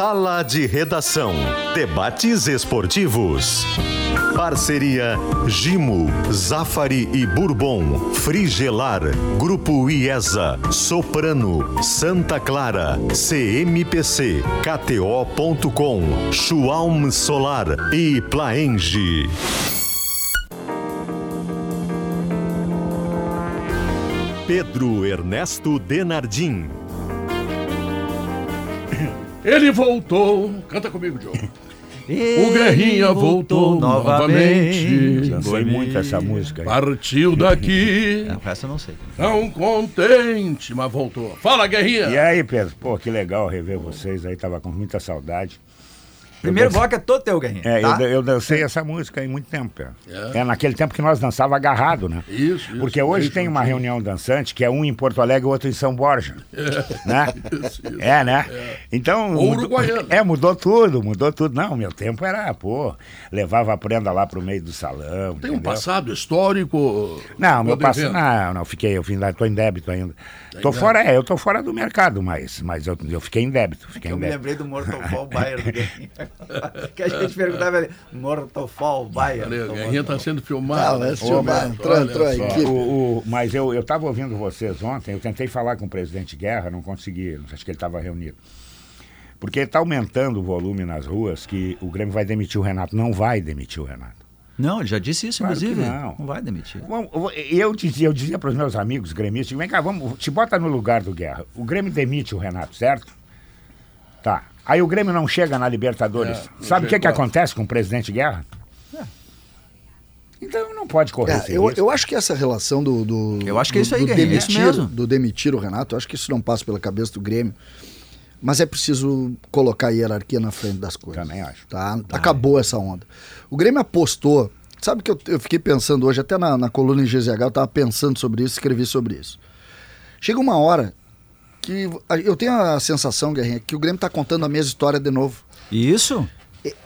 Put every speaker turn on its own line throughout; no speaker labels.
Sala de Redação. Debates esportivos. Parceria Gimo, Zafari e Bourbon, Frigelar, Grupo IESA, Soprano, Santa Clara, CMPC, KTO.com, Schwalm Solar e Plaenge. Pedro Ernesto Denardim.
Ele voltou. Canta comigo, Joe.
Ele
O Guerrinha voltou novamente.
Lancei muito essa música. aí.
Partiu daqui.
É, eu não sei.
Tão contente, mas voltou. Fala, Guerrinha.
E aí, Pedro? Pô, que legal rever vocês aí, tava com muita saudade.
Primeiro bloco é todo teu, Guerrinha.
É,
tá?
eu, eu dancei essa música aí muito tempo, Pedro.
É.
É. naquele tempo que nós dançava agarrado, né?
Isso, isso.
Porque hoje
Isso,
tem uma
isso.
reunião dançante que é um em Porto Alegre e outro em São Borja. Né?
Isso, isso.
É, né? Então.
Ou
mudou-
uruguaiano.
É, mudou tudo, mudou tudo. Não, meu tempo era, pô, levava a prenda lá pro meio do salão.
Tem um
entendeu?
passado histórico.
Não, meu
Tô devendo.
Não, não, fiquei, eu vim lá, tô em débito ainda. Tô
em
fora, é, eu tô fora do mercado, mas, mas eu, eu fiquei em débito. Fiquei
Eu
em
me
débito.
lembrei do Mortal Fall Bayer do Guerrinha. que a gente perguntava ali, Mortal Fall Bayer.
Olha, o
Então,
Guerrinha tá sendo filmado.
vai
né?
a equipe.
O, o- mas eu eu estava ouvindo vocês ontem, eu tentei falar com o presidente Guerra, não consegui, acho que ele estava reunido. Porque está aumentando o volume nas ruas que o Grêmio vai demitir o Renato. Não vai demitir o Renato.
Não, ele já disse isso,
Claro
inclusive.
não.
Não vai demitir.
Bom, eu- eu dizia, eu dizia para os meus amigos gremistas, vem cá, vamos, te bota no lugar do Guerra. O Grêmio demite o Renato, certo? Tá. Aí o Grêmio não chega na Libertadores.
É,
Sabe o que, que
chegou.
acontece com o presidente Guerra? Então não pode correr
É,
esse
eu,
risco.
eu acho que essa relação do. do
Eu acho que é
do-
isso aí,
do
é
demitir,
mesmo.
do demitir o Renato, eu acho que isso não passa pela cabeça do Grêmio. Mas é preciso colocar a hierarquia na frente das coisas.
Também acho.
Tá? Acabou essa onda. O Grêmio apostou. Sabe que eu, eu fiquei pensando hoje, até na, na coluna em GZH, eu estava pensando sobre isso, escrevi sobre isso. Chega uma hora que eu tenho a sensação, Guerrinha, que o Grêmio está contando a mesma história de novo.
Isso?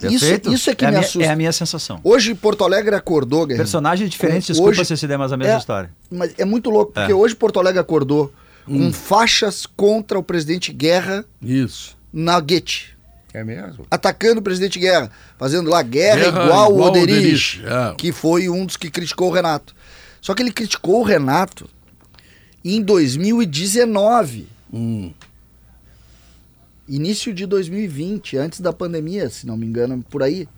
Isso, isso é que
a
me
minha,
assusta.
É a minha sensação.
Hoje Porto Alegre acordou, Guerrinha.
Personagens diferentes,
Com-
desculpa
hoje-
se se der mais a mesma
É,
história.
Mas é muito louco, porque
É.
hoje Porto Alegre acordou com faixas contra o presidente Guerra
Isso.
na Guete.
É mesmo?
Atacando o presidente Guerra, fazendo lá guerra,
Guerra
igual, o
igual o
Oderich,
Oderich, é.
que foi um dos que criticou o Renato. Só que ele criticou o Renato em 2019,
Hum.
início de 2020, antes da pandemia, se não me engano, por aí.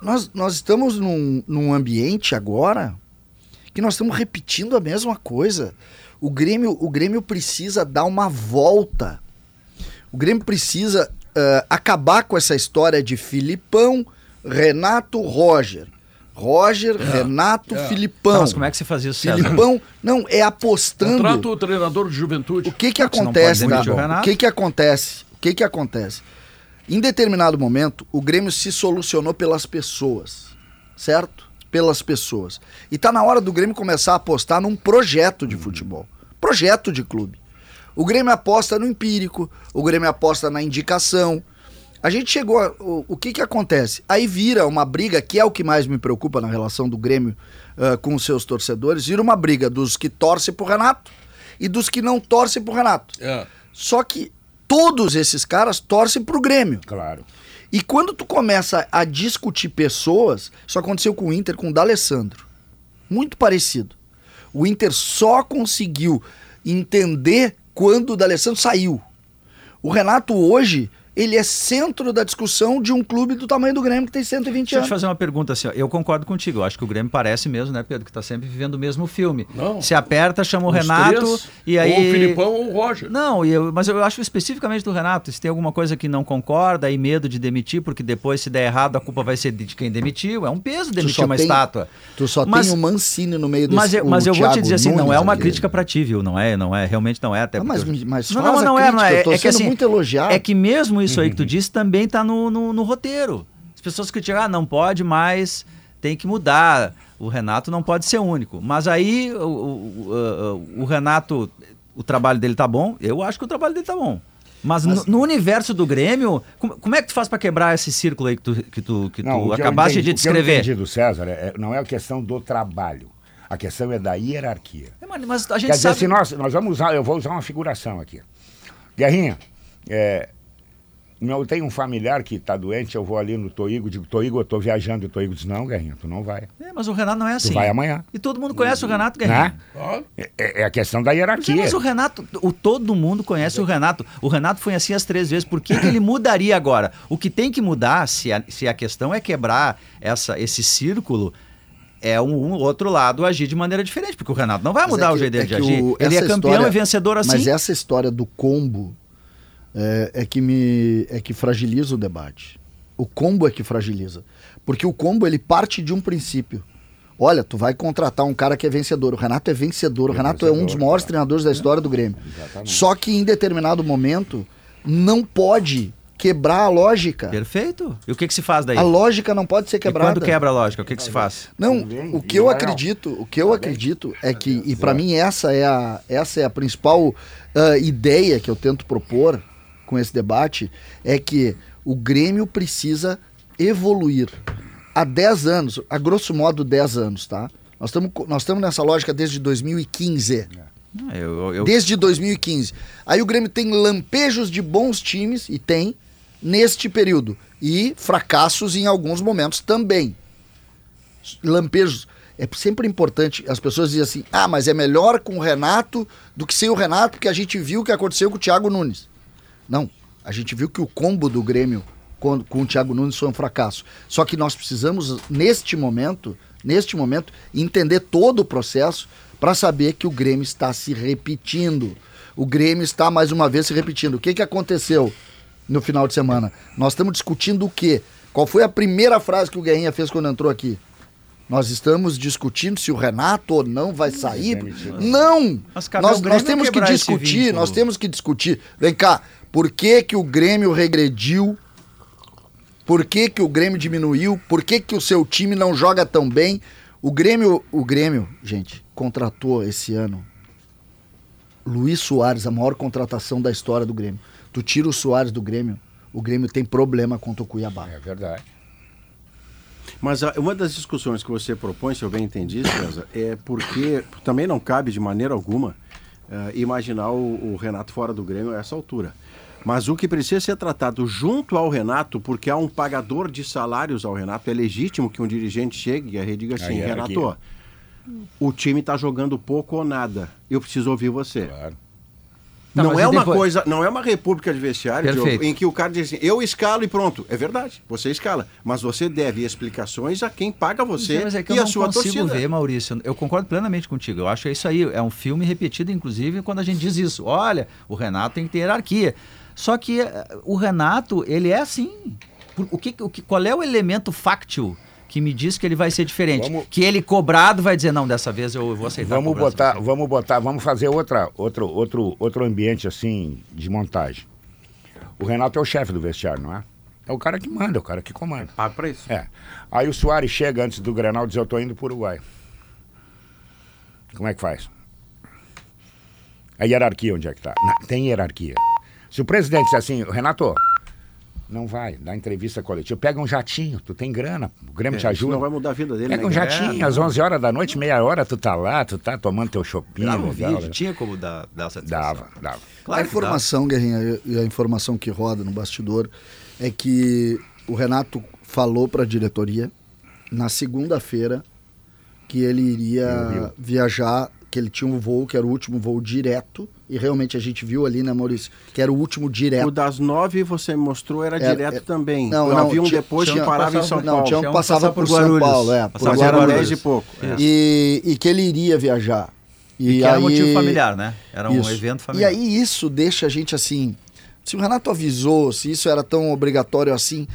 Nós, nós estamos num, num ambiente agora que nós estamos repetindo a mesma coisa. O Grêmio, o Grêmio precisa dar uma volta. O Grêmio precisa ah, acabar com essa história de Filipão, Renato, Roger. Roger, Renato,
é.
Filipão.
Mas como é que você faz isso?
Filipão, não, é apostando.
Contrata o treinador de juventude.
O que que acontece, tá?
o Renato.
O que que acontece? O que que acontece? Em determinado momento, o Grêmio se solucionou pelas pessoas, certo? Pelas pessoas. E tá na hora do Grêmio começar a apostar num projeto de futebol, projeto de clube. O Grêmio aposta no empírico, o Grêmio aposta na indicação. A gente chegou. a- o, o que que acontece? Aí vira uma briga, que é o que mais me preocupa na relação do Grêmio ah, com os seus torcedores, vira uma briga dos que torcem pro Renato e dos que não torcem pro Renato.
É.
Só que todos esses caras torcem pro Grêmio.
Claro.
E quando tu começa a discutir pessoas, isso aconteceu com o Inter, com o D'Alessandro. Muito parecido. O Inter só conseguiu entender quando o D'Alessandro saiu. O Renato hoje, ele é centro da discussão de um clube do tamanho do Grêmio que tem 120
Deixa eu te
anos.
fazer uma pergunta assim, ó. eu concordo contigo, eu acho que o Grêmio parece mesmo, né, Pedro, que tá sempre vivendo o mesmo filme.
Não.
Se aperta, chama o
Os
Renato
três,
e aí...
Ou o Filipão ou o Roger.
Não, e eu- mas eu acho especificamente do Renato, se tem alguma coisa que não concorda e medo de demitir, porque depois se der errado a culpa vai ser de quem demitiu, é um peso demitir uma
tem-
estátua.
Tu só
Mas-
tem o Mancini no meio desse
Mas eu, mas eu vou te dizer assim, não
Nunes
é uma
ali.
crítica pra ti, viu? Não é, não é, realmente não é até
Ah, mas- mas
não,
faz
não,
a
não é, não
crítica,
é,
eu tô
é que
sendo
assim,
muito elogiado.
é que mesmo isso aí que tu disse também tá no, no, no roteiro. As pessoas criticam, ah, não pode mais, tem que mudar. O Renato não pode ser único. Mas aí o, o, o- Renato, o trabalho dele tá bom, eu acho que o trabalho dele tá bom. Mas, no, no universo do Grêmio, como, como é que tu faz pra quebrar esse círculo aí que tu, que tu, que
Não,
tu
que
acabaste
entendi-
de
O que eu
descrever?
entendi do César é- é- não é a questão do trabalho. A questão é da hierarquia.
É, mas- Mas a gente
Quer dizer,
sabe...
se nós, nós vamos usar, eu vou usar uma figuração aqui. Guerrinha, é, Meu, tem um familiar que tá doente, eu vou ali no Toigo, digo, Toigo, eu tô viajando. E o Toigo diz, não, Guerrinho, tu não vai.
É, mas o Renato não é assim.
Tu vai amanhã.
E todo mundo conhece o Renato Guerreiro.
Né?
Ó,
É, é a questão da
é,
hierarquia.
mas o Renato, o, todo mundo conhece o Renato. O Renato foi assim as três vezes. Por que, que ele mudaria agora? O que tem que mudar, se a, se a questão é quebrar essa, esse círculo, é um, um outro lado agir de maneira diferente. Porque o Renato não vai
Mas
mudar
é
o
que-
jeito dele
é
de agir.
o-
ele é campeão
história-
e vencedor assim.
Mas essa história do combo é, é que me é que fragiliza o debate. O combo é que fragiliza. Porque o combo ele parte de um princípio. Olha, tu vai contratar um cara que é vencedor. O Renato é vencedor. O
É
Renato é um dos
vencedor,
maiores
tá.
treinadores da história do Grêmio.
Exatamente.
Só que em determinado momento não pode quebrar a lógica.
Perfeito. E o que, que se faz daí?
A lógica não pode ser
E
quebrada.
quando quebra a lógica, o que, que se faz?
Não, o que
e
eu acredito, o que eu acredito é que e para mim essa é a essa é a principal ah, ideia que eu tento propor com esse debate é que o Grêmio precisa evoluir. Há 10 anos, a grosso modo 10 anos, tá? Nós estamos nós estamos nessa lógica desde 2015.
Ah, Eu, eu-
Desde 2015. Aí o Grêmio tem lampejos de bons times, e tem, neste período. E fracassos em alguns momentos também. Lampejos. É sempre importante, as pessoas dizem assim, ah, mas é melhor com o Renato do que sem o Renato, porque a gente viu o que aconteceu com o Thiago Nunes. Não, a gente viu que o combo do Grêmio com, com o Thiago Nunes foi um fracasso. Só que nós precisamos, neste momento, neste momento, entender todo o processo para saber que o Grêmio está se repetindo. O Grêmio está mais uma vez se repetindo. O que, que aconteceu no final de semana? Nós estamos discutindo o quê? Qual foi a primeira frase que o Guerrinha fez quando entrou aqui? Nós estamos discutindo se o Renato ou não vai sair.
demitido.
Não!
Mas cabe ao
Nós, nós temos que discutir, nós temos que discutir. Vem cá, por que, que o Grêmio regrediu? Por que, que o Grêmio diminuiu? Por que, que o seu time não joga tão bem? O Grêmio, o Grêmio, gente, contratou esse ano Luiz Soares, a maior contratação da história do Grêmio. Tu tira o Soares do Grêmio, o Grêmio tem problema contra o Cuiabá.
É verdade.
Mas uma das discussões que você propõe, se eu bem entendi, César, é porque também não cabe de maneira alguma eh, imaginar o, o Renato fora do Grêmio a essa altura. Mas o que precisa ser tratado junto ao Renato, porque há um pagador de salários ao Renato, é legítimo que um dirigente chegue e diga assim,
hierarquia.
Renato, o time está jogando pouco ou nada. Eu preciso ouvir você.
Claro.
Não
mas
é uma
depois?
coisa, não é uma república de vestiário Diogo, em que o cara diz assim, eu escalo e pronto. É verdade, você escala, mas você deve explicações a quem paga você
Mas é que
e
eu
a
não
sua
consigo
torcida.
ver, Maurício. Eu concordo plenamente contigo. Eu acho que é isso aí. É um filme repetido, inclusive, quando a gente diz isso. Olha, o Renato tem que ter hierarquia. Só que eh, o Renato, ele é assim. O que, o que, qual é o elemento fáctil que me diz que ele vai ser diferente?
Vamos-
Que ele cobrado vai dizer, não, dessa vez eu vou aceitar
Vamos botar,
de você."
vamos botar, vamos fazer outra, outro, outro, outro ambiente assim de montagem. O Renato é o chefe do vestiário, não é? É o cara que manda, é o cara que comanda.
Paga pra isso.
É. Aí o Soares chega antes do Grenal e diz, eu tô indo pro Uruguai. Como é que faz? A hierarquia onde é que tá? Não, tem hierarquia. Se o presidente disser assim, Renato, não vai, dá entrevista coletiva, pega um jatinho, tu tem grana, o Grêmio te
É, isso
ajuda.
não vai mudar a vida dele,
Pega
né,
um jatinho, às 11 horas da noite, meia hora, tu tá lá, tu tá tomando teu shopping.
Grava um vídeo, tinha como dar, dar satisfação.
Dava, dava.
Claro
a informação, Guerrinha, e a informação que roda no bastidor é que o Renato falou para a diretoria na segunda-feira que ele iria viajar, que ele tinha um voo, que era o último voo direto, e realmente a gente viu ali, né, Maurício, que era o último direto.
O das nove você mostrou era,
Era-
direto
é-
também.
Não,
Eu
não,
havia um
tinha-
depois que
tinha-
parava em
passava
São
por-
Não,
Paulo.
tinha um que passava por,
por
São
Guarulhos.
Paulo, é, por
Passava
Mas era
Guarulhos.
dez e pouco.
Isso.
E, e que ele iria viajar.
E que era um motivo familiar, né? Era um
Isso.
evento familiar.
E aí isso deixa a gente assim. Se o Renato avisou, se isso era tão obrigatório assim,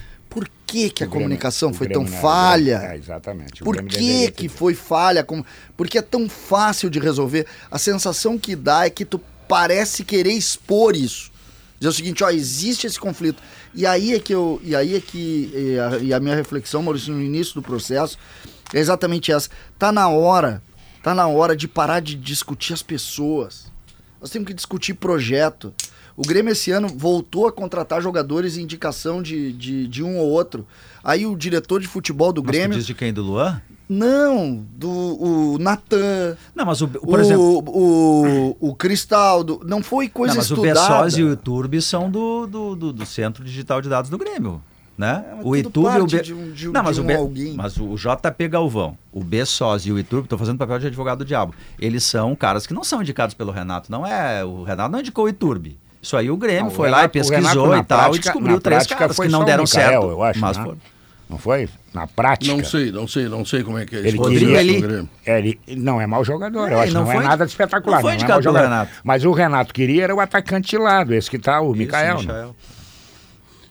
por que, que a
O Grêmio-
comunicação foi
Grêmio
tão falha?
É, exatamente. O
Por
Grêmio
que que foi falha? Como- Porque é tão fácil de resolver. A sensação que dá é que tu parece querer expor isso. Dizer o seguinte, ó, existe esse conflito. E aí é que eu, e aí é que e a, e a minha reflexão, Maurício, no início do processo é exatamente essa. Tá na hora, tá na hora de parar de discutir as pessoas. Nós temos que discutir projeto. O Grêmio esse ano voltou a contratar jogadores em indicação de, de, de um ou outro. Aí o diretor de futebol do
Mas
Grêmio
diz de quem? Do Luan?
Não, do o Natan,
Não, mas o,
o,
por exemplo.
o, o Cristaldo. Não foi coisa
Não, mas o
estudada.
Bessoz e o YouTube são do, do, do, do Centro Digital de Dados do Grêmio. Né?
É, mas
o YouTube e o Be...
de um- de um-
Não,
de
mas,
um
o Be...
alguém.
mas o JP Galvão, o Bessoz e o YouTube, estou fazendo papel de advogado do diabo. Eles são caras que não são indicados pelo Renato. Não é. O Renato não indicou o YouTube. Isso aí o Grêmio
Não, o
foi lá e
Renato- o Renato,
pesquisou
na
e tal
prática-
e descobriu três caras que não
o
deram
Mikael,
certo.
eu acho,
mas
né?
foram.
Não foi? Na prática.
Não sei, não sei, não sei como é que é
Ele
isso.
queria-. É, ele não é mau jogador,
É,
eu acho.
não
Não,
foi-
é nada de espetacular.
não foi
é
indicado
mau
pelo
jogador.
Renato.
Mas o Renato queria era o atacante de lado, esse que tá, o
Isso,
Mikael. né?
Michael.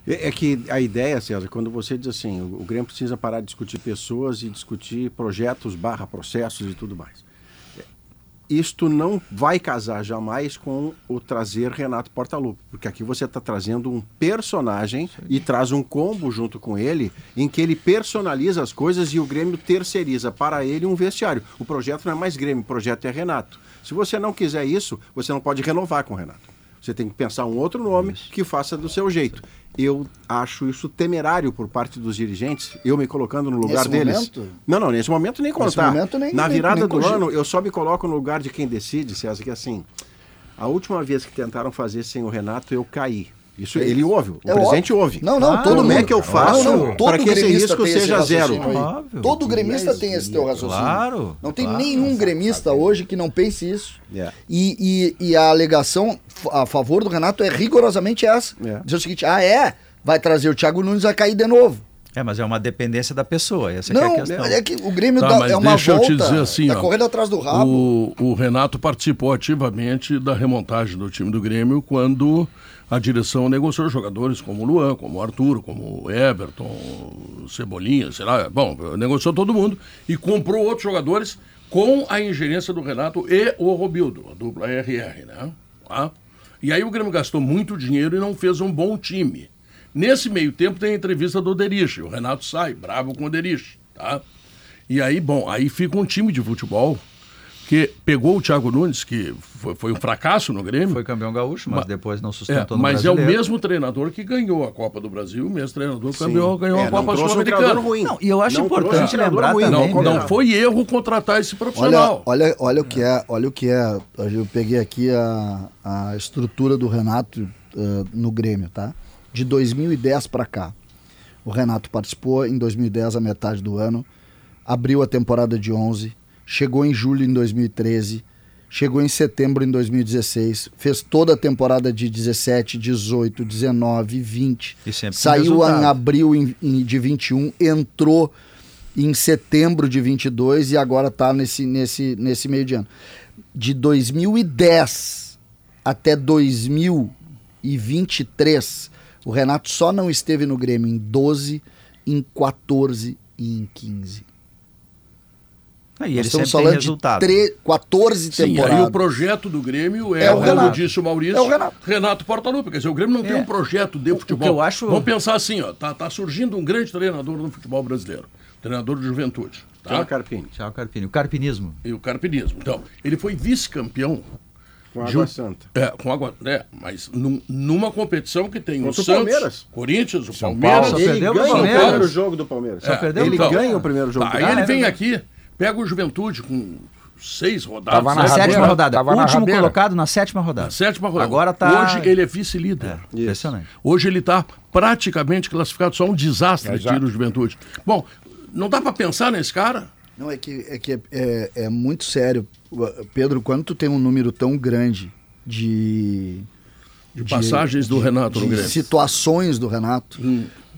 É é que a ideia, César, quando você diz assim, o o Grêmio precisa parar de discutir pessoas e discutir projetos barra processos e tudo mais. Isto não vai casar jamais com o trazer Renato Portaluppi, porque aqui você está trazendo um personagem e traz um combo junto com ele, em que ele personaliza as coisas e o Grêmio terceiriza para ele um vestiário. O projeto não é mais Grêmio, o projeto é Renato. Se você não quiser isso, você não pode renovar com o Renato. Você tem que pensar um outro nome que faça do seu jeito. Eu acho isso temerário por parte dos dirigentes, eu me colocando no lugar
Nesse
deles.
momento?
Não, não, nesse momento nem contar.
momento nem-
Na
nem-
virada
nem
do
cogito.
ano, eu só me coloco no lugar de quem decide, César, que assim, a última vez que tentaram fazer sem o Renato, eu caí. Isso ele ouve, o
É
presidente
óbvio.
ouve.
Não, não,
Ah,
todo
como é que eu faço
Não, não, todo
para que esse risco
tem esse
seja zero?
Óbvio.
Todo gremista tem esse teu raciocínio.
Claro,
Não tem
claro.
nenhum gremista hoje que não pense isso.
É.
E, e, e a alegação a favor do Renato é rigorosamente essa.
É.
Diz o seguinte, ah é? Vai trazer o Thiago Nunes, vai cair de novo.
É, mas é uma dependência da pessoa. Essa que é
não,
a questão.
é que o Grêmio
Tá,
dá,
mas
é uma
deixa
volta,
eu te dizer assim,
tá
ó,
correndo atrás do rabo.
O, o Renato participou ativamente da remontagem do time do Grêmio quando a direção negociou jogadores como Luan, como Arthur, como Everton, Cebolinha, sei lá. Bom, negociou todo mundo e comprou outros jogadores com a ingerência do Renato e o Robildo, a dupla RR, né? Tá? E aí o Grêmio gastou muito dinheiro e não fez um bom time. Nesse meio tempo tem a entrevista do Derich. O Renato sai, bravo com o Derich, tá? E aí, bom, aí fica um time de futebol que pegou o Thiago Nunes, que foi, foi um fracasso no Grêmio.
Foi campeão gaúcho, mas
Ma-
depois não
É,
sustentou no
mas é o
brasileiro.
mesmo treinador que ganhou a Copa do Brasil, o mesmo treinador que ganhou, ganhou
É,
a Copa
um
Sul-Americana.
Não, e eu acho
Não
importante
um
lembrar
ruim.
também,
Não, não foi erro contratar esse
Olha,
profissional.
olha, olha o que é, olha o que é. Eu peguei aqui a, a estrutura do Renato eh, no Grêmio, tá? De 2010 para cá. O Renato participou em 2010, a metade do ano, abriu a temporada de 11, chegou em julho em 2013, chegou em setembro em 2016, fez toda a temporada de 17, 18, 19, 20.
E sempre
saiu em abril em- em- de 21, entrou em setembro de 22 e agora está nesse, nesse, nesse meio de ano. De 2010 até 2023, o Renato só não esteve no Grêmio em 12, em 14 e em 15.
Ah, E
Nós
ele
estamos
tem
falando de tre- 14
Sim, aí
temporadas.
o projeto do Grêmio é,
É o
como
Renato.
disse o Maurício,
É o Renato.
Renato Portaluppi. Quer dizer, o Grêmio não tem
É.
um projeto de
O- o
futebol.
eu acho-
Vamos pensar assim, ó, tá, tá surgindo um grande treinador no futebol brasileiro, treinador de juventude. Tá?
Tchau, Carpini.
Tchau, Carpini. O carpinismo.
E o carpinismo. Então, ele foi vice-campeão
Com
de
Água Santa.
É, com água. É, mas num- numa competição que tem
Contra
o
o
Santos,
Palmeiras.
Corinthians, o
São
Palmeiras.
Paulo.
Só
Ele
perdeu
ganha o
Palmeiras.
primeiro jogo do Palmeiras.
É,
perdeu
ele
então.
ganha o primeiro jogo.
Tá,
do
aí ele vem aqui, pega o Juventude com seis rodadas.
Tava
Na
Na
sétima
rabeira,
rodada.
tava na
Último
rabeira.
colocado na sétima rodada.
na sétima rodada.
Agora tá.
Hoje ele é vice-líder.
É, impressionante.
Hoje ele está praticamente classificado, só um desastre de tiro Juventude. Bom, não dá para pensar nesse cara?
Não, é que, é, que é, é, é muito sério. Pedro, quando tu tem um número tão grande de.
De passagens do Renato no
de
Grêmio.
situações do Renato,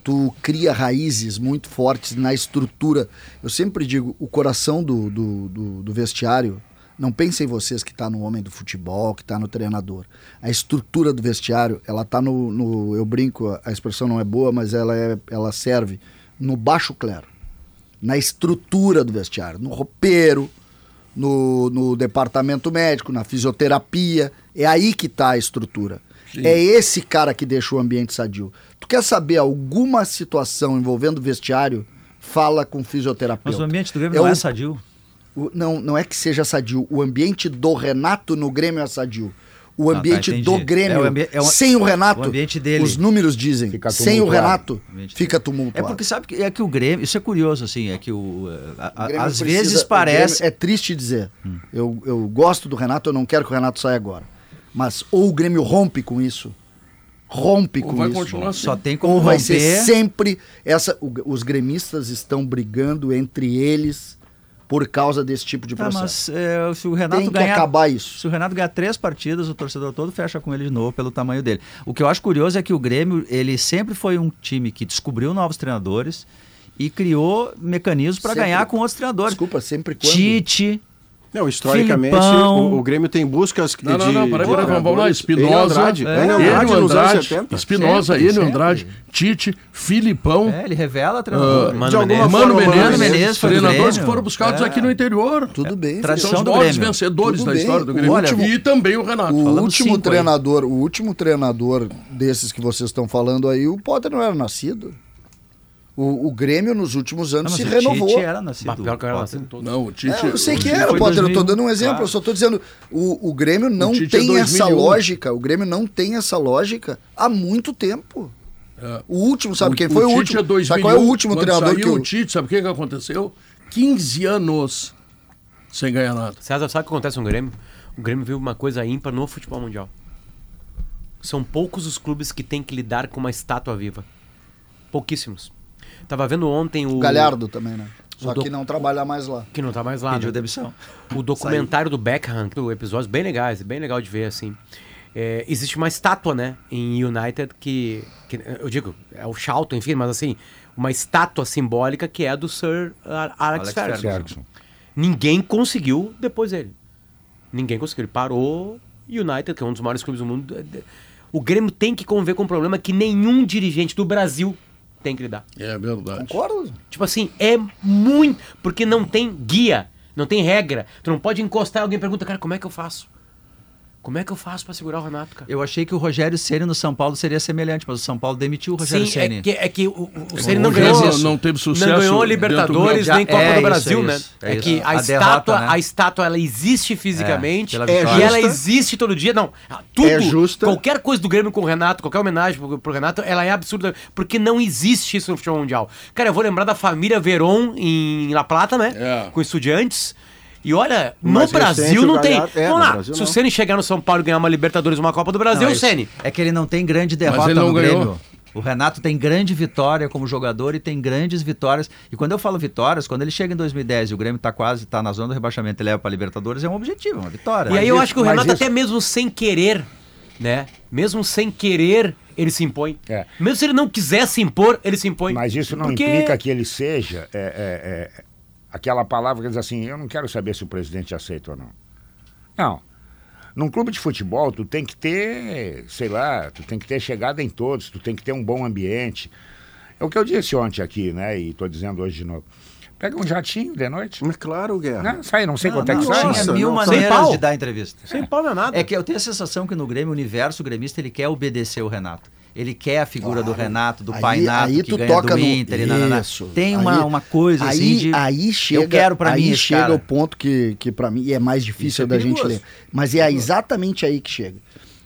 tu cria raízes muito fortes na estrutura. Eu sempre digo, o coração do, do, do, do vestiário, não pensem vocês que está no homem do futebol, que está no treinador. A estrutura do vestiário, ela está no, no. Eu brinco, a expressão não é boa, mas ela, é, ela serve no baixo clero. Na estrutura do vestiário, no roupeiro, no, no departamento médico, na fisioterapia. É aí que está a estrutura. É esse cara que deixa o ambiente sadio. Tu quer saber alguma situação envolvendo vestiário? Fala com fisioterapeuta.
Mas o ambiente do Grêmio
É
não
o-
é sadio.
o- não, não é que seja sadio. O ambiente do Renato no Grêmio é sadio. o
Ah, tá,
ambiente do Grêmio,
É o ambi- é o-
sem o Renato,
o ambiente dele.
os números dizem, sem o. Renato,
O ambiente
fica
É
tumultuado.
porque sabe que é que o Grêmio, isso é curioso assim, é que o a- a-
O Grêmio
às
precisa-
vezes parece
é triste dizer. Eu, eu gosto do Renato, eu não quero que o Renato saia agora. Mas ou o Grêmio rompe com isso, rompe
Ou
com
vai
isso.
continuar assim.
só tem como
Ou vai
romper.
ser sempre essa. o- os gremistas estão brigando entre eles por causa desse tipo de
Tá,
processo.
mas é, se o Renato
Tem que
ganhar
acabar isso.
Se o Renato ganhar três partidas, o torcedor todo fecha com ele de novo pelo tamanho dele. O que eu acho curioso é que o Grêmio, ele sempre foi um time que descobriu novos treinadores e criou mecanismos para ganhar com outros treinadores.
Desculpa, sempre quando.
Tite,
Não, historicamente,
Filipão.
o, o Grêmio tem buscas
Não, não,
de...
não, peraí,
de
peraí, vamos lá. Espinosa,
Enio Andrade,
é,
Andrade nos anos
Andrade,
70.
Espinosa,
Sempre,
Enio
sempre.
Andrade, Tite, Filipão,
é, ele revela
ah,
treinador.
de
Mano Menezes.
Mano
forma,
Menezes,
Menezes
treinadores que foram buscados
É.
aqui no interior.
Tudo bem.
tradição
São os maiores vencedores
Tudo
da
bem.
história do
O
Grêmio.
último-
e também o Renato.
O último
aí.
treinador, o último treinador desses que vocês estão falando aí, o Potter não era nascido. O, o Grêmio nos últimos
Não,
anos
mas
se
o
renovou.
Tite era nascido.
Pior que eu era nascido todo.
Não, o Tite.
É, eu sei
o
que era, Potter. Eu tô
2001.
dando um exemplo.
Claro.
Eu só tô dizendo. O, o Grêmio não
Tite é
tem essa
2001.
lógica. O Grêmio não tem essa lógica há muito tempo.
É.
O último, sabe
O-
quem foi o,
Tite
último?
É 2001,
sabe qual é o último treinador que
o
o.
Tite, sabe o que, que aconteceu? 15 anos sem ganhar nada.
César, sabe o que acontece no Grêmio? O Grêmio viu uma coisa ímpar no futebol mundial. São poucos os clubes que têm que lidar com uma estátua viva. Pouquíssimos. Tava vendo ontem o.
O Galhardo também, né? Só
do-
que não trabalha mais lá.
Que não tá mais lá.
Pediu
né?
demissão.
O documentário do Beckham, do episódios bem legais, bem legal de ver, assim. É, existe uma estátua, né, em United que, que eu digo, é o Charlton, enfim, mas assim, uma estátua simbólica que é do Sir Alex,
Alex
Ferguson.
Ferguson.
Ninguém conseguiu depois dele. Ninguém conseguiu. Ele parou United, que é um dos maiores clubes do mundo. O Grêmio tem que conviver com um problema que nenhum dirigente do Brasil tem que lidar.
É verdade.
Concordo?
Tipo assim, é muito. Porque não tem guia, não tem regra. Tu não pode encostar alguém pergunta, cara, como é que eu faço? Como é que eu faço pra segurar o Renato, cara?
Eu achei que o Rogério Ceni no São Paulo seria semelhante, mas o São Paulo demitiu o Rogério
Sim,
Ceni.
é que, é que o, o, Ceni não ganhou.
não- não teve sucesso
Não ganhou Libertadores nem Copa
É
do
isso,
Brasil,
é
né?
isso, é
É,
isso.
que a,
A
estátua,
derrota, né?
a estátua ela existe fisicamente
É,
e ela existe todo dia. Não, tudo,
É justa.
qualquer coisa do Grêmio com o Renato, qualquer homenagem pro, pro Renato, ela é absurda, porque não existe isso no futebol mundial. Cara, eu vou lembrar da família Veron em La Plata, né?
É.
Com estudiantes. E olha, no
Mais
Brasil
o
não tem.
É,
Vamos
no
lá,
Brasil
se
não.
o Ceni chegar no São Paulo e ganhar uma Libertadores, uma Copa do Brasil,
Não,
o
é isso.
Ceni.
É que ele não tem grande derrota no
ganhou.
Grêmio. O Renato tem grande vitória como jogador e tem grandes vitórias. E quando eu falo vitórias, quando ele chega em 2010 e o Grêmio tá quase, tá na zona do rebaixamento e leva pra Libertadores, é um objetivo, uma vitória.
E aí eu
isso-
acho que o
mas
Renato,
isso-
até mesmo sem querer, né? Mesmo sem querer, ele se impõe.
É.
Mesmo se ele não quiser se impor, ele se impõe.
Mas isso não
Porque-
implica que ele seja é, é, é, aquela palavra que diz assim, eu não quero saber se o presidente aceita ou não. Não. Num clube de futebol, tu tem que ter, sei lá, tu tem que ter chegada em todos, tu tem que ter um bom ambiente. É o que eu disse ontem aqui, né? E estou dizendo hoje de novo. Pega um jatinho de noite.
Mas claro, Guerra.
Não, sai, não sei
Não,
quanto é
não,
que sai.
nossa,
tinha mil
não,
maneiras de dar entrevista.
Sem pau não é nada.
É que eu tenho a sensação que no Grêmio, o universo gremista, ele quer obedecer o Renato. Ele quer a figura do Renato, do
Aí-
Painato,
aí
que
tu
ganha
toca
do
no-
Inter. nananã.
Isso.
Tem uma,
Aí-
uma coisa
aí,
assim de...
aí chega,
eu quero pra
aí
mim
chega
cara.
o ponto que, que para mim é mais difícil
é
da gente ler. Mas é exatamente aí que chega.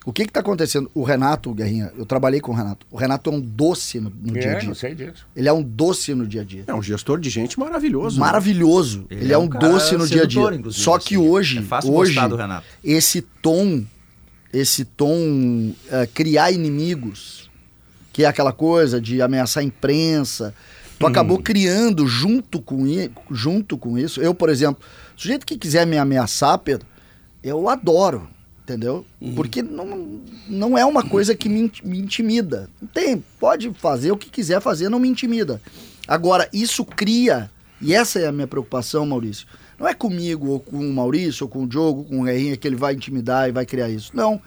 O que está acontecendo? O Renato, Guerrinha, eu trabalhei com o Renato. O Renato é um doce no, no dia a
É,
dia.
não sei disso.
Ele é um doce no dia a dia.
É um gestor de gente maravilhoso. né?
Maravilhoso. Ele, é um,
cara
doce no dia a dia. Só que
assim.
hoje,
É fácil
hoje
gostar do Renato.
esse tom, esse tom eh, criar inimigos, que é aquela coisa de ameaçar a imprensa, tu acabou criando junto com, junto com isso. Eu, por exemplo, sujeito que quiser me ameaçar, Pedro, eu adoro, entendeu? Porque não, não é uma coisa que me, me intimida. Tem, pode fazer o que quiser fazer, não me intimida. Agora, isso cria, e essa é a minha preocupação, Maurício. Não é comigo, ou com o Maurício, ou com o Diogo, com o Guerrinha, que ele vai intimidar e vai criar isso. Não.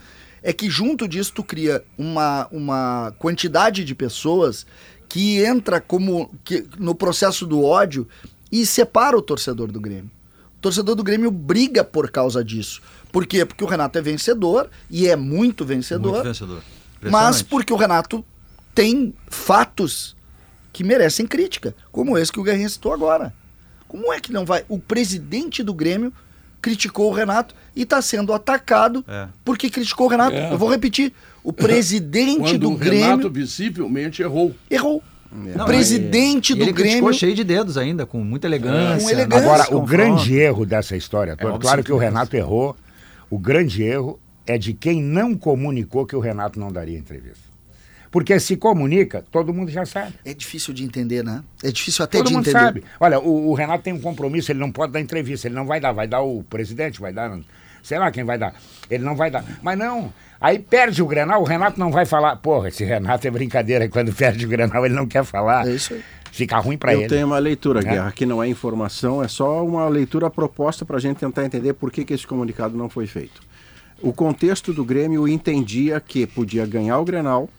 É que junto disso tu cria uma, uma quantidade de pessoas que entra como que, no processo do ódio e separa o torcedor do Grêmio. O torcedor do Grêmio briga por causa disso. Por quê? Porque o Renato é vencedor e é muito vencedor.
Muito vencedor.
Mas porque o Renato tem fatos que merecem crítica, como esse que o Guerrinha citou agora. Como é que não vai? O presidente do Grêmio criticou o Renato e está sendo atacado
É.
porque criticou o Renato.
É.
Eu vou repetir. O presidente
Quando
do
o
Grêmio
Renato visivelmente errou.
errou.
Não,
o presidente
e
do
ele
Grêmio.
cheio de dedos ainda, com muita elegância.
Com elegância.
Agora, o grande erro dessa história toda,
óbvio
claro
que
o
é.
Renato errou, o grande erro é de quem não comunicou que o Renato não daria entrevista. Porque se comunica, todo mundo já sabe.
É difícil de entender, né? É difícil até
Todo
de
mundo
entender.
sabe. Olha, o, o Renato tem um compromisso, ele não pode dar entrevista, ele não vai dar, vai dar o presidente, vai dar, sei lá quem vai dar. Ele não vai dar. Mas não, aí perde o Grenal, o Renato não vai falar. Porra, esse Renato é brincadeira, quando perde o Grenal ele não quer falar.
É isso aí.
Fica ruim pra
Eu
ele.
tenho uma leitura,
É.
Guerra, que não é informação, é só uma leitura proposta para a gente tentar entender por que, que esse comunicado não foi feito. O contexto do Grêmio entendia que podia ganhar o Grenal,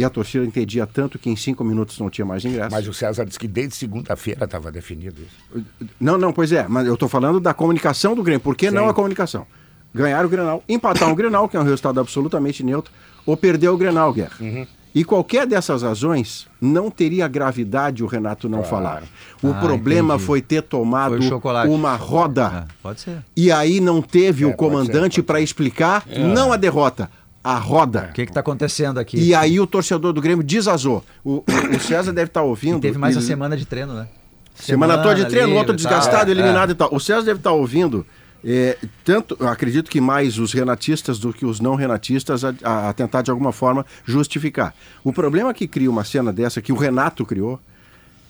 e a torcida entendia tanto que em cinco minutos não tinha mais ingresso.
Mas o César disse que desde segunda-feira estava definido isso.
Não, não, pois é, mas eu estou falando da comunicação do Grêmio. Por que não
Sim.
a comunicação? Ganhar o Grenal, empatar um Grenal, que é um resultado absolutamente neutro, ou perder o Grenal, Guerra.
Uhum.
E qualquer dessas razões não teria gravidade o Renato não
Claro.
falar. O
Ah,
problema
entendi.
foi ter tomado
Foi
uma roda.
É, pode ser.
E aí não teve
É,
o comandante para explicar não a derrota, a roda.
O que está acontecendo aqui?
E aí o torcedor do Grêmio desazou. O, o- César deve estar ouvindo.
teve mais
e-
a semana de treino, né?
Semana, toda de treino,
livre
outro
e
desgastado,
É,
eliminado e tal. O César deve estar ouvindo. é, tanto, eu acredito que mais os renatistas do que os não renatistas a, a- a tentar de alguma forma justificar. O problema que cria uma cena dessa, que o Renato criou,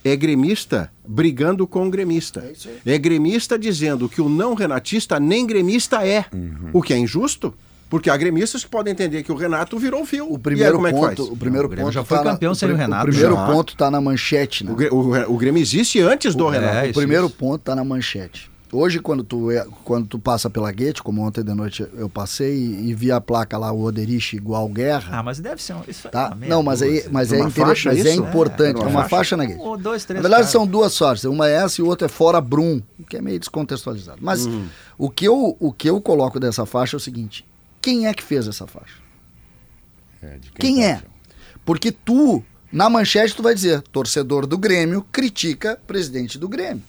é gremista brigando com o gremista. É, gremista dizendo que o não renatista nem gremista é.
Uhum.
O que é injusto, porque há gremistas que podem entender que o Renato virou fio.
O
aí,
primeiro
como é que
ponto,
faz?
o primeiro
O Grêmio
ponto
já foi
tá na-
campeão sem o Renato,
O primeiro
já.
ponto tá na manchete, né?
O, o- o Grêmio existe antes do Renato.
É,
O primeiro
isso.
ponto tá na manchete. Hoje, quando tu, é- quando tu passa pela Guete, como ontem de noite eu passei e, e vi a placa lá, o Oderich igual guerra,
Ah, mas deve ser um. Isso
tá?
ah, meia
Não, mas, aí, mas, é,
Uma
inter-
faixa,
mas é importante.
É,
É,
uma
uma
faixa.
faixa na Guete.
Um dois, três
Na verdade,
caras.
são duas faixas. Uma é essa e outra é fora Brum, que é meio descontextualizado. Mas
Uhum.
o, que eu, o que eu coloco dessa faixa é o seguinte: quem é que fez essa faixa?
É, de
Quem é? Porque tu, na manchete, tu vai dizer: torcedor do Grêmio critica presidente do Grêmio.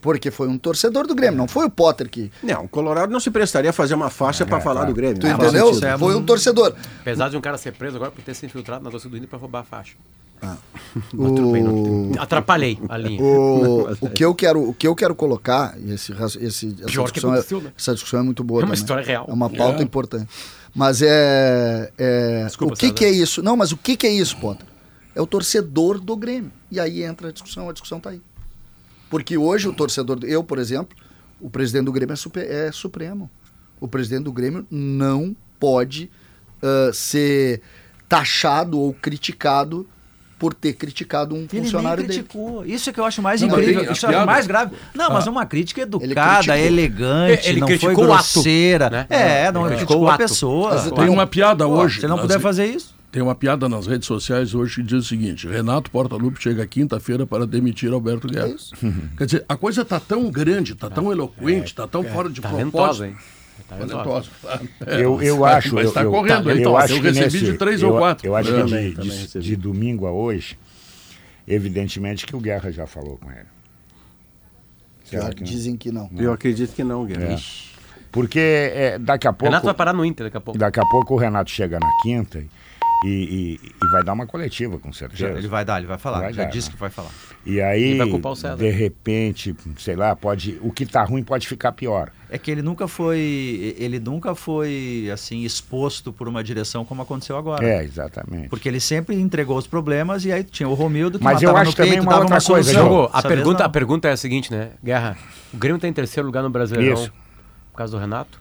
Porque foi um torcedor do Grêmio, não foi o Potter que.
Não, o Colorado não se prestaria a fazer uma faixa para falar
claro.
do Grêmio.
Tu
faz
entendeu?
é
Foi um torcedor.
Apesar de um cara ser preso agora por ter se infiltrado na torcida do Inter pra roubar a faixa.
O,
Atrapalhei a linha.
o, o, que eu quero, o que eu quero colocar, esse, esse, essa,
Pior que
discussão é,
né?
essa discussão é muito boa.
É uma
também.
história real.
É uma pauta
É.
importante. Mas é. é
Desculpa,
o que, que é isso? Não, mas o que, que é isso, Potter? É o torcedor do Grêmio. E aí entra a discussão, a discussão tá aí. Porque hoje o torcedor. do- Eu, por exemplo, o presidente do Grêmio é, super- é supremo. O presidente do Grêmio não pode ah, ser taxado ou criticado por ter criticado um
Ele nem
funcionário dele.
criticou. Isso é que eu acho mais
Não,
incrível. Isso
piada.
mais grave. Não, mas
Ah.
uma crítica
Ele
educada,
criticou.
elegante,
Ele
não foi
criticou o ato,
grosseira.
né?
É, não
Ele
criticou, a pessoa.
Mas
Tem uma piada
Pô,
hoje.
Se não puder fazer isso.
Tem uma piada nas redes sociais hoje que diz o seguinte: Renato Portaluppi chega quinta-feira para demitir Alberto Guerra.
É.
Quer dizer, a coisa está tão grande, está tão eloquente, está tão fora de
Talentosa,
propósito. É,
Eu, eu acho.
Mas
eu,
está
eu,
correndo aí.
eu,
então,
acho
eu recebi
nesse-
de três
eu,
ou quatro.
Eu acho que
Também,
de, de- de domingo a hoje, evidentemente que o Guerra já falou com ele. Será que
dizem que não.
Eu acredito que não, Guerra.
É. Porque é, daqui a pouco.
Renato vai parar no Inter daqui a pouco.
Daqui a pouco o Renato chega na quinta e, e- e vai dar uma coletiva, com certeza.
Ele vai dar, ele vai falar.
Vai
já
dar,
disse
né?
que vai falar.
E aí,
Ele vai culpar o César.
de repente, sei lá, pode. O que tá ruim pode ficar pior.
É que ele nunca foi, ele nunca foi assim exposto por uma direção como aconteceu agora.
É, exatamente.
Porque ele sempre entregou os problemas e aí tinha o Romildo que
Mas eu acho
no peito,
também uma
dava
outra
uma
coisa,
a pergunta, a pergunta é a seguinte, né? Guerra, o Grêmio tá em terceiro lugar no Brasileirão
Isso.
por causa do Renato?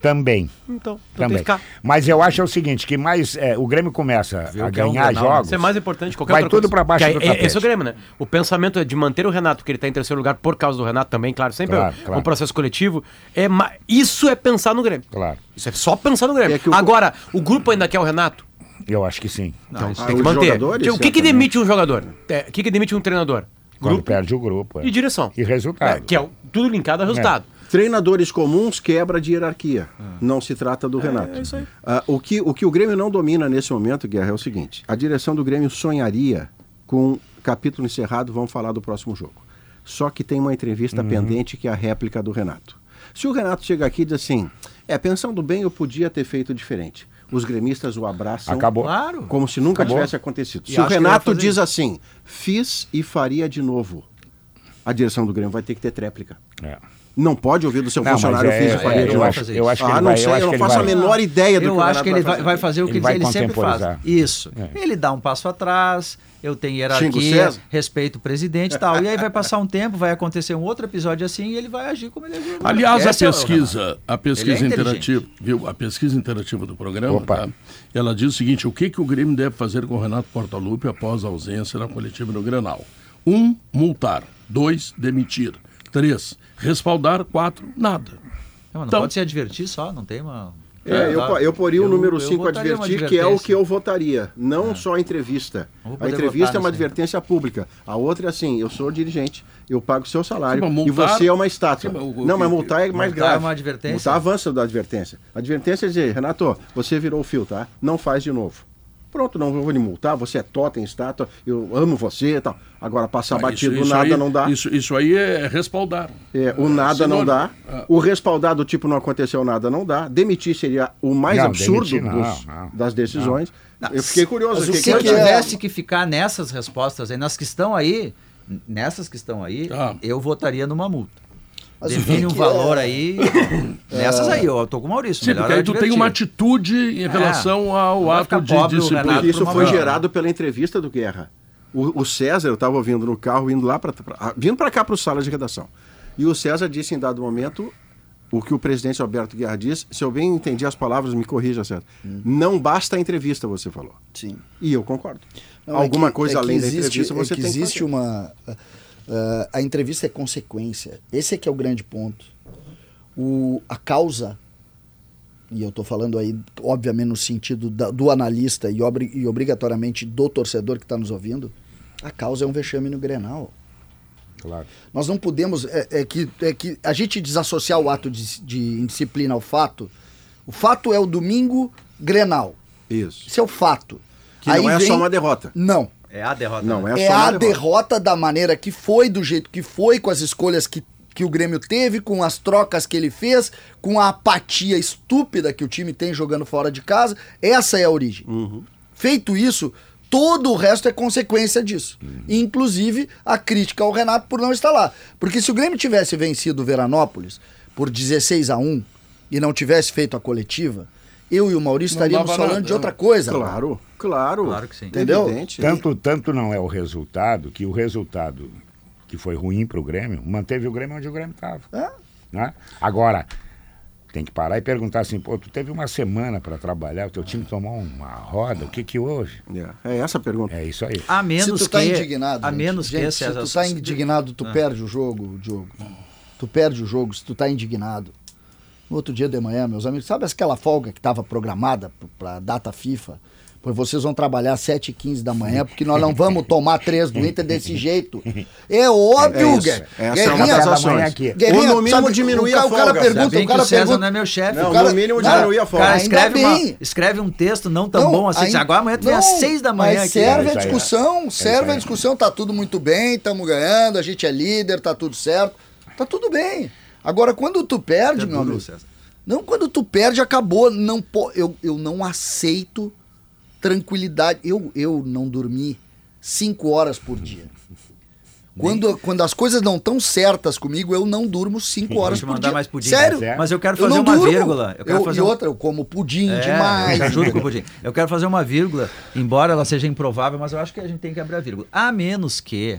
Também.
Então, então tem
Também.
que ficar.
Mas eu acho é o seguinte, que mais é, o Grêmio começa
Vê
a
o que é um
ganhar
Grenal,
jogos.
Isso é mais importante que qualquer
Vai
outra
tudo pra baixo
Que
do
é- é-
tapete.
Esse é o Grêmio, né? O pensamento é de manter o Renato, que ele tá em terceiro lugar por causa do Renato também, claro. Sempre
Claro,
é um
claro.
processo coletivo. É Isso é pensar no Grêmio.
Claro,
Isso é só pensar no Grêmio.
É o-
Agora, o grupo ainda quer o Renato?
eu acho que sim.
Não, isso
Ah,
Tem que manter.
jogadores,
o que, que demite um jogador? É, O que, que demite um treinador?
Quando
Grupo
perde o grupo. é.
e direção.
E resultado.
É, que é tudo linkado a resultado.
Treinadores comuns quebra de hierarquia. Não se trata do Renato.
é isso aí.
Ah, o, que, o que o Grêmio não domina nesse momento, Guerra, é o seguinte: a direção do Grêmio sonharia com capítulo encerrado, vamos falar do próximo jogo. Só que tem uma entrevista pendente que é a réplica do Renato. Se o Renato chega aqui e diz assim, é, pensando bem, eu podia ter feito diferente. Os gremistas o abraçam
Acabou.
Claro.
como se nunca
Acabou.
tivesse acontecido.
E
Se o Renato diz
isso.
assim, fiz e faria de novo, a direção do Grêmio vai ter que ter tréplica.
É.
Não pode ouvir do seu
Não,
funcionário,
é-
e
é,
de
eu acho, eu acho que
ah,
ele
não
vai,
sei,
eu acho
eu
que
não
ele
faço
vai,
a menor ideia do
eu
que o
acho que ele vai,
fazer.
vai fazer o que
Ele
ele,
vai
ele sempre faz. Isso.
É.
Ele dá um passo atrás, eu tenho hierarquia, respeito o presidente e tal. E aí vai passar um tempo, vai acontecer um outro episódio assim e ele vai agir como ele agiu.
Aliás, a
Esse é o
pesquisa, a pesquisa
é
interativa, viu? A pesquisa interativa do programa, tá? ela diz o seguinte: o que, que o Grêmio deve fazer com o Renato Portaluppi após a ausência na coletiva no Granal? Um, multar. Dois, demitir. Três, respaldar. Quatro, nada.
Não, não
Então-
pode se advertir só, não tem uma.
É, eu,
Tá.
eu poria o número
eu
5
votaria uma
advertir, que é o
advertência.
que eu votaria. Não só a entrevista. A entrevista é uma
nisso aí.
advertência pública. A outra é assim, eu sou dirigente, eu pago o seu salário
Sim,
e você é uma estátua.
Sim, o- o
não, mas multar é mais
multar é
grave.
uma advertência?
Multar avança da advertência. Advertência é dizer, Renato, você virou o fio, tá? Não faz de novo. Pronto, não vou lhe multar, você é totem, estátua, eu amo você e tal. Agora, passar
Ah,
batido,
isso- isso
nada
aí-
não dá.
Isso, isso aí é respaldar.
É, o nada não dá.
Ah.
O respaldar do tipo não aconteceu nada não dá. Demitir seria o mais
Não,
absurdo
demitir não,
dos-
não.
das decisões.
Não,
Eu fiquei curioso.
mas o
eu
que
curioso.
é-
tivesse que ficar nessas respostas aí, nas que estão aí, nessas que estão aí,
Tá.
eu votaria numa multa.
Mas o
Define um valor
é-
aí. Nessas aí, eu tô com o Maurício.
Sim, porque aí tu tem uma atitude em relação ao ato de disciplina.
Isso foi gerado pela entrevista do Guerra. O, o César, eu estava ouvindo no carro, indo lá para. vindo para cá para o sala de redação. E o César disse em dado momento o que o presidente Alberto Guerra disse. Se eu bem entendi as palavras, me corrija, César.
Hum.
Não basta a entrevista, você falou.
Sim.
E eu concordo.
Não, é
Alguma
que-
coisa
é
além da
existe-
entrevista você
é que
tem
existe
que fazer.
uma uh, a entrevista é consequência. Esse é que é o grande ponto. O, a causa e eu estou falando aí, obviamente, no sentido da- do analista e, obri- e obrigatoriamente do torcedor que está nos ouvindo, a causa é um vexame no Grenal.
Claro.
Nós não podemos. É, é que, é que a gente desassociar o ato de, de indisciplina ao fato. O fato é o domingo Grenal.
Isso.
Isso é o fato.
Que não
Aí
é
vem-
só uma derrota.
Não.
É a derrota.
Não,
né?
é,
É, a
derrota.
derrota da maneira que foi, do jeito que foi, com as escolhas que, que o Grêmio teve, com as trocas que ele fez, com a apatia estúpida que o time tem jogando fora de casa. Essa é a origem.
Uhum.
Feito isso, todo o resto é consequência disso. Inclusive a crítica ao Renato por não estar lá. Porque se o Grêmio tivesse vencido o Veranópolis por 16 a 1 e não tivesse feito a coletiva, eu e o Maurício
Não
estaríamos falando
nada,
de outra
né?
coisa.
Claro, claro.
Claro que sim.
Entendeu?
Evidente.
Tanto, tanto não é o resultado que o resultado que foi ruim para o Grêmio manteve o Grêmio onde o Grêmio estava.
É.
Né? Agora, tem que parar e perguntar assim, pô, tu teve uma semana para trabalhar, o teu time tomou uma roda, o que que houve?
É, é essa a pergunta.
É isso aí.
A menos
se tu tá
que.
indignado,
a
gente,
menos
gente,
que,
se tu tá indignado, tu perde o jogo, Diogo. Tu perde o jogo se tu tá indignado. No outro dia de manhã, meus amigos, sabe aquela folga que estava programada p- pra data FIFA? Pois vocês vão trabalhar às 7h15 da manhã, porque nós não vamos tomar três do Inter desse jeito. É óbvio,
É isso.
Guer-
Essa é uma
Guerrinha,
das
da
ações.
manhã aqui.
Guerrinha,
Ou no mínimo
sabe,
diminuir a
o cara
folga,
pergunta,
Ainda
o
que
cara
o César
pergunta,
não é meu chefe.
Não,
o cara-
no mínimo
Cara,
diminuir a folga.
Cara,
Ainda
escreve, uma, escreve um texto não tão
Não,
bom assim.
aí-
agora amanhã tu vem às
não,
seis da manhã
Mas
aqui.
serve
É
a
aí.
discussão, serve
isso
a discussão, tá tudo muito bem, estamos ganhando, a gente é líder, tá tudo certo, tá tudo bem. Agora, quando tu perde,
É
meu amigo, não, quando tu perde, acabou, não eu, eu não aceito tranquilidade, eu, eu não dormi cinco horas por dia. Quando, quando as coisas não estão certas comigo, eu não durmo cinco horas
te
por
mandar
dia.
mais pudim.
Sério?
Certo.
Mas eu quero
Eu
fazer
não
uma
durmo.
vírgula. Eu quero
Eu-
fazer
e
um-
outra, eu como pudim
É,
demais.
eu com pudim. Eu quero fazer uma vírgula, embora ela seja improvável, mas eu acho que a gente tem que abrir a vírgula. A menos que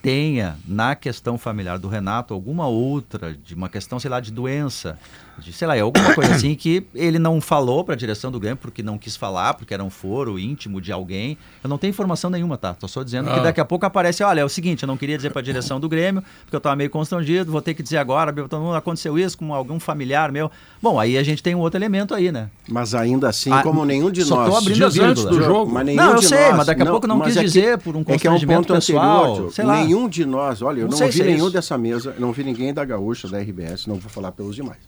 tenha na questão familiar do Renato alguma outra, de uma questão, sei lá, de doença, de, sei lá, alguma coisa assim que ele não falou para a direção do Grêmio porque não quis falar, porque era um foro íntimo de alguém. Eu não tenho informação nenhuma, tá? Tô só dizendo que
Ah.
daqui a pouco aparece, olha, é o seguinte, eu não queria dizer para a direção do Grêmio, porque eu tava meio constrangido, vou ter que dizer agora, não aconteceu isso com algum familiar meu. Bom, aí a gente tem um outro elemento aí, né?
Mas ainda assim,
Ah,
como nenhum de
só
nós.
tô abrindo a
antes
vírgula.
do jogo.
Mas nenhum
Não, eu
de
sei,
nós-
mas daqui a pouco não quis
é que-
dizer por um
é que é um
constrangimento
ponto
pessoal,
anterior,
sei lá.
Nenhum de nós, olha, eu
Não
não,
se é
nenhum
isso.
dessa mesa, não ouvi ninguém da Gaúcha, da RBS, não vou falar pelos demais.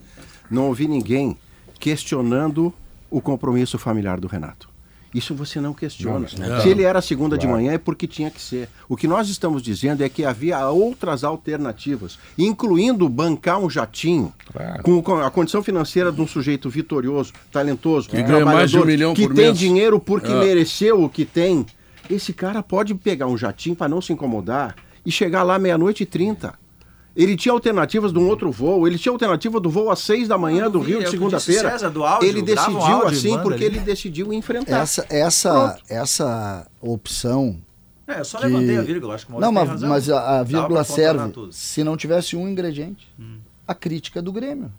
Não ouvi ninguém questionando o compromisso familiar do Renato. Isso você não questiona.
Não,
não.
Se ele era segunda de
Claro.
manhã é porque tinha que ser. O que nós estamos dizendo é que havia outras alternativas, incluindo bancar um jatinho
Claro.
com, com a condição financeira de um sujeito vitorioso, talentoso,
Que ganha mais de um milhão
que
por
tem
mês.
dinheiro porque
É.
mereceu o que tem. Esse cara pode pegar um jatinho para não se incomodar e chegar lá meia-noite e trinta. Ele tinha alternativas de um outro voo, ele tinha alternativa do voo às seis da manhã do
vi,
Rio de segunda-feira. Ele decidiu
áudio
assim porque
ali.
ele decidiu enfrentar.
Essa, essa, essa opção.
É, eu só
que-
levantei a vírgula, acho que o
Não, mas, mas a, a vírgula serve se não tivesse um ingrediente.
Hum.
A crítica do Grêmio.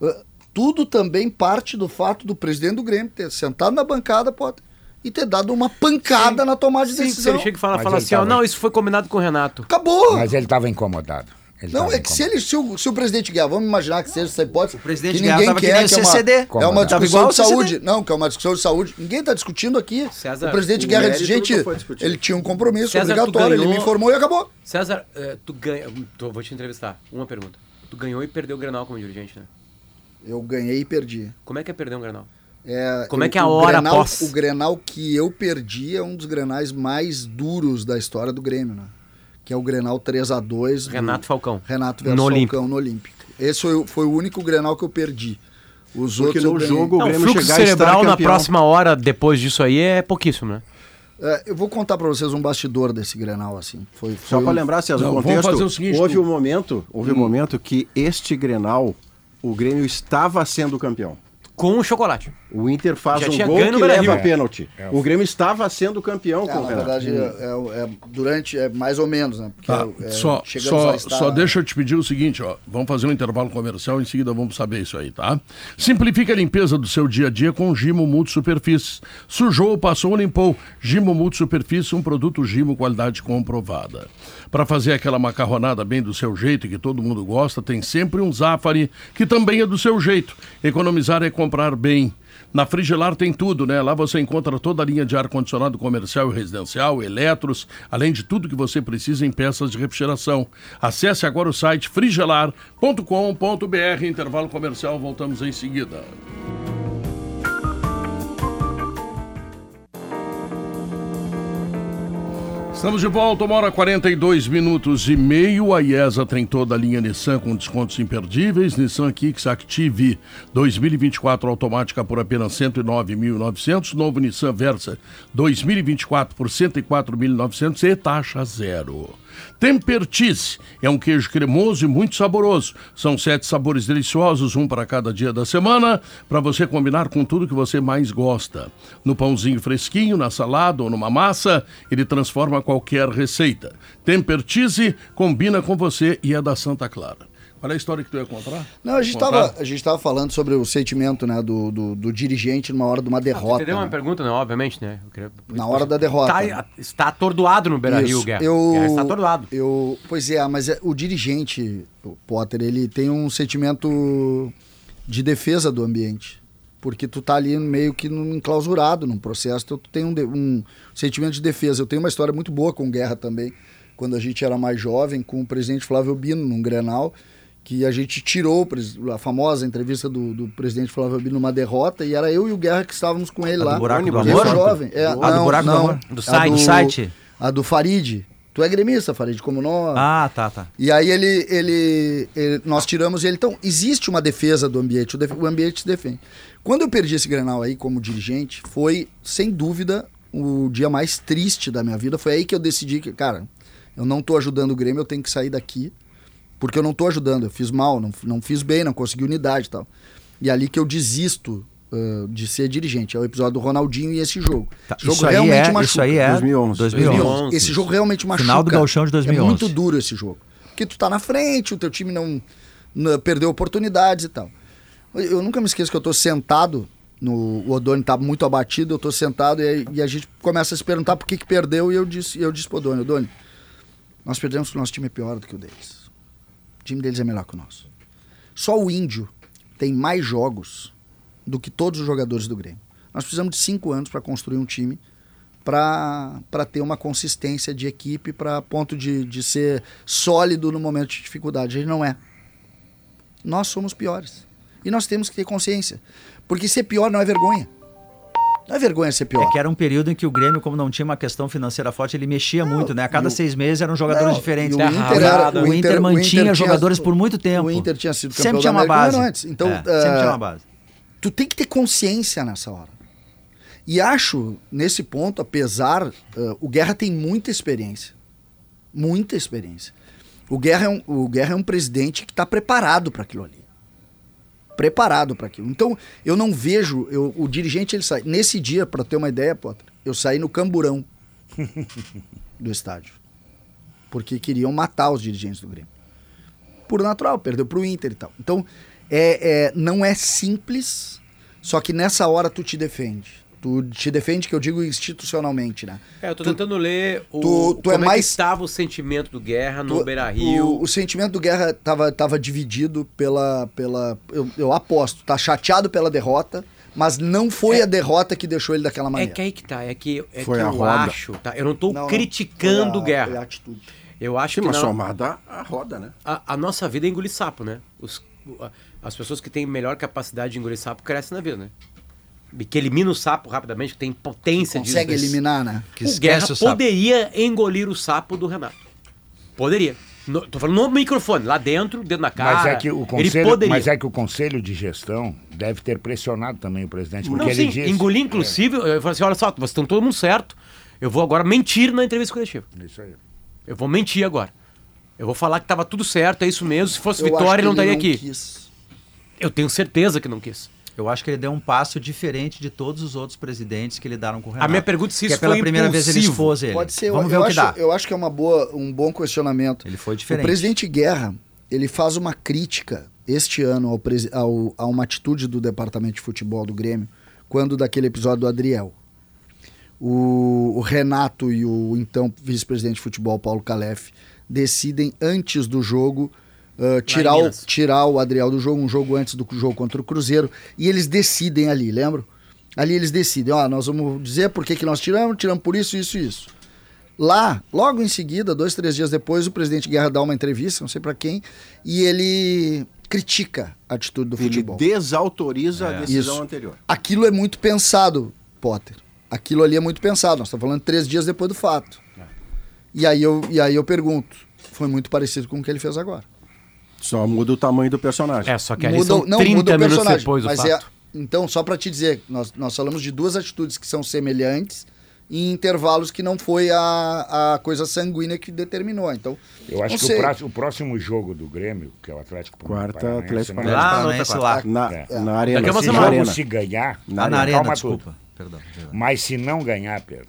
Uh, Tudo também parte do fato do presidente do Grêmio ter sentado na bancada pode, e ter dado uma pancada na tomada de
Sim,
decisão.
ele chega e fala, fala
ele
assim, ó,
tava-
não, isso foi combinado com o Renato.
Acabou!
Mas ele estava incomodado. Ele
Não, é que se, ele, se, o, se o presidente Guerra, vamos imaginar que seja essa hipótese,
presidente
que
Guerra
ninguém
que
quer,
nem o
que é uma,
CCD.
é uma discussão de
o
saúde. Não, que é uma discussão de saúde. Ninguém está discutindo aqui.
César,
o presidente
o
Guerra disse, gente, ele tinha um compromisso
César,
obrigatório, ele
ganhou-
me informou e acabou.
César, eh, tu ganha... tô- vou te entrevistar. Uma pergunta. Tu ganhou e perdeu o Grenal como dirigente, né?
Eu ganhei e perdi.
Como é que é perder um Grenal?
É,
Como é que é a
o
hora
Grenal,
após?
O Grenal que eu perdi é um dos Grenais mais duros da história do Grêmio, né? Que é o Grenal 3x2.
Renato Falcão.
Renato versus
No
Falcão
Olímpico.
no Olímpico. Esse foi, o- foi o único Grenal que eu perdi. Os
Porque
outros
no jogo- O
Não, o
Grêmio
fluxo
e
cerebral na próxima hora depois disso aí é pouquíssimo, né?
É, eu vou contar pra vocês um bastidor desse Grenal, assim. Foi, foi
Só para
um-
lembrar, César,
Não,
o
vamos
contexto,
fazer o seguinte,
houve
tu-
um momento, houve um momento que este Grenal, o Grêmio estava sendo campeão.
Com o chocolate.
O Inter faz
Já
um gol que leva a pênalti.
É.
O Grêmio estava sendo campeão
É,
com o
na
Renato.
verdade, é, é- durante, é mais ou menos, né? Porque
Tá,
é,
só, só,
estar-
só deixa eu te pedir o seguinte, ó. Vamos fazer um intervalo comercial, em seguida vamos saber isso aí, tá? Simplifique a limpeza do seu dia a dia com Gimo Multisuperfícies. Sujou, passou, limpou. Gimo Multisuperfícies, um produto Gimo qualidade comprovada. Para fazer aquela macarronada bem do seu jeito, que todo mundo gosta, tem sempre um Zafari, que também é do seu jeito. Economizar é comprar bem. Na Frigelar tem tudo, né? Lá você encontra toda a linha de ar-condicionado comercial e residencial, eletros, além de tudo que você precisa em peças de refrigeração. Acesse agora o site frigelar.com.br. Intervalo comercial, voltamos em seguida. Estamos de volta, uma hora 42 minutos e meio. A IESA tem toda a linha Nissan com descontos imperdíveis. Nissan Kicks Active 2024 automática por apenas 109.900. Novo Nissan Versa 2024 por 104.900 e taxa zero. Tempertice é um queijo cremoso e muito saboroso. São sete sabores deliciosos, um para cada dia da semana, para você combinar com tudo que você mais gosta. No pãozinho fresquinho, na salada ou numa massa, ele transforma qualquer receita. Tempertize combina com você e é da Santa Clara. Qual é a história que tu ia contar?
Não, a gente estava a gente tava falando sobre o sentimento né, do, do, do dirigente numa hora de uma derrota.
Entendeu uma
né?
pergunta, né? Obviamente, né? Eu queria-
Na hora da derrota.
Tá- está atordoado no Beira-Rio,
Isso.
Guerra.
Eu,
Guerra está atordoado.
eu, pois é, mas é- o dirigente, o Potter, ele tem um sentimento de defesa do ambiente. Porque tu tá ali meio que num- enclausurado num processo, então tu tem um, de- um sentimento de defesa. Eu tenho uma história muito boa com Guerra também, quando a gente era mais jovem, com o presidente Flávio Bino, num Grenal, que a gente tirou a famosa entrevista do, do presidente Flávio Bino numa derrota, e era eu e o Guerra que estávamos com ele
A do
lá.
buraco do amor?
jovem. É,
do
não,
buraco do
não.
amor?
Do
A
site.
Do site?
A do Farid. Tu é gremista, Farid, como nós.
Ah, tá, tá.
E aí ele, ele, ele- nós tiramos ele. Então, existe uma defesa do ambiente, o, def- o ambiente se defende. Quando eu perdi esse Grenal aí como dirigente, foi, sem dúvida, o dia mais triste da minha vida. Foi aí que eu decidi que, cara, eu não tô ajudando o Grêmio, eu tenho que sair daqui. Porque eu não tô ajudando, eu fiz mal, não, não fiz bem, não consegui unidade e tal. E é ali que eu desisto ãh, de ser dirigente. É o episódio do Ronaldinho e esse jogo.
Tá,
Esse jogo
Isso aí, é, isso
machuca.
aí é
2011.
2011.
2011.
Esse jogo realmente machuca.
Final do Gauchão de 2011.
É muito duro esse jogo. Porque tu tá na frente, o teu time não, não- perdeu oportunidades e tal. Eu, nunca me esqueço que eu tô sentado, no, o Odoni tá muito abatido, eu tô sentado e, e a gente começa a se perguntar por que, que perdeu e eu disse, eu disse pro Odoni, Odoni, nós perdemos porque o nosso time é pior do que o deles. O time deles é melhor que o nosso. Só o Índio tem mais jogos do que todos os jogadores do Grêmio. Nós precisamos de cinco anos para construir um time para ter uma consistência de equipe para ponto de, de ser sólido no momento de dificuldade. A gente não é. Nós somos piores. E nós temos que ter consciência. Porque ser pior não é vergonha. Não é vergonha ser pior.
É que era um período em que o Grêmio, como não tinha uma questão financeira forte, ele mexia muito, né? A cada
o-
seis meses eram jogadores
Não,
diferentes.
e
né?
o Inter era-
o, Inter, mantinha jogadores por muito tempo.
O Inter tinha sido campeão
Sempre tinha uma
um
base.
antes. Então,
É,
eh,
sempre tinha uma base.
tu tem que ter consciência nessa hora. E acho, nesse ponto, apesar, eh, o Guerra tem muita experiência. Muita experiência. O Guerra é um, o Guerra é um presidente que está preparado para aquilo ali. Preparado para aquilo. Então, eu não vejo. eu- o dirigente, ele sai. Nesse dia, para ter uma ideia, Potter, eu saí no camburão do estádio. Porque queriam matar os dirigentes do Grêmio. Por natural, perdeu pro Inter e tal. Então, é, é, não é simples, só que nessa hora tu te defende. Tu te defende, que eu digo institucionalmente, né?
É, eu tô
Tu-
tentando ler o,
tu- tu é
como é,
mais-
que estava o sentimento do Guerra no
Tu-
Beira-Rio.
O, o sentimento do Guerra tava, tava dividido pela. pela eu, eu aposto, tá chateado pela derrota, mas não foi a derrota que deixou ele daquela
É
maneira.
que aí que tá, é que, é
Foi
que
a
eu
roda.
acho, tá? Eu não tô
Não, não,
criticando
foi
o
a-
Guerra.
foi a atitude.
Eu acho
Sim,
que
mas
não-
somada a roda, né?
a, a nossa vida é engolir sapo, né? Os- as pessoas que têm melhor capacidade de engolir sapo crescem na vida, né? Que elimina o sapo rapidamente, que tem potência de
Consegue eliminar, né?
Que
o
esquece
Guerra
o sapo.
poderia engolir o sapo do Renato. Poderia. No- tô falando no microfone, lá dentro, dentro da cara.
Mas é, que o conselho, mas é que o conselho de gestão deve ter pressionado também o presidente, porque
Não,
ele
sim,
disse...
engolir, inclusive, eu falei assim: olha só, vocês estão todo mundo certo. Eu vou agora mentir na entrevista coletiva.
É, isso aí.
Eu vou mentir agora. Eu vou falar que tava tudo certo, é isso mesmo. Se fosse
Eu acho
Vitória,
que
ele não estaria aqui.
quis.
Eu tenho certeza que não quis.
Eu acho que ele deu um passo diferente de todos os outros presidentes que lidaram com o Renato.
minha pergunta é se
que
isso
é pela
foi
primeira vez ele
impulsivo.
expôs ele.
Pode ser,
Vamos
eu,
ver
eu
o que
acho,
dá.
eu acho que é uma boa, um bom questionamento.
Ele foi
O
diferente.
presidente Guerra, ele faz uma crítica este ano ao, ao- a uma atitude do departamento de futebol do Grêmio, quando daquele episódio do Adriel. O, o Renato e o então vice-presidente de futebol, Paulo Calef, decidem antes do jogo ah, tirar, o, tirar o Adriel do jogo, um jogo antes do jogo contra o Cruzeiro, e eles decidem ali, lembram? Ali eles decidem, ó, nós vamos dizer por que, que nós tiramos, tiramos por isso, isso e isso. Lá, logo em seguida, dois, três dias depois, o presidente Guerra dá uma entrevista, não sei pra quem, e ele critica a atitude do
Ele
futebol.
desautoriza a decisão
Isso.
anterior.
Aquilo é muito pensado, Potter. Aquilo ali é muito pensado. Nós estamos falando três dias depois do fato. E, aí eu, e aí eu pergunto, foi muito parecido com o que ele fez agora.
Só muda o tamanho do personagem.
É, só que ali
Muda,
são
não,
30
muda o
minutos
personagem.
depois do
mas
fato.
é, então, só pra te dizer, nós, nós falamos de duas atitudes que são semelhantes em intervalos que não foi a, a coisa sanguínea que determinou. Então,
Eu acho que o próximo, o próximo jogo do Grêmio, que é o Atlético
Quarta,
Paranaense,
Atlético
né?
Lá no
Paranaense
Paranaense
lá.
Na,
É.
na arena.
Daqui a uma
Se
na arena.
se ganhar,
Lá na arena,
calma
desculpa.
tudo.
Perdão, perdão.
Mas se não ganhar, Pedro,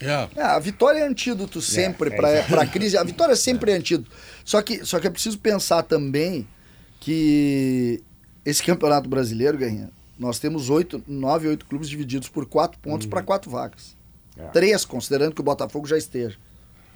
É.
É, a vitória é antídoto sempre
é,
para a crise. A vitória é sempre antídoto. Só que, só que é preciso pensar também que esse campeonato brasileiro, Guerrinha, nós temos oito, nove, oito clubes divididos por quatro pontos para quatro vagas.
É.
Três, considerando que o Botafogo já esteja.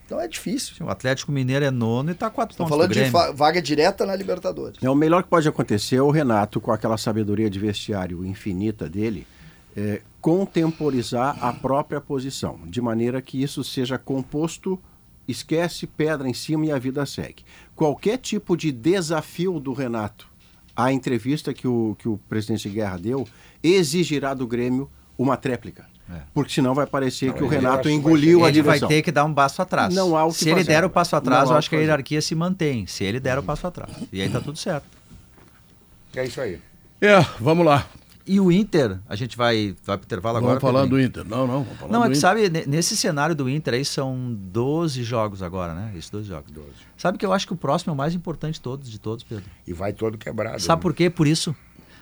Então é difícil.
O Atlético Mineiro é nono e tá quatro
Estou
pontos
falando
do
de vaga direta na Libertadores.
É, o melhor que pode acontecer é o Renato, com aquela sabedoria de vestiário infinita dele, é, contemporizar a própria posição, de maneira que isso seja composto, esquece, pedra em cima e a vida segue. Qualquer tipo de desafio do Renato à entrevista que o, que o presidente Guerra deu exigirá do Grêmio uma tréplica. Porque senão vai parecer que o Renato engoliu a
Ele vai ter que dar um passo atrás.
Não há o que
Se ele
fazer.
der o passo atrás,
Não
eu acho
que
que a hierarquia se mantém. Se ele der o passo atrás. E aí tá tudo certo.
é isso aí.
É, vamos lá.
E o Inter, a gente vai, vai pro intervalo
Vamos
agora.
falar
Pedrinho?
do Inter. Não, não, vamos falar
Não, é que sabe, ne- nesse cenário do Inter aí são 12 jogos agora, né? Isso, 12 jogos. Sabe que eu acho que o próximo é o mais importante de todos, de todos, Pedro.
E vai todo quebrado.
Sabe
né?
por quê? Por isso.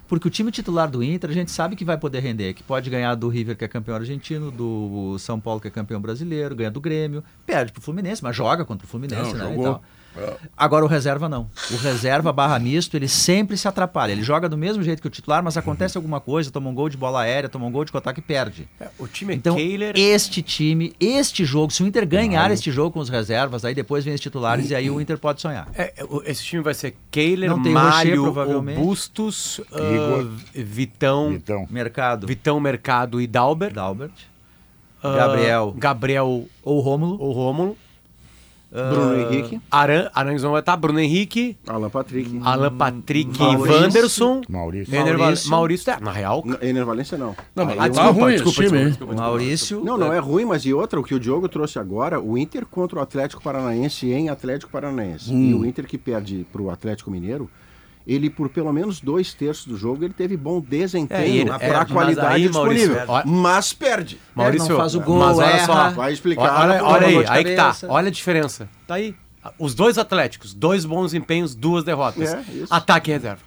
Porque o time titular do Inter, a gente sabe que vai poder render, que pode ganhar do River, que é campeão argentino, do São Paulo, que é campeão brasileiro, ganha do Grêmio, perde pro Fluminense, mas joga contra o Fluminense,
Não,
né? e
jogou.
tal. Agora o reserva não. O reserva barra misto, ele sempre se atrapalha. Ele joga do mesmo jeito que o titular, mas acontece alguma coisa, toma um gol de bola aérea, toma um gol de contato e perde.
O time é
Então,
Kehler.
este time, este jogo, se o Inter ganhar este jogo com os reservas, aí depois vem os titulares e aí o Inter pode sonhar.
É, é, esse time vai ser Kehler,
Não tem o Rocher.
Bustos,
Igor.
Vitão,
Então,
Mercado,
Vitão Mercado e Dalber.
Dalbert,
ah,
Gabriel
Gabriel
ou Rômulo.
ou Rômulo.
Bruno Henrique,
Aran, Arangues vai estar, Bruno Henrique,
Alan Patrick.
Alan Patrick,
Maurício.
Wanderson,
Maurício.
Ener
Maurício.
Maurício, é, na real.
Ener Valência não.
Não, mas
Ah,
tá
desculpa,
ruim
desculpa,
esse time, hein?
desculpa, desculpa.
Maurício.
Não, não é ruim, mas e outra, o que o Diogo trouxe agora, o Inter contra o Atlético Paranaense em Atlético Paranaense. E o Inter que perde pro Atlético Mineiro, ele por pelo menos dois terços do jogo, ele teve bom
É,
desempenho
ele-
para
é,
a qualidade
aí, Maurício,
disponível.
é,
mas perde.
Maurício,
não faz o gol,
mas olha só,
erra.
Vai explicar.
Olha, olha aí, aí que tá. Olha a diferença. Tá aí. Os dois Atléticos, dois bons empenhos, duas derrotas.
É, isso.
Ataque e reserva.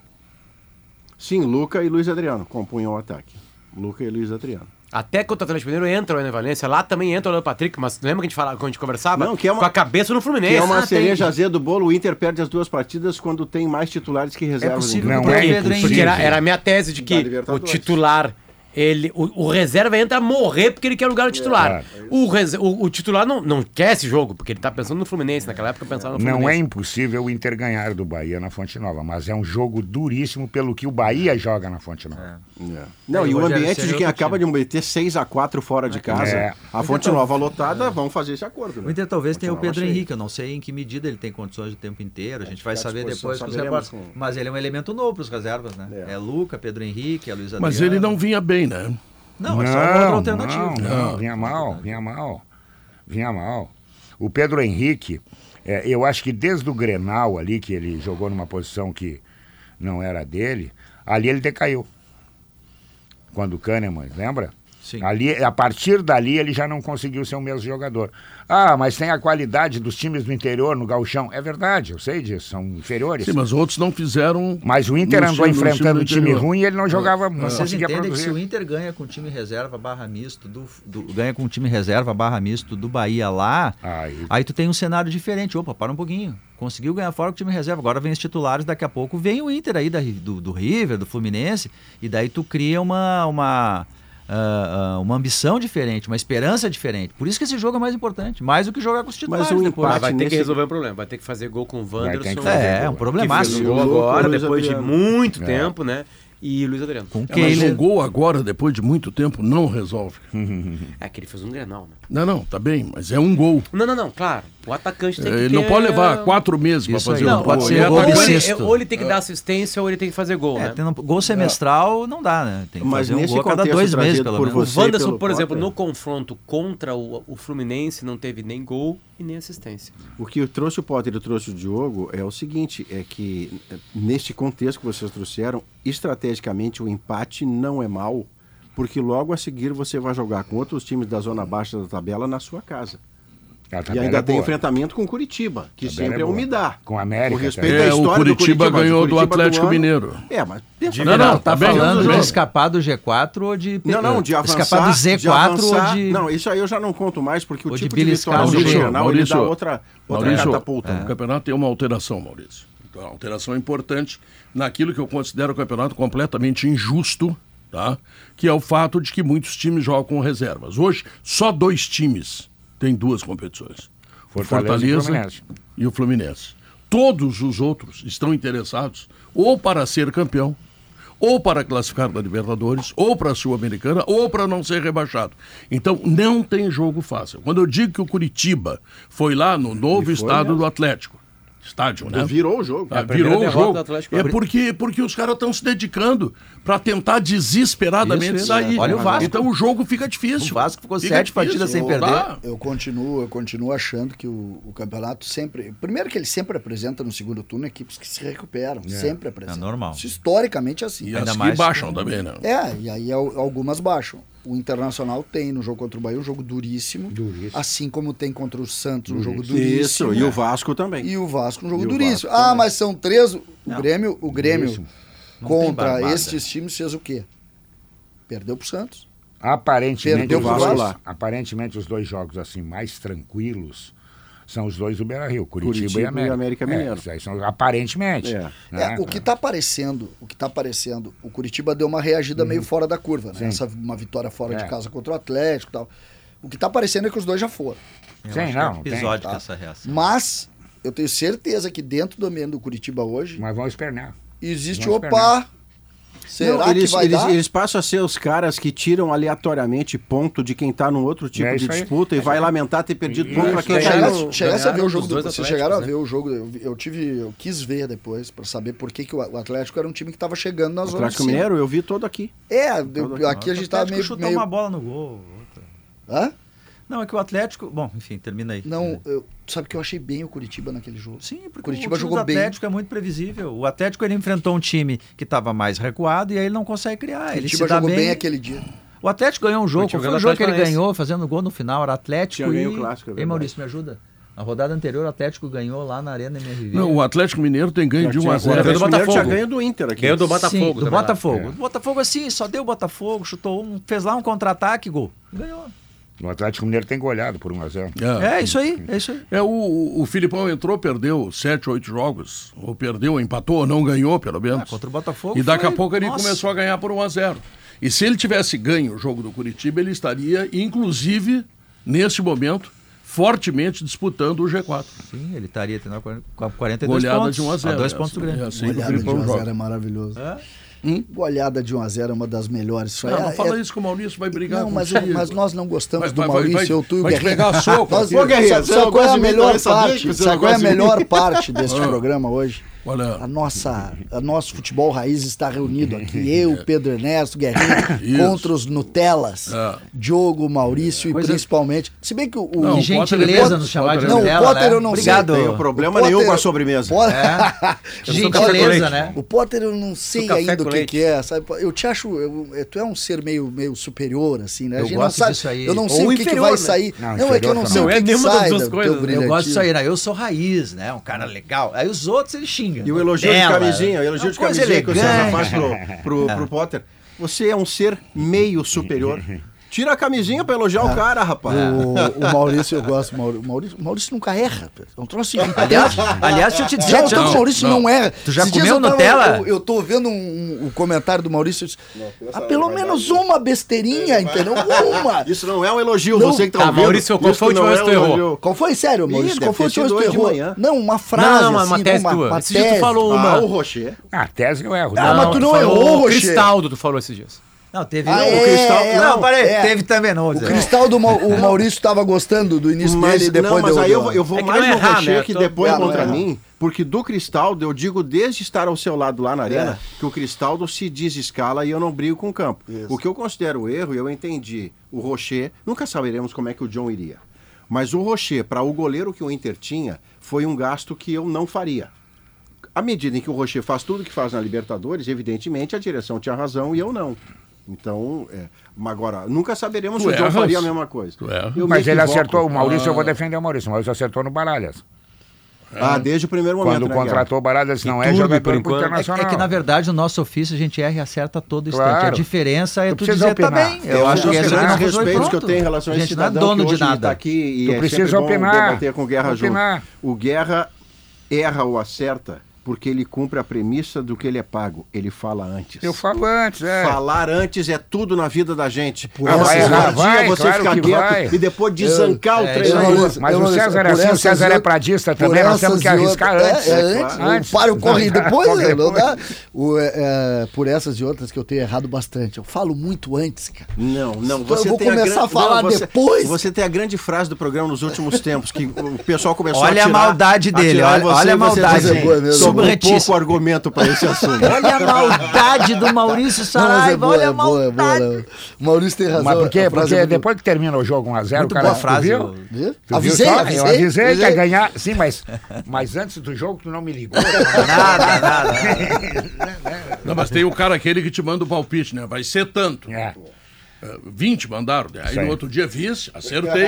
Sim, Luca e Luiz Adriano compunham o ataque. Luca e Luiz Adriano.
Até contra o Atlético Mineiro entra o Ener Valência, lá também entra o Leandro Patrick, mas lembra que a gente falava, quando a gente conversava?
Não, que é uma-
Com a cabeça no Fluminense.
Que é uma
Ah, tem-
cereja azeda do bolo, o Inter perde as duas partidas quando tem mais titulares que reservas.
possível
em
Não
campo.
é
Porque, era, era a minha tese de que o titular, ele, o, o reserva entra a morrer porque ele quer o lugar do titular. o, rese- o, o titular não, não quer esse jogo, porque ele tá pensando no Fluminense. Naquela época pensava no Fluminense.
Não é impossível o Inter ganhar do Bahia na Fonte Nova, mas é um jogo duríssimo pelo que o Bahia joga na Fonte Nova.
É. Não,
É,
e
o
o ambiente de
é
quem acaba de meter 6x4 fora de casa,
É.
a Fonte Nova lotada, vão fazer esse acordo.
O
Né?
Inter talvez tenha o Pedro. Henrique, eu não sei em que medida ele tem condições o tempo inteiro, a gente vai saber depois com os repórteres. Mas ele é um elemento novo para os reservas, né?
É.
É. Luca, Pedro Henrique, é Luiz Adriano.
Mas ele não vinha bem, né?
Não, é só uma outra alternativa.
Não, não, vinha mal, vinha mal. Vinha mal. O Pedro Henrique, é, eu acho que desde o Grenal ali, que ele jogou numa posição que não era dele, ali ele decaiu. Quando o Kahneman, lembra?
Sim.
Ali, a partir dali ele já não conseguiu ser o mesmo jogador. Ah, mas tem a qualidade dos times do interior no gauchão. É verdade, eu sei disso, são inferiores.
Sim, mas outros não fizeram.
Mas o Inter andou
time-
enfrentando um time
interior.
ruim e ele não jogava, não
Vocês entendem que se o
produzir.
Inter ganha com time reserva barra misto, do, do- ganha com time reserva barra misto do Bahia lá,
Aí-
aí tu tem um cenário diferente. Opa, para um pouquinho. Conseguiu ganhar fora com o time reserva. Agora vem os titulares, daqui a pouco vem o Inter aí da, do, do River, do Fluminense, e daí tu cria uma, uma, ah, uma ambição diferente, uma esperança diferente. Por isso que esse jogo é mais importante, mais do que jogar com os titulares
o
depois.
Mas
empate
vai ter que
nesse-
resolver o problema. Vai ter que fazer gol com o Wanderson.
que
É, é um problemaço.
Que gol agora, depois de muito
É.
tempo, né? E Luiz Adriano.
Com
É,
quem
mas
ele...
um gol agora, depois de muito tempo, não resolve.
É que ele fez um grenal, né?
Não, não, tá bem, mas é um gol.
Não, não, não, claro. O atacante tem que
Ele
ter...
não pode levar quatro meses para fazer
aí,
um
não,
gol.
pode ser
é
ou, ele, ou ele tem que dar assistência ou ele tem que fazer gol,
É,
né?
tendo gol semestral não dá, né? Tem que
Mas
fazer um gol a cada dois meses, pelo
por
menos.
O Wanderson, por exemplo, no confronto contra o, o Fluminense, não teve nem gol e nem assistência.
O que trouxe o Potter e trouxe o Diogo é o seguinte, é que eh, neste contexto que vocês trouxeram, estrategicamente o empate não é mal, porque logo a seguir você vai jogar com outros times da zona baixa da tabela na sua casa.
A
E ainda
é
tem
boa.
enfrentamento com Curitiba, que
Tabela
sempre
é
é, umidar.
Com a América
Com respeito
também.
à
É, o
história do
Curitiba
Curitiba,
ganhou
o
do
Curitiba
Atlético
ano-
Mineiro.
É, mas pensa
Não, não, tá
Tá
bem,
falando de
não.
escapar do G4 ou de...
Não, não, de avançar,
Escapar do Z4
de avançar,
ou de...
Não, isso aí eu já não conto mais, porque o tipo de, vitória regional, ele dá
Maurício,
outra, outra
Maurício,
catapulta.
O campeonato tem uma alteração, Maurício. Então, a alteração é importante naquilo que eu considero o campeonato completamente injusto, tá? Que é o fato de que muitos times jogam com reservas. Hoje, só dois times têm duas competições.
Fortaleza e
Fortaleza
Fluminense.
e o Fluminense. Todos os outros estão interessados ou para ser campeão, ou para classificar da Libertadores, ou para a Sul-Americana, ou para não ser rebaixado. Então, não tem jogo fácil. Quando eu digo que o Curitiba foi lá no novo estado do Atlético, estádio, né?
Virou o jogo.
Primeira
virou o
derrota
jogo.
do Atlético.
É porque, porque os caras estão se dedicando para tentar desesperadamente
Isso, isso.
sair.
Olha o Vasco.
Então o jogo fica difícil.
O Vasco ficou
Fica
sete
difícil.
partidas sem perder.
Eu continuo, eu continuo achando que o, o campeonato sempre. Primeiro que ele sempre apresenta no segundo turno equipes que se recuperam. Sempre apresenta.
É normal.
Isso historicamente é assim.
E
Ainda
as
mais
que baixam também, né?
É, e aí al- algumas baixam. O Internacional tem no jogo contra o Bahia um jogo duríssimo.
Duríssimo.
Assim como tem contra o Santos um jogo
Isso,
duríssimo.
e o Vasco também.
E o Vasco um jogo duríssimo.
Vasco
Ah,
também.
mas são três. O Grêmio, o Grêmio.
Não
contra estes times fez o quê? Perdeu pro Santos.
Aparentemente,
Perdeu
pro
dois,
Vasco.
aparentemente, os dois jogos assim mais tranquilos são os dois do Beira Rio, Curitiba,
Curitiba
e
e
América.
América
É,
Mineiro.
aí são, aparentemente.
É.
né?
É, o que tá aparecendo, o que tá aparecendo, o Curitiba deu uma reagida meio fora da curva, né?
Sim.
Essa uma vitória fora
É.
de casa contra o Atlético e tal. O que tá aparecendo é que os dois já foram.
Eu
Sim, não,
é episódica
tá.
essa reação.
Mas eu tenho certeza que dentro do ambiente do Curitiba hoje
Mas vão espernear.
existe,
Vamos
opa, Será
Não, eles,
que vai
eles,
dar?
eles passam a ser os caras que tiram aleatoriamente ponto de quem tá num outro tipo
É
de
isso aí.
disputa e vai lamentar ter perdido ponto pra quem
Isso,
tá
é.
Chegasse, a ver o jogo do, Vocês chegaram a
né?
ver o jogo. Eu, eu tive. Eu quis ver depois pra saber por que, que o Atlético era um time que tava chegando na
O
zona
Atlético. Mineiro, eu vi todo aqui.
É, eu- aqui a gente tava meio.
chutou
meio...
uma bola no gol. outra.
Hã?
Não, é que o Atlético. Bom, enfim, termina aí.
Não, eu, sabe que eu achei bem o Curitiba naquele jogo.
Sim, porque
Curitiba
o time
jogou
do
bem.
Atlético é muito previsível. O Atlético ele enfrentou um time que estava mais recuado e aí ele não consegue criar. Ele
Curitiba
se dá
jogou
bem.
bem aquele dia.
O Atlético ganhou um jogo. Qual foi o jogo que ele ganhou fazendo gol no final? Era Atlético
Tinha
e...
ganho o clássico, é
Ei. Maurício, me ajuda. Na rodada anterior, o Atlético ganhou lá na Arena MRV.
Não, o Atlético Mineiro tem ganho de 1 a
O
0
Atlético
do
Mineiro tinha
Botafogo.
ganho do Inter aqui.
Ganhou do Botafogo.
Sim, do. Botafogo. O Botafogo assim, só deu o Botafogo, chutou um, fez lá um contra-ataque, gol. Ganhou.
O Atlético Mineiro tem goleado por 1 a 0
É.
É isso aí, é isso aí.
É, o, o Filipão entrou, perdeu sete, oito jogos. Ou perdeu, empatou, ou não ganhou, pelo menos.
Ah, contra o Botafogo
E daqui a
foi-
pouco ele
Nossa.
começou a ganhar por 1 a 0 E se ele tivesse ganho o jogo do Curitiba, ele estaria, inclusive, neste momento, fortemente disputando o G4.
Sim, ele estaria tendo com 42
Goleada
pontos.
de 1 a 0
a dois
é
pontos do Grêmio.
é assim
Goleada de
Filipão
1x0
joga.
é maravilhoso.
É?
Goleada de 1x0 é uma das melhores. Isso
Não,
aí
não
é-
fala
é-
isso que o Maurício vai brigar
Não, mas,
contigo.
mas nós não gostamos
Vai-
do
vai- vai-
Maurício,
vai-
eu, tu e o
vai te
Guerrinho.
pegar soco
Nós-.
Ô, Guerrinho,
sabe,
você
sabe
não
qual é a melhor parte? Sabe
não
qual é a melhor parte deste
Ah.
programa hoje?
Olha,
A nossa, a nosso futebol raiz está reunido aqui. Eu, Pedro Ernesto, Guerrinho, contra os Nutelas.
É.
Diogo, Maurício e
Coisa-
principalmente. Se bem que o.
Não,
Que
o Potter
gentileza
é-
nos chamar de
Potter é-
Não, o Potter
né?
eu não sei.
Obrigado.
Não tem problema
O
nenhum
Potter-
com a sobremesa.
Potter-
Gentileza, né?
O Potter eu não sei ainda o que, que é, sabe? Eu te acho, eu- eu- tu é um ser meio, meio superior, assim, né? A
Eu
gente
gosto
não sabe,
disso aí.
Eu não sei
Ou
o que, que
inferior,
vai
né?
sair.
Não,
Não, é que eu não sei o
é
que, que
nenhuma das
sai
né?
Eu gosto disso aí, né? Eu sou raiz, né? Um cara legal. Aí os outros ele xinga.
E o elogio de
Nutella.
camisinha, o elogio
uma
de camisinha que o César
elegante.
faz pro, pro, pro Potter. Você é um ser meio superior. Tira a camisinha pra elogiar o cara, rapaz.
O, o Maurício, eu gosto. O Maurício, o Maurício, o Maurício nunca erra. É um troço irritante.
Aliás, aliás, deixa eu te dizer,
Já
Tiago,
o Maurício não,
não.
erra.
Tu já
Esses
comeu
eu tava-
Nutella?
Eu, eu tô vendo um, um- o comentário do Maurício. disse, ah, pelo menos uma besteirinha, entendeu? Uma.
Isso não é um elogio,
Não.
você que tá
Tá,
ouvindo.
Maurício, qual foi última
não
vez
é
que tu errou?
elogio.
Qual foi, sério, Maurício?
Ih,
Qual foi última vez
sido
que tu errou? Não, uma frase.
Não, uma,
assim,
uma tese
uma,
tua.
uma
dias tu
tese.
falou
Ah,
uma.
o Rocher.
Ah, tese eu erro.
Ah, mas tu não errou,
O
Rocher.
Cristaldo, tu falou esses dias.
Não, teve.
Ah,
o
é,
Cristal.
é,
não,
não,
parei.
é.
Teve também, não.
O. Cristal do Mau- o Maurício estava gostando do início
Mas,
dele e depois
não, mas
deu-
aí eu vou, eu vou
É
mais
não é
no
errar,
Rocher
né?
que
Tô-
depois
É, não
contra mim, porque do Cristaldo, eu digo desde estar ao seu lado lá na arena,
É.
que o Cristaldo se desescala e eu não brigo com o campo.
Isso.
O que eu considero erro, e eu entendi, o Rocher, nunca saberemos como é que o John iria. Mas o Rocher, para o goleiro que o Inter tinha, foi um gasto que eu não faria. À medida em que o Rocher faz tudo que faz na Libertadores, evidentemente a direção tinha razão e eu não. Então, é, mas agora, nunca saberemos
Tu
se o John faria a mesma coisa.
Mas ele acertou, o Maurício, eu vou defender o Maurício. O Maurício acertou no Baralhas.
Ah, desde o primeiro momento.
Quando
né,
contratou o Baralhas, não é jogador
enquanto.
É,
internacional.
é que, na verdade, o nosso ofício a gente erra e acerta todo instante.
Claro.
A diferença é
Tu
tu, dizer, tá
opinar.
bem.
Eu,
Eu,
acho
que esse não
respeitos
respeitos
que eu tenho em relação a
A
esse
gente não é
cidadão
dono
que
de
hoje
nada.
tá aqui e
Tu
é
precisa opinar.
debater com o Guerra
Opinar.
junto. O Guerra erra ou acerta porque ele cumpre a premissa do que ele é pago. Ele fala antes.
Eu falo antes, é.
Falar antes é tudo na vida da gente.
Por
Ah,
vai, vai,
você
claro
ficar quieto
vai.
e depois desancar o
é.
Eu não-
Mas
eu
o
não-
César é assim, o César é pradista também, nós temos que arriscar
outras-
antes.
É, é,
É,
antes.
claro.
O páreo corre depois,
Corre
né? Não dá. O, é, é, por essas e outras que eu tenho errado bastante. Eu falo muito antes, cara.
Não, não.
Eu
Você
vou
tem
começar
gran-
a falar
não, você-
depois.
Você tem a grande frase do programa nos últimos tempos, que o pessoal começou
Olha
a
a
tirar,
maldade dele, olha- olha a maldade.
É boa.
Sobrou um pouco argumento para esse assunto.
Olha a maldade do Maurício
é
Saraiva,
boa,
olha
é
a
boa, é boa.
maldade.
né? O Maurício tem razão.
Mas por quê?
a frase
Porque
é
depois que termina o jogo 1x0, o cara
boa frase,
viu?
o-
Viu? Avisei, avisei.
Eu avisei que ia
avisei.
ganhar. Sim, mas, mas antes do jogo tu não me ligou.
Nada, nada.
Não, mas tem o cara aquele que te manda o palpite, né? Vai ser tanto.
É.
Eh, 20 mandaram. né? Aí
aí.
no outro dia vice, acertei.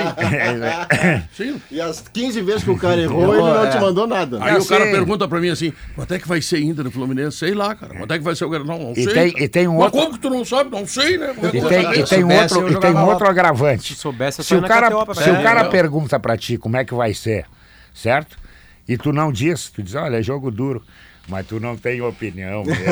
Sim.
E as 15 vezes que o cara errou, ele não te mandou nada.
Aí
É
o cara
assim.
pergunta pra mim assim: quanto é que vai ser Inter e Fluminense? Sei lá, cara. Quanto é que vai ser o Granal? Não
E
sei.
tem-
cara.
e tem um
Mas
outro-
como que tu não sabe? Não sei, né? É
E tem, e tem um outro, e tem um outro agravante.
Se soubesse, eu
Se o cara, se
pegar.
o cara
É.
pergunta pra ti como é que vai ser, certo? E tu não diz, tu diz, olha, é jogo duro. Mas tu não tem opinião mesmo.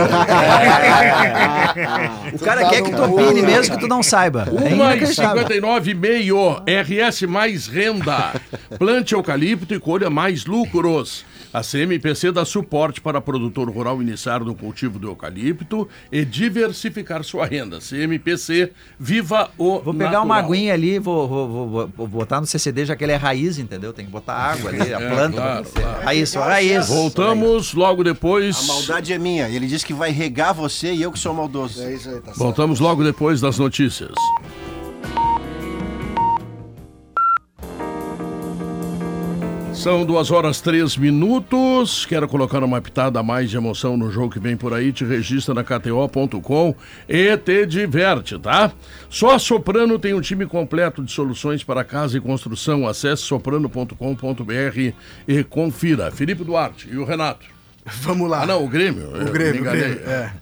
O cara
tá
quer que tu opine
mundo.
mesmo que tu não saiba. É
Uma e. 59 e meio, RS mais renda. Plante eucalipto e colha mais lucros. A CMPC dá suporte para produtor rural iniciar no cultivo do eucalipto e diversificar sua renda. CMPC, viva o
Vou pegar uma
natural.
aguinha ali, vou, vou, vou- vou- botar no CCD, já que ele é raiz, entendeu? Tem que botar água ali, a
É,
planta.
claro, claro.
Raiz, só raiz.
Voltamos logo depois.
A maldade é minha. Ele disse que vai regar você e eu que sou maldoso.
É isso aí, tá certo.
Voltamos logo depois das notícias. São duas horas três minutos. Quero colocar uma pitada a mais de emoção no jogo que vem por aí. Te registra na KTO.com e te diverte, tá? Só a Soprano tem um time completo de soluções para casa e construção. Acesse soprano.com.br e confira. Felipe Duarte e o Renato.
Vamos lá.
Ah, não, o Grêmio.
O Grêmio, o Grêmio, é.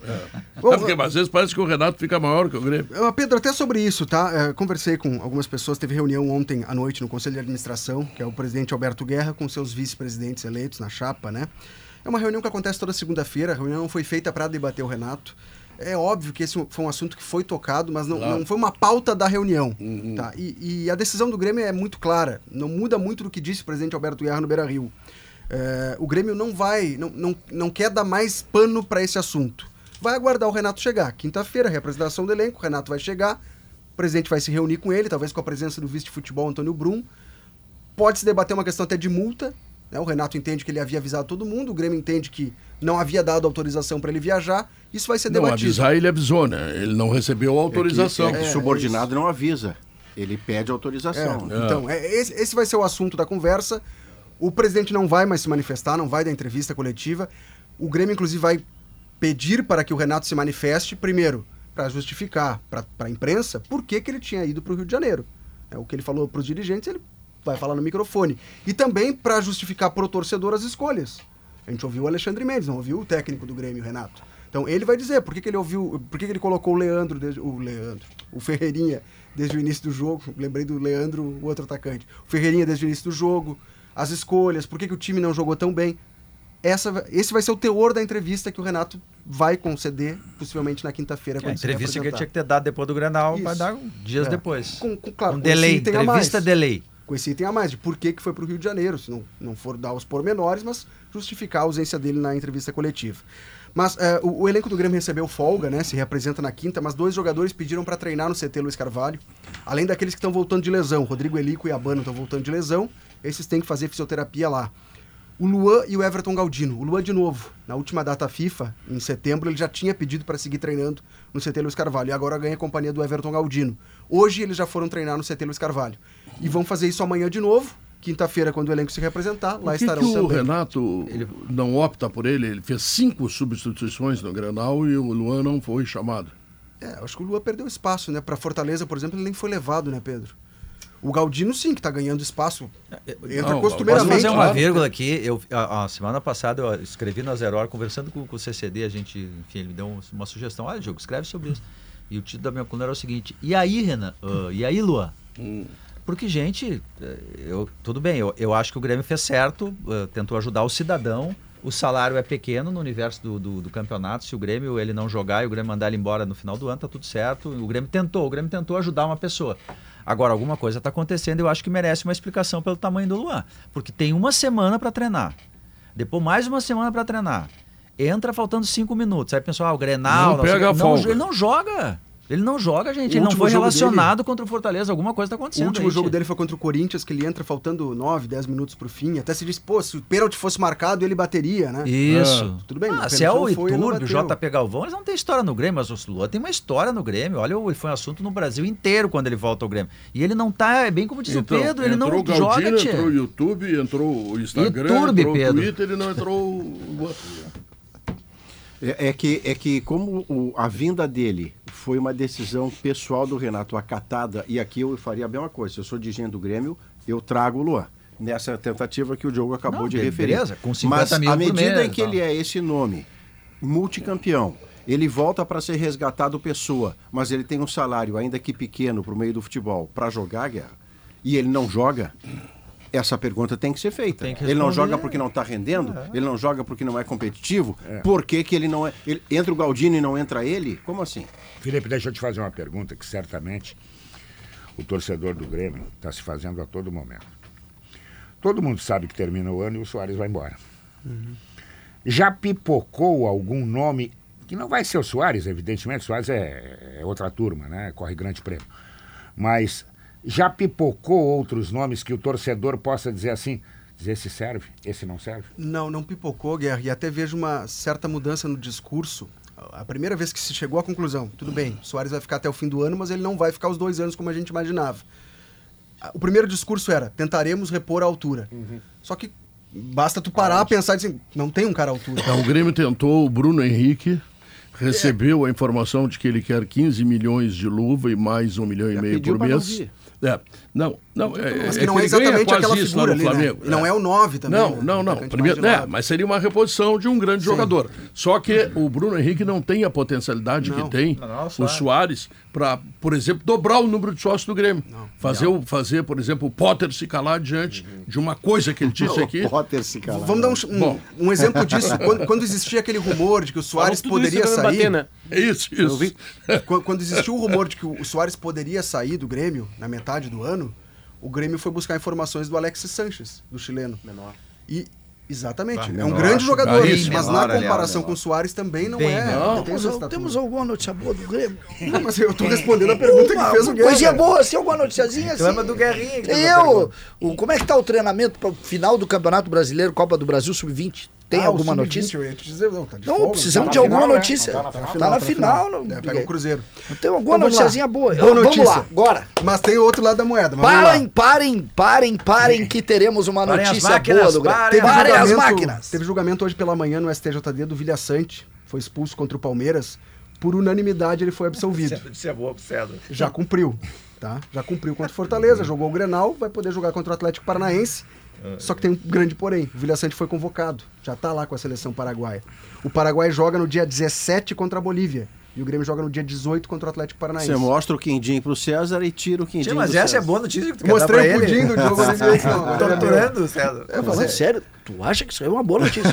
Bom,
É porque às vezes parece que o Renato fica maior que o Grêmio.
Pedro, até sobre isso, tá? É, conversei com algumas pessoas, teve reunião ontem à noite no Conselho de Administração, que é o presidente Alberto Guerra, com seus vice-presidentes eleitos na chapa, né? É uma reunião que acontece toda segunda-feira, a reunião foi feita para debater o Renato. É óbvio que esse foi um assunto que foi tocado, mas não, não foi uma pauta da reunião. Tá? E, e a decisão do Grêmio é muito clara, não muda muito do que disse o presidente Alberto Guerra no Beira Rio. É, o Grêmio não vai, não, não, não quer dar mais pano para esse assunto. Vai aguardar o Renato chegar. Quinta-feira, representação do elenco, o Renato vai chegar, o presidente vai se reunir com ele, talvez com a presença do vice de futebol Antônio Brum. Pode se debater uma questão até de multa. né? O Renato entende que ele havia avisado todo mundo, o Grêmio entende que não havia dado autorização para ele viajar. Isso vai ser
Não,
debatido.
avisar ele avisou, né? Ele não recebeu a autorização.
É que, é que
É,
subordinado não avisa. Ele pede autorização.
É, Então, é, esse, esse vai ser o assunto da conversa. O presidente não vai mais se manifestar, não vai dar entrevista coletiva. O Grêmio, inclusive, vai pedir para que o Renato se manifeste, primeiro, para justificar para a imprensa por que, que ele tinha ido para o Rio de Janeiro. É, o que ele falou para os dirigentes, ele vai falar no microfone. E também para justificar para o torcedor as escolhas. A gente ouviu o Alexandre Mendes, não ouviu o técnico do Grêmio, Renato. Então ele vai dizer por que, que ele ouviu, por que, que ele colocou o Leandro, desde, o Leandro, o Ferreirinha desde o início do jogo. Lembrei do Leandro, o outro atacante. O Ferreirinha desde o início do jogo, as escolhas, por que, que o time não jogou tão bem. Essa, esse vai ser o teor da entrevista que o Renato vai conceder, possivelmente na quinta-feira.
É, a entrevista que ele tinha que ter dado depois do Grenal, vai dar dias
É.
depois.
Com, com, claro,
um
com esse
delay,
item a
entrevista
mais.
delay.
Com esse item a mais, de por que, que foi para o Rio de Janeiro, se não, não for dar os pormenores, mas justificar a ausência dele na entrevista coletiva. Mas é, o, o elenco do Grêmio recebeu folga, né? Se representa na quinta, mas dois jogadores pediram para treinar no CT Luiz Carvalho. Além daqueles que estão voltando de lesão. Rodrigo Elico e Abano estão voltando de lesão. Esses têm que fazer fisioterapia lá. O Luan e o Everton Galdino. O Luan, de novo, na última data FIFA, em setembro, ele já tinha pedido para seguir treinando no CT Luiz Carvalho. E agora ganha a companhia do Everton Galdino. Hoje eles já foram treinar no CT Luiz Carvalho. E vão fazer isso amanhã de novo. Quinta-feira, quando o elenco se representar, lá
que,
estarão
que o
também.
Renato não opta por ele? Ele fez cinco substituições no Grenal e o Luan não foi chamado.
É, acho que o Luan perdeu espaço, né? Para Fortaleza, por exemplo, ele nem foi levado, né, Pedro? O Galdino, sim, que tá ganhando espaço. Entra
Não,
Posso
costumeiramente.
fazer uma
claro.
vírgula aqui? Eu, a, a semana passada eu escrevi na Zero Hora, conversando com, com o CCD, a gente, enfim, ele me deu um- uma sugestão. Olha, Diogo, escreve sobre isso. E o título da minha coluna era o seguinte: E aí, Renan? Ah, e aí, Luan? Porque, gente, eh, eu, tudo bem, eu, eu acho que o Grêmio fez certo, eh, tentou ajudar o cidadão. O salário é pequeno no universo do, do, do campeonato. Se o Grêmio ele não jogar e o Grêmio mandar ele embora no final do ano, tá tudo certo. O Grêmio tentou, o Grêmio tentou ajudar uma pessoa. Agora, alguma coisa está acontecendo eu acho que merece uma explicação pelo tamanho do Luan. Porque tem uma semana para treinar. Depois mais uma semana para treinar. Entra faltando cinco minutos. Aí pensou, ah, o Grenal.
Não
sei o
pega a folga.
Ele não joga. Ele não joga, gente.
O
ele não
último
foi relacionado contra o Fortaleza. Alguma coisa está
O
acontecendo.
último
aí,
jogo dele foi contra o Corinthians, que ele entra faltando 9, 10 minutos pro fim. Até se diz, pô, se o pênalti fosse marcado, ele bateria, né?
Isso.
Tudo bem,
Ah,
o
se é o
ele
Iturbe, o. JP Galvão, eles não têm história no Grêmio, mas o Lua tem uma história no Grêmio. Olha, ele foi um assunto no Brasil inteiro quando ele volta ao Grêmio. E ele não tá, é bem como diz o Pedro, ele não
Então, o
joga,
Galdino,
tia.
entrou o YouTube, entrou o Instagram,
YouTube,
entrou
Pedro.
o Twitter e não entrou o...
É, é que, é que como o- a vinda dele foi uma decisão pessoal do Renato acatada, e aqui eu faria a mesma coisa. Se eu sou dirigente do Grêmio, eu trago o Luan. Nessa tentativa que o Diogo acabou
Não,
de referir.
beleza, com 50
Mas
mil
à medida
mês,
em que
tá.
ele é esse nome, multicampeão, ele volta para ser resgatado pessoa, mas ele tem um salário, ainda que pequeno, para o meio do futebol, para jogar, Guerra, e ele não joga, essa pergunta tem que ser feita.
Que
ele não joga porque não está rendendo, ele não joga porque não é competitivo, por que, que ele não é. ele- entra o Galdino e não entra ele? Como assim?
Felipe, deixa eu te fazer uma pergunta que certamente o torcedor do Grêmio está se fazendo a todo momento. Todo mundo sabe que termina o ano e o Soares vai embora. Já pipocou algum nome, que não vai ser o Soares, evidentemente, o Soares é, é outra turma, né? Corre grande prêmio. Mas já pipocou outros nomes que o torcedor possa dizer assim, dizer esse serve, esse não serve?
Não, não pipocou, Guerra, e até vejo uma certa mudança no discurso. A primeira vez que se chegou à conclusão, tudo bem, o Soares vai ficar até o fim do ano, mas ele não vai ficar os dois anos como a gente imaginava. O primeiro discurso era, tentaremos repor a altura. Só que basta tu parar, pensar e dizer, não tem um cara à altura.
Então, o Grêmio tentou o Bruno Henrique, recebeu a informação de que ele quer 15 milhões de luva e mais um milhão e
Já
meio
pediu
por mês.
Vir.
É, não, não, é,
Mas
é
que não é
ganha
exatamente aquela figura
no
ali, né?
Flamengo.
E não é o 9 também.
Não,
né?
não, não. Primeiro, né, mas seria uma reposição de um grande jogador. Só que o Bruno Henrique não tem a potencialidade
Não.
que tem
Não, não,
o
Soares.
Para, por exemplo, dobrar o número de sócios do Grêmio. fazer, o, fazer, por exemplo, o Potter se calar diante de uma coisa que ele disse aqui.
Potter se calar.
Vamos dar um, um,
Bom.
um exemplo disso. quando, quando existia aquele rumor de que o Soares poderia sair.
bater, né?
É isso, isso.
Qu- Quando existiu o rumor de que o Soares poderia sair do Grêmio na metade do ano, o Grêmio foi buscar informações do Alexis Sanches, do chileno.
Menor.
E exatamente, é
menor.
um grande jogador,
Caríssimo.
mas
Menor,
na
aliás,
comparação
menor.
com o Soares também não
Bem
é. não tem
Temos,
estatura.
temos alguma notícia boa do Grêmio?
Não, mas eu tô respondendo a pergunta que fez o Guerra.
Coisinha boa, assim, alguma noticiazinha assim.
Reclama do Guerrinha
Eu, o, como é que tá o treinamento para o final do Campeonato Brasileiro, Copa do Brasil Sub-20? Tem
Ah,
alguma
sub-20,
notícia?
Dizer, não, tá de
Não,
folga,
precisamos
tá
de
na
alguma
final, né?
notícia.
Tá
Tá
na
na
final, tá
final.
É,
não-
pega o Cruzeiro.
Tem alguma
Então, vamos
noticiazinha boa.
Boa
Vamos
notícia.
lá, agora.
Mas tem o outro lado da moeda. vamos.
Parem, parem, parem, parem, que teremos uma
Parem
notícia
máquinas,
boa do Grêmio.
parem
as
julgamento,
máquinas.
teve julgamento hoje pela manhã no STJD do Vilha Sante. Foi expulso contra o Palmeiras. Por unanimidade ele foi absolvido.
Notícia boa pro César.
Já cumpriu, tá? Já cumpriu contra o Fortaleza, jogou o Grenal, vai poder jogar contra o Atlético Paranaense. Só que tem um grande porém. O Vilha foi convocado. Já tá lá com a seleção paraguaia. O Paraguai joga no dia 17 contra a Bolívia. E o Grêmio joga no dia 18 contra o Atlético Paranaense.
Você mostra o quindim pro César e tira o quindim
Tia, mas
do
essa é
César.
boa notícia que tu
Mostrei
quer dar
o
pra
pudim
ele.
do. Não,
Torturando o César.
É, falando sério, tu acha que isso aí é uma boa notícia?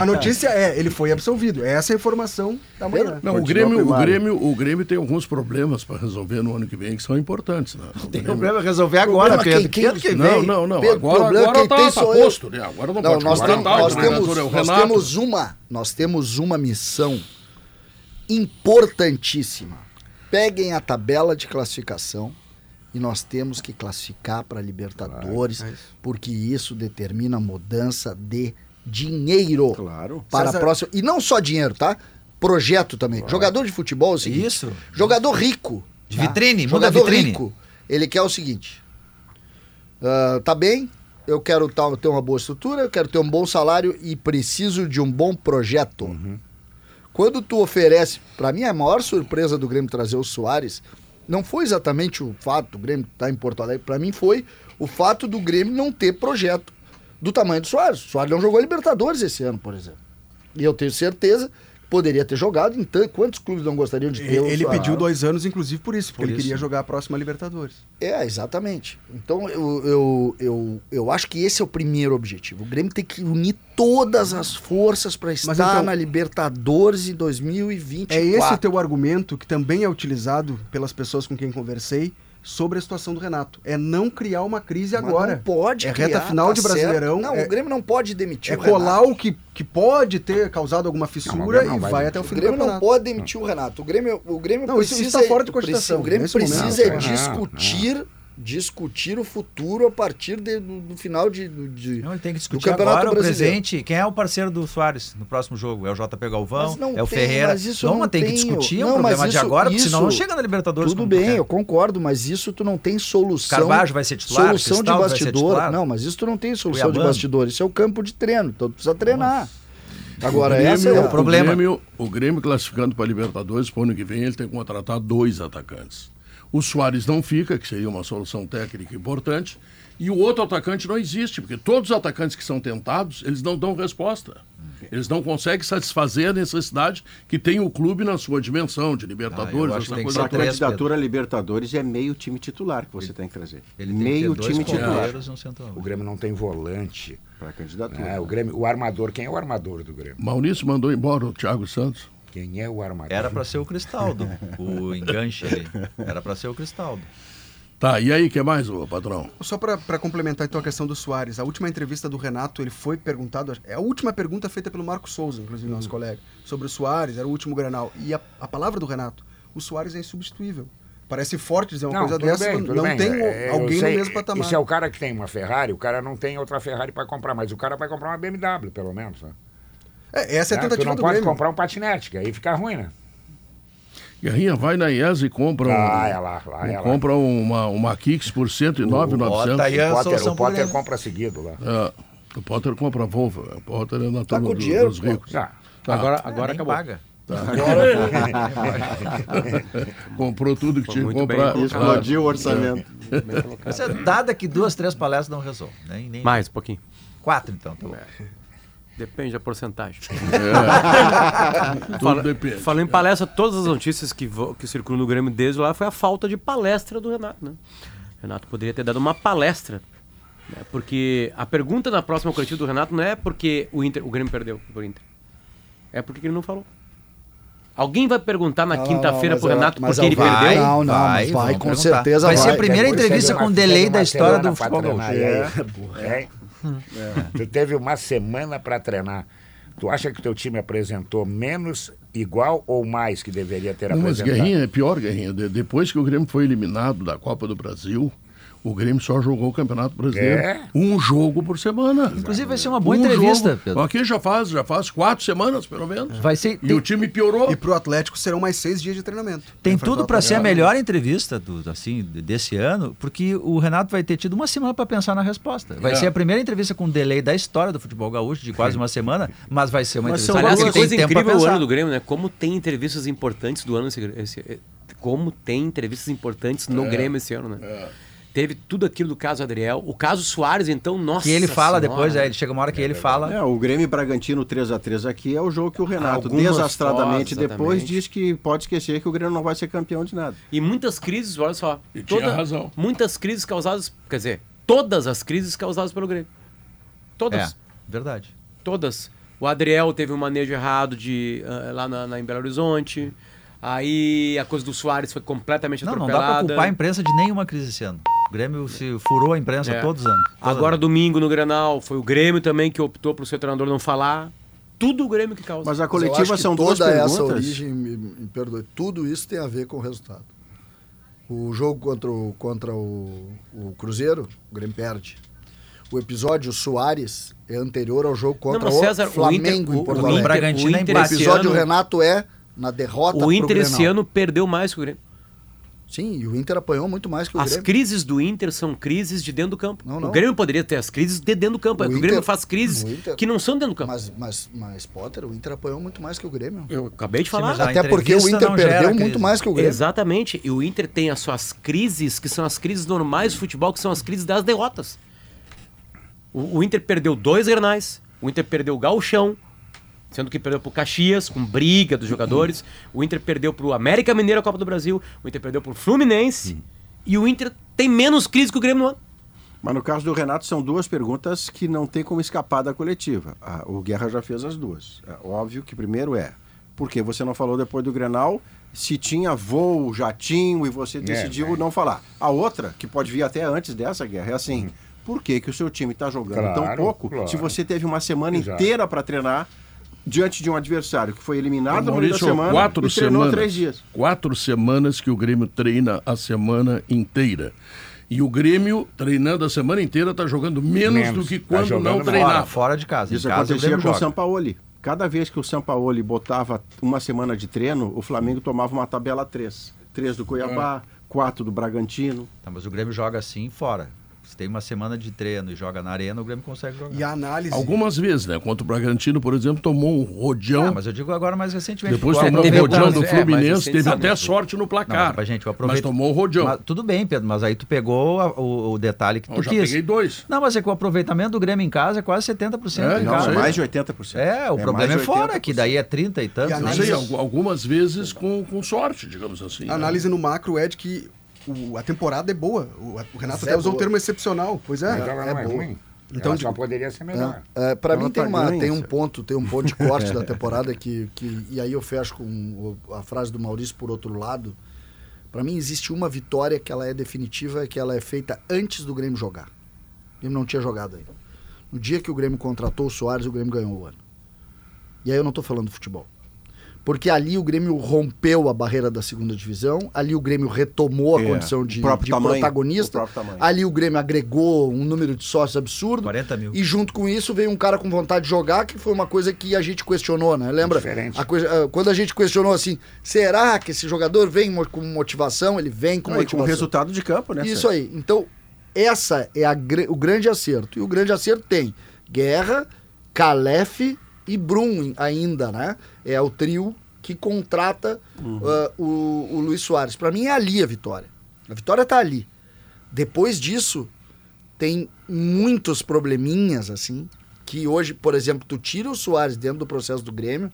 A notícia é, ele foi absolvido. Essa é a informação da manhã.
Não, o Grêmio, o. Grêmio, o Grêmio tem alguns problemas para resolver no ano que vem que são importantes. Né? O
Tem
Grêmio-
problema resolver agora,
Problema
Pedro.
quem-
que
Não,
vem.
não, não.
Pedro,
agora
problema
agora
quem
tá,
tem
tá
sou eu.
posto, né? Agora não,
Não,
pode
nós,
agora
temos,
tá, o
nós,
treinador
temos,
é o
nós
Renato.
temos uma, nós temos uma missão importantíssima. Peguem a tabela de classificação e nós temos que classificar para Libertadores, porque isso determina a mudança de dinheiro
Claro.
para
César-
a próxima. E não só dinheiro, tá? Projeto também. Jogador de futebol é o seguinte.
Isso.
Jogador rico.
De
tá?
vitrine,
Jogador
vitrine.
rico. Ele quer o seguinte. ah, tá bem, eu quero ter uma boa estrutura, eu quero ter um bom salário e preciso de um bom projeto. Quando tu oferece, pra mim a maior surpresa do Grêmio trazer o Soares não foi exatamente o fato do Grêmio estar em Porto Alegre, pra mim foi o fato do Grêmio não ter projeto do tamanho do Soares. O Soares não jogou Libertadores esse ano, por exemplo. E eu tenho certeza poderia ter jogado tanto, quantos clubes não gostariam de ter
Ele, pediu dois anos, inclusive, por isso, porque
Por
ele
isso.
queria jogar a próxima Libertadores.
É, exatamente. Então eu, eu, eu, eu acho que esse é o primeiro objetivo. O Grêmio tem que unir todas as forças para estar
então-
na Libertadores em 2024.
É esse o teu argumento que também é utilizado pelas pessoas com quem conversei sobre a situação do Renato. É não criar uma crise
Mas
agora.
Não pode
É
criar,
reta final
tá
de
certo.
Brasileirão.
Não,
é,
o Grêmio não pode demitir
é
o Renato.
colar o que, que pode ter causado alguma
Não,
fissura
o Grêmio não
e
vai
vai até o
O
fim do
Grêmio não pode demitir o Renato. O Grêmio, o Grêmio
Não, isso
precisa.
está fora de
precisa-
cogitação.
O Grêmio
Nesse momento,
precisa
não,
discutir, discutir o futuro a partir de- do, do final de, do- de-
Não, ele tem que
do
discutir
Campeonato
agora o
Brasileiro.
presente. Quem é o parceiro do Soares no próximo jogo? É o JP Galvão?
Não
é o
tem,
Ferreira?
mas isso
não,
não
mas tem que
tem,
discutir
não,
o problema
mas
de
isso-
agora, porque senão não
isso-
chega na Libertadores.
Tudo bem,
quer.
eu concordo, mas isso tu não tem solução.
Carvalho vai ser titular?
Solução de
Cristaldo vai ser
bastidor.
titular?
Não, mas isso tu não tem solução de
Cuiabano?
bastidor. Isso é o campo de treino. Então tu precisa treinar. Agora,
o Grêmio,
essa é a...
o problema.
O Grêmio, o Grêmio classificando para Libertadores, para o ano que vem, ele tem que contratar dois atacantes. O Soares não fica, que seria uma solução técnica importante, e o outro atacante não existe, porque todos os atacantes que são tentados, eles não dão resposta. Eles não conseguem satisfazer a necessidade que tem o clube na sua dimensão de
Ah,
Libertadores,
que
essa
que
coisa
Para a candidatura a Libertadores é meio time titular que você tem que trazer.
Ele tem que
meio time titular
um.
O Grêmio não tem volante.
para a candidatura.
né? O, Grêmio, o armador, quem é o armador do Grêmio?
Maurício mandou embora o Thiago Santos.
Quem é o armador?
Era pra ser o Cristaldo, o enganche ali. Era pra ser o Cristaldo.
Tá, e aí, o que mais, ô patrão?
Só para complementar então a questão do Soares, a última entrevista do Renato, ele foi perguntado, é a última pergunta feita pelo Marco Souza, inclusive nosso colega, sobre o Soares, era o último Granal. E a, a palavra do Renato, o Soares é insubstituível. Parece forte dizer uma coisa
tudo
dessa,
bem,
não
bem.
tem
É,
alguém
sei,
no mesmo patamar.
Isso é o cara que tem uma Ferrari, o cara não tem outra Ferrari para comprar, mas o cara vai comprar uma BMW, pelo menos. Né?
É, essa é a?
Tu
tentativa
não
do
pode
Grêmio.
comprar um patinete, que aí fica ruim, né?
Guerrinha, vai na IES e compra um,
Ah, é lá, lá, é lá.
compra uma, uma Kicks por 109,900.
Bota aí a
O Potter, o
pro
Potter compra seguido lá.
É, o Potter compra Volvo. O Potter é na
Tá
turma
com
do-
dinheiro,
dos ricos.
Já.
Tá.
Agora,
Ah,
agora acabou.
paga.
Comprou tudo que
Foi
tinha que
bem
comprar.
Explodiu o orçamento.
Bem colocado.
Isso é dada que duas, três palestras não resolvem. Nem, nem
Mais um pouquinho.
Quatro, então. Tá bom.
Depende da porcentagem.
Tudo
Fala-
depende.
Falando em palestra, todas as notícias que, vo- que circulam no Grêmio desde lá foi a falta de palestra do Renato, né? Renato poderia ter dado uma palestra. né? Porque a pergunta na próxima coletiva do Renato não é porque o, Inter, o Grêmio perdeu pro Inter. É porque ele não falou. Alguém vai perguntar na quinta-feira pro Renato
é-
porque ele
vai,
perdeu?
Não, não, mas vai,
vamos
com
perguntar.
certeza
Vai ser
vai.
a primeira entrevista com delay da história do futebol gaúcho.
e aí? Hein? Tu teve uma semana para treinar. Tu acha que o teu time apresentou menos, igual ou mais que deveria ter
Não, mas
apresentado?
Guerrinha é pior, Guerrinha. De- depois que o Grêmio foi eliminado da Copa do Brasil, o Grêmio só jogou o Campeonato Brasileiro.
É?
Um jogo por semana.
Inclusive vai ser uma boa
Um
entrevista,
jogo.
Pedro.
Aqui já faz, já faz quatro semanas, pelo menos.
Vai ser,
E
tem,
o time piorou.
E pro Atlético serão mais seis dias de treinamento.
tem tudo para ser a melhor entrevista do, assim, de- desse ano, porque o Renato vai ter tido uma semana para pensar na resposta. Vai
É.
ser a primeira entrevista com delay da história do futebol gaúcho, de quase uma semana, mas vai ser uma
Mas
entrevista
são
Aliás,
que
coisa incrível o ano do Grêmio, né? Como tem entrevistas importantes do ano esse, esse- como tem entrevistas importantes no Grêmio esse ano, né? Teve tudo aquilo do caso Adriel, o caso Soares, então, nossa.
Que ele fala
Senhora.
depois, é, ele chega uma hora que ele fala.
É, o Grêmio e Bragantino 3x3 aqui é o jogo que o Renato,
Algumas
desastradamente,
fotos,
depois diz que pode esquecer que o Grêmio não vai ser campeão de nada.
E muitas crises, olha só.
E tinha razão.
Muitas crises causadas, quer dizer, todas as crises causadas pelo Grêmio. Todas.
É, verdade.
Todas. O Adriel teve um manejo errado de, ah, lá na, na- em Belo Horizonte. Aí a coisa do Soares foi completamente
Não, não
atropelada.
dá pra culpar a imprensa de nenhuma crise esse ano. O Grêmio se furou a imprensa
É.
todos os anos. Todos
Agora,
anos.
domingo no Grenal, foi o Grêmio também que optou pro seu treinador não falar. Tudo o Grêmio que causa.
Mas a
Mas
coletiva
que
são duas
toda
perguntas.
essa origem, me, me perdoe, tudo isso tem a ver com o resultado. O jogo contra o, contra o, o Cruzeiro, o Grêmio perde. O episódio Soares é anterior ao jogo contra
mas
o
César, o
Flamengo
Inter-
em
o-
Porto
o. Inter-
Bragantino
o
é
Inter
O
empate.
esse
episódio
ano-
Renato é na derrota
o
pro
Inter esse ano perdeu mais que o Grêmio.
Sim, e o Inter apanhou muito mais que o
As
Grêmio.
crises do Inter são crises de dentro do campo.
Não, não.
O Grêmio poderia ter as crises de dentro do campo.
O
é que o
Inter-
Grêmio faz crises
Inter-
que não são dentro do campo.
Mas, mas, mas, Potter, o Inter apanhou muito mais que o Grêmio.
Eu acabei de
Sim,
falar.
a
Até porque o Inter perdeu muito mais que o Grêmio.
Exatamente. E o Inter tem as suas crises, que são as crises normais do futebol, que são as crises das derrotas. O, o Inter perdeu dois granais, o Inter perdeu o Gauchão, sendo que perdeu pro Caxias, com briga dos jogadores. O Inter perdeu pro América Mineiro a Copa do Brasil, o Inter perdeu pro Fluminense. E o Inter tem menos crise que o Grêmio no ano.
Mas no caso do Renato, são duas perguntas que não tem como escapar da coletiva. Ah, o Guerra já fez as duas. É, óbvio que primeiro é, por que você não falou depois do Grenal se tinha voo, jatinho e você decidiu
é.
não falar? A outra, que pode vir até antes dessa guerra, é assim, por que, que o seu time está jogando tão
Claro,
pouco
claro.
se você teve uma semana
Exato.
inteira para treinar diante de um adversário que foi eliminado no meio da semana
quatro
e treinou
semanas.
três dias?
Quatro semanas que o Grêmio treina a semana inteira. E o Grêmio, treinando a semana inteira, está jogando menos,
Menos.
do que
Tá
quando
jogando
não treinava.
Fora, fora de casa.
Isso
em casa,
acontecia
Grêmio
com o. Sampaoli. Cada vez que o Sampaoli botava uma semana de treino, o Flamengo tomava uma tabela 3. 3 do Cuiabá, 4 do Bragantino.
Tá, mas o Grêmio joga assim fora. Se tem uma semana de treino e joga na arena, o Grêmio consegue jogar.
E a análise.
Algumas vezes, né? Contra o Bragantino, por exemplo, tomou um rodeão.
Ah, mas eu digo agora mais recentemente.
Depois tomou um
teve
rodeão do
é,
Fluminense,
recente,
teve
sabe,
até sorte no
Não,
placar.
mas, gente, eu
mas
aproveito.
tomou o rodeão.
Mas tudo bem, Pedro, mas aí tu pegou a- o, o detalhe que tu
Eu já
quis.
peguei dois.
Não, mas é que o aproveitamento do Grêmio em casa é quase 70%
É,
em
não,
Não,
casa.
é
sei.
mais de 80%.
É, o problema
mais
é fora,
80%.
que daí é 30 e tantos.
E
Não
né?
sei,
análise-
algu- algumas vezes com, com sorte, digamos assim.
A
né?
análise no macro é de que o- a temporada é boa. O, o Renato
Mas
até
é
usou um
boa.
termo excepcional. Pois é.
Mas ela
é
não é
boa.
ruim.
Então,
ela só poderia ser melhor.
É, para mim tem,
tá
uma, tem um ponto, tem um ponto de corte da temporada que, que e aí eu fecho com o- a frase do Maurício por outro lado. Pra mim existe uma vitória que ela é definitiva, que ela é feita antes do Grêmio jogar. O Grêmio não tinha jogado ainda. No dia que o Grêmio contratou o Soares, o Grêmio ganhou o ano. E aí eu não tô falando de futebol. Porque ali o Grêmio rompeu a barreira da segunda divisão, ali o Grêmio retomou a
É,
condição
o
de,
próprio
de
tamanho,
protagonista.
o.
Ali o Grêmio agregou um número de sócios absurdo.
40 mil.
E junto com isso veio um cara com vontade de jogar, que foi uma coisa que a gente questionou, né? Lembra?
Diferente.
A coisa, ah, quando a gente questionou assim, será que esse jogador vem com motivação? Ele vem com
Não, e com
motivação.
o resultado de campo, né?
Isso aí. Então, essa é a o grande acerto. E o grande acerto tem Guerra, Calef e Brum ainda, né? É o trio que contrata ah, o, o Luiz Soares. Pra mim é ali a vitória. A vitória tá ali. Depois disso, tem muitos probleminhas, assim, que hoje, por exemplo, tu tira o Soares dentro do processo do Grêmio,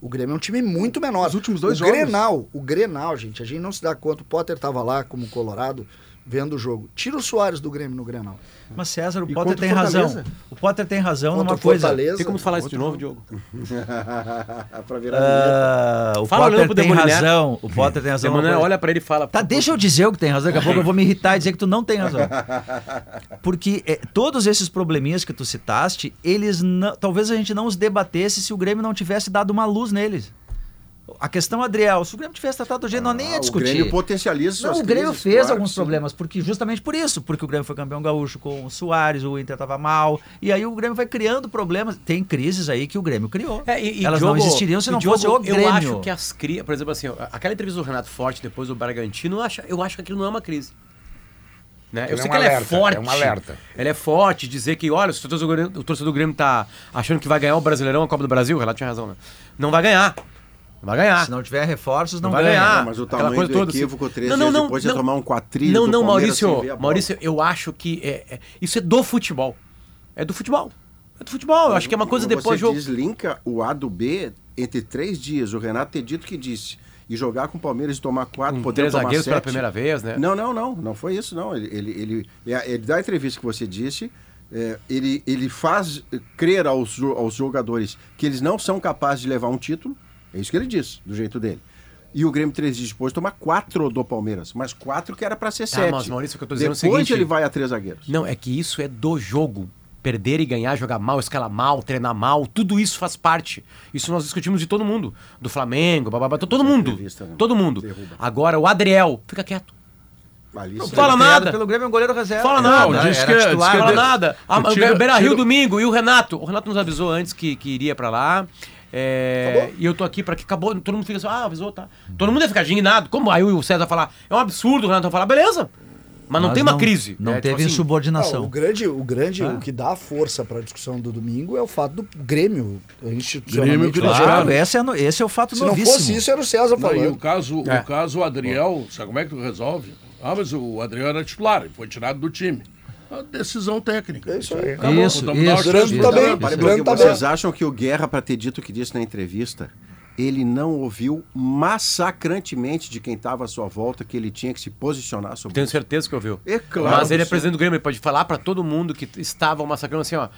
o Grêmio é um time muito menor.
Os últimos dois
o
jogos.
Grenal, o Grenal, gente, a gente não se dá conta, o Potter tava lá como Colorado, vendo o jogo. Tira o Soares do Grêmio no Grenal.
Mas César, o
E
Potter tem razão.
Fortaleza?
O Potter tem razão
Contra
numa
o
coisa.
Fortaleza.
Tem como falar isso de novo, Diogo?
pra virar.
Ah, o
Fala
Potter tem razão. O Potter tem razão. numa
olha pra ele e fala.
Tá, deixa eu dizer o que tem razão, daqui a pouco eu vou me irritar e dizer que tu não tem razão. Porque é, todos esses probleminhas que tu citaste, eles não, talvez a gente não os debatesse se o Grêmio não tivesse dado uma luz neles. A questão, Adriel, se o Grêmio tivesse tratado do jeito, nós nem ia
Ah, o
discutir.
Grêmio potencializa
Não,
suas
o Grêmio
crises,
fez
claro
alguns
sim.
problemas, porque justamente por isso, porque o Grêmio foi campeão gaúcho com o Soares, o Inter tava mal, e aí o Grêmio vai criando problemas. Tem crises aí que o Grêmio criou.
É, e- e
Elas
Diogo-
não existiriam se
e
não
Diogo,
fosse o Grêmio.
Eu acho que as crises, por exemplo, assim, aquela entrevista do Renato Forte depois do Bragantino, eu acho, eu acho que aquilo não é uma crise. Né? Eu sei
é
que ela é forte.
é um alerta.
Ela é forte, dizer que, olha, se o torcedor, do Grêmio- o torcedor do Grêmio tá achando que vai ganhar o Brasileirão, a Copa do Brasil, o Renato tinha razão, né? Não vai ganhar. Não vai ganhar.
Se não tiver reforços, não,
Não vai
ganha.
ganhar.
Não, mas o
Aquela
tamanho
coisa
do
toda, assim.
equívoco, três
Não, não,
dias
não,
depois
não.
ia tomar um quatrilho
Não, não, Maurício. Maurício, eu acho que é, é- isso é do futebol. É do futebol. É do futebol. Eu acho que é uma coisa depois do jogo.
deslinka o A do B entre três dias. O Renato ter dito que disse. E jogar com o Palmeiras e tomar quatro,
Com
poder
três
tomar
zagueiros
sete.
pela primeira vez, né?
Não, não, não. Não foi isso, não. Ele, ele, ele, é, ele dá a entrevista que você disse. é, ele, ele faz crer aos, aos jogadores que eles não são capazes de levar um título. É isso que ele disse, do jeito dele. E o Grêmio, três dias depois, toma quatro do Palmeiras. Mas quatro que era para ser
Tá,
sete.
mas, Maurício, o que eu tô dizendo é o
Depois
seguinte-
ele vai a três zagueiros.
Não, é que isso é do jogo. Perder e ganhar, jogar mal, escalar mal, treinar mal, tudo isso faz parte. Isso nós discutimos de todo mundo. Do Flamengo, bababá, todo mundo.
entrevista, né?
Todo mundo.
Derruba.
Agora, o Adriel, fica quieto.
Ali
Não fala nada.
Pelo Grêmio é um goleiro reserva.
Fala
Não,
nada.
diz
era
que- diz
titular.
que
Fala nada.
O tira-
o Beira Rio
tira-
domingo e o Renato. O Renato nos avisou antes que, que iria pra lá. É, e eu tô aqui pra que acabou. Todo mundo fica assim, ah, avisou, tá. Todo mundo ia ficar indignado. Como aí o César falar, é um absurdo, o Renato falar, beleza. Mas não
Mas
tem uma crise.
Não teve
Tipo assim,
Não,
insubordinação.
o grande, o grande, o que dá força para a discussão do domingo é o fato do Grêmio institucionalmente.
Grêmio
falando.
Claro, esse é, no- esse é o fato
Se não
novíssimo.
fosse isso, era o César
Não, e o
falando.
caso,
É.
o caso Adriel, sabe como é que tu resolve? Ah, mas o Adriel era titular, ele foi tirado do time. A decisão técnica.
É isso aí.
Acabou.
Isso,
dar uma
isso,
chance
isso,
pro
também. Grande
vocês acham que o Guerra, para ter dito o que disse na entrevista, ele não ouviu massacrantemente de quem estava à sua volta que ele tinha que se posicionar sobre
Tenho
isso?
certeza que ouviu.
É claro
Mas ele é presidente do Grêmio, ele pode falar pra todo mundo que estavam massacrando assim, ó.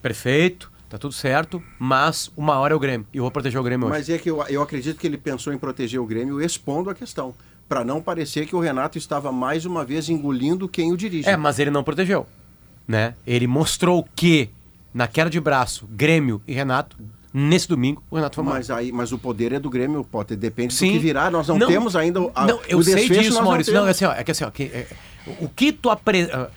Perfeito, tá tudo certo, mas uma hora é o Grêmio. E eu vou proteger o Grêmio hoje.
Mas é que eu, eu acredito que ele pensou em proteger o Grêmio expondo a questão, para não parecer que o Renato estava mais uma vez engolindo quem o dirige.
É, mas ele não protegeu. Né? Ele mostrou que, na queda de braço, Grêmio e Renato, nesse domingo, o Renato foi mal.
Mas, aí, mas o poder é do Grêmio, Potter. Depende
Sim.
do que virá. Nós não,
Não,
temos ainda a,
não, eu
o
sei
desfecho.
disso, Maurício.
Não
Não, é assim, ó, é que assim, ó, que, é, o que tu apre... ah,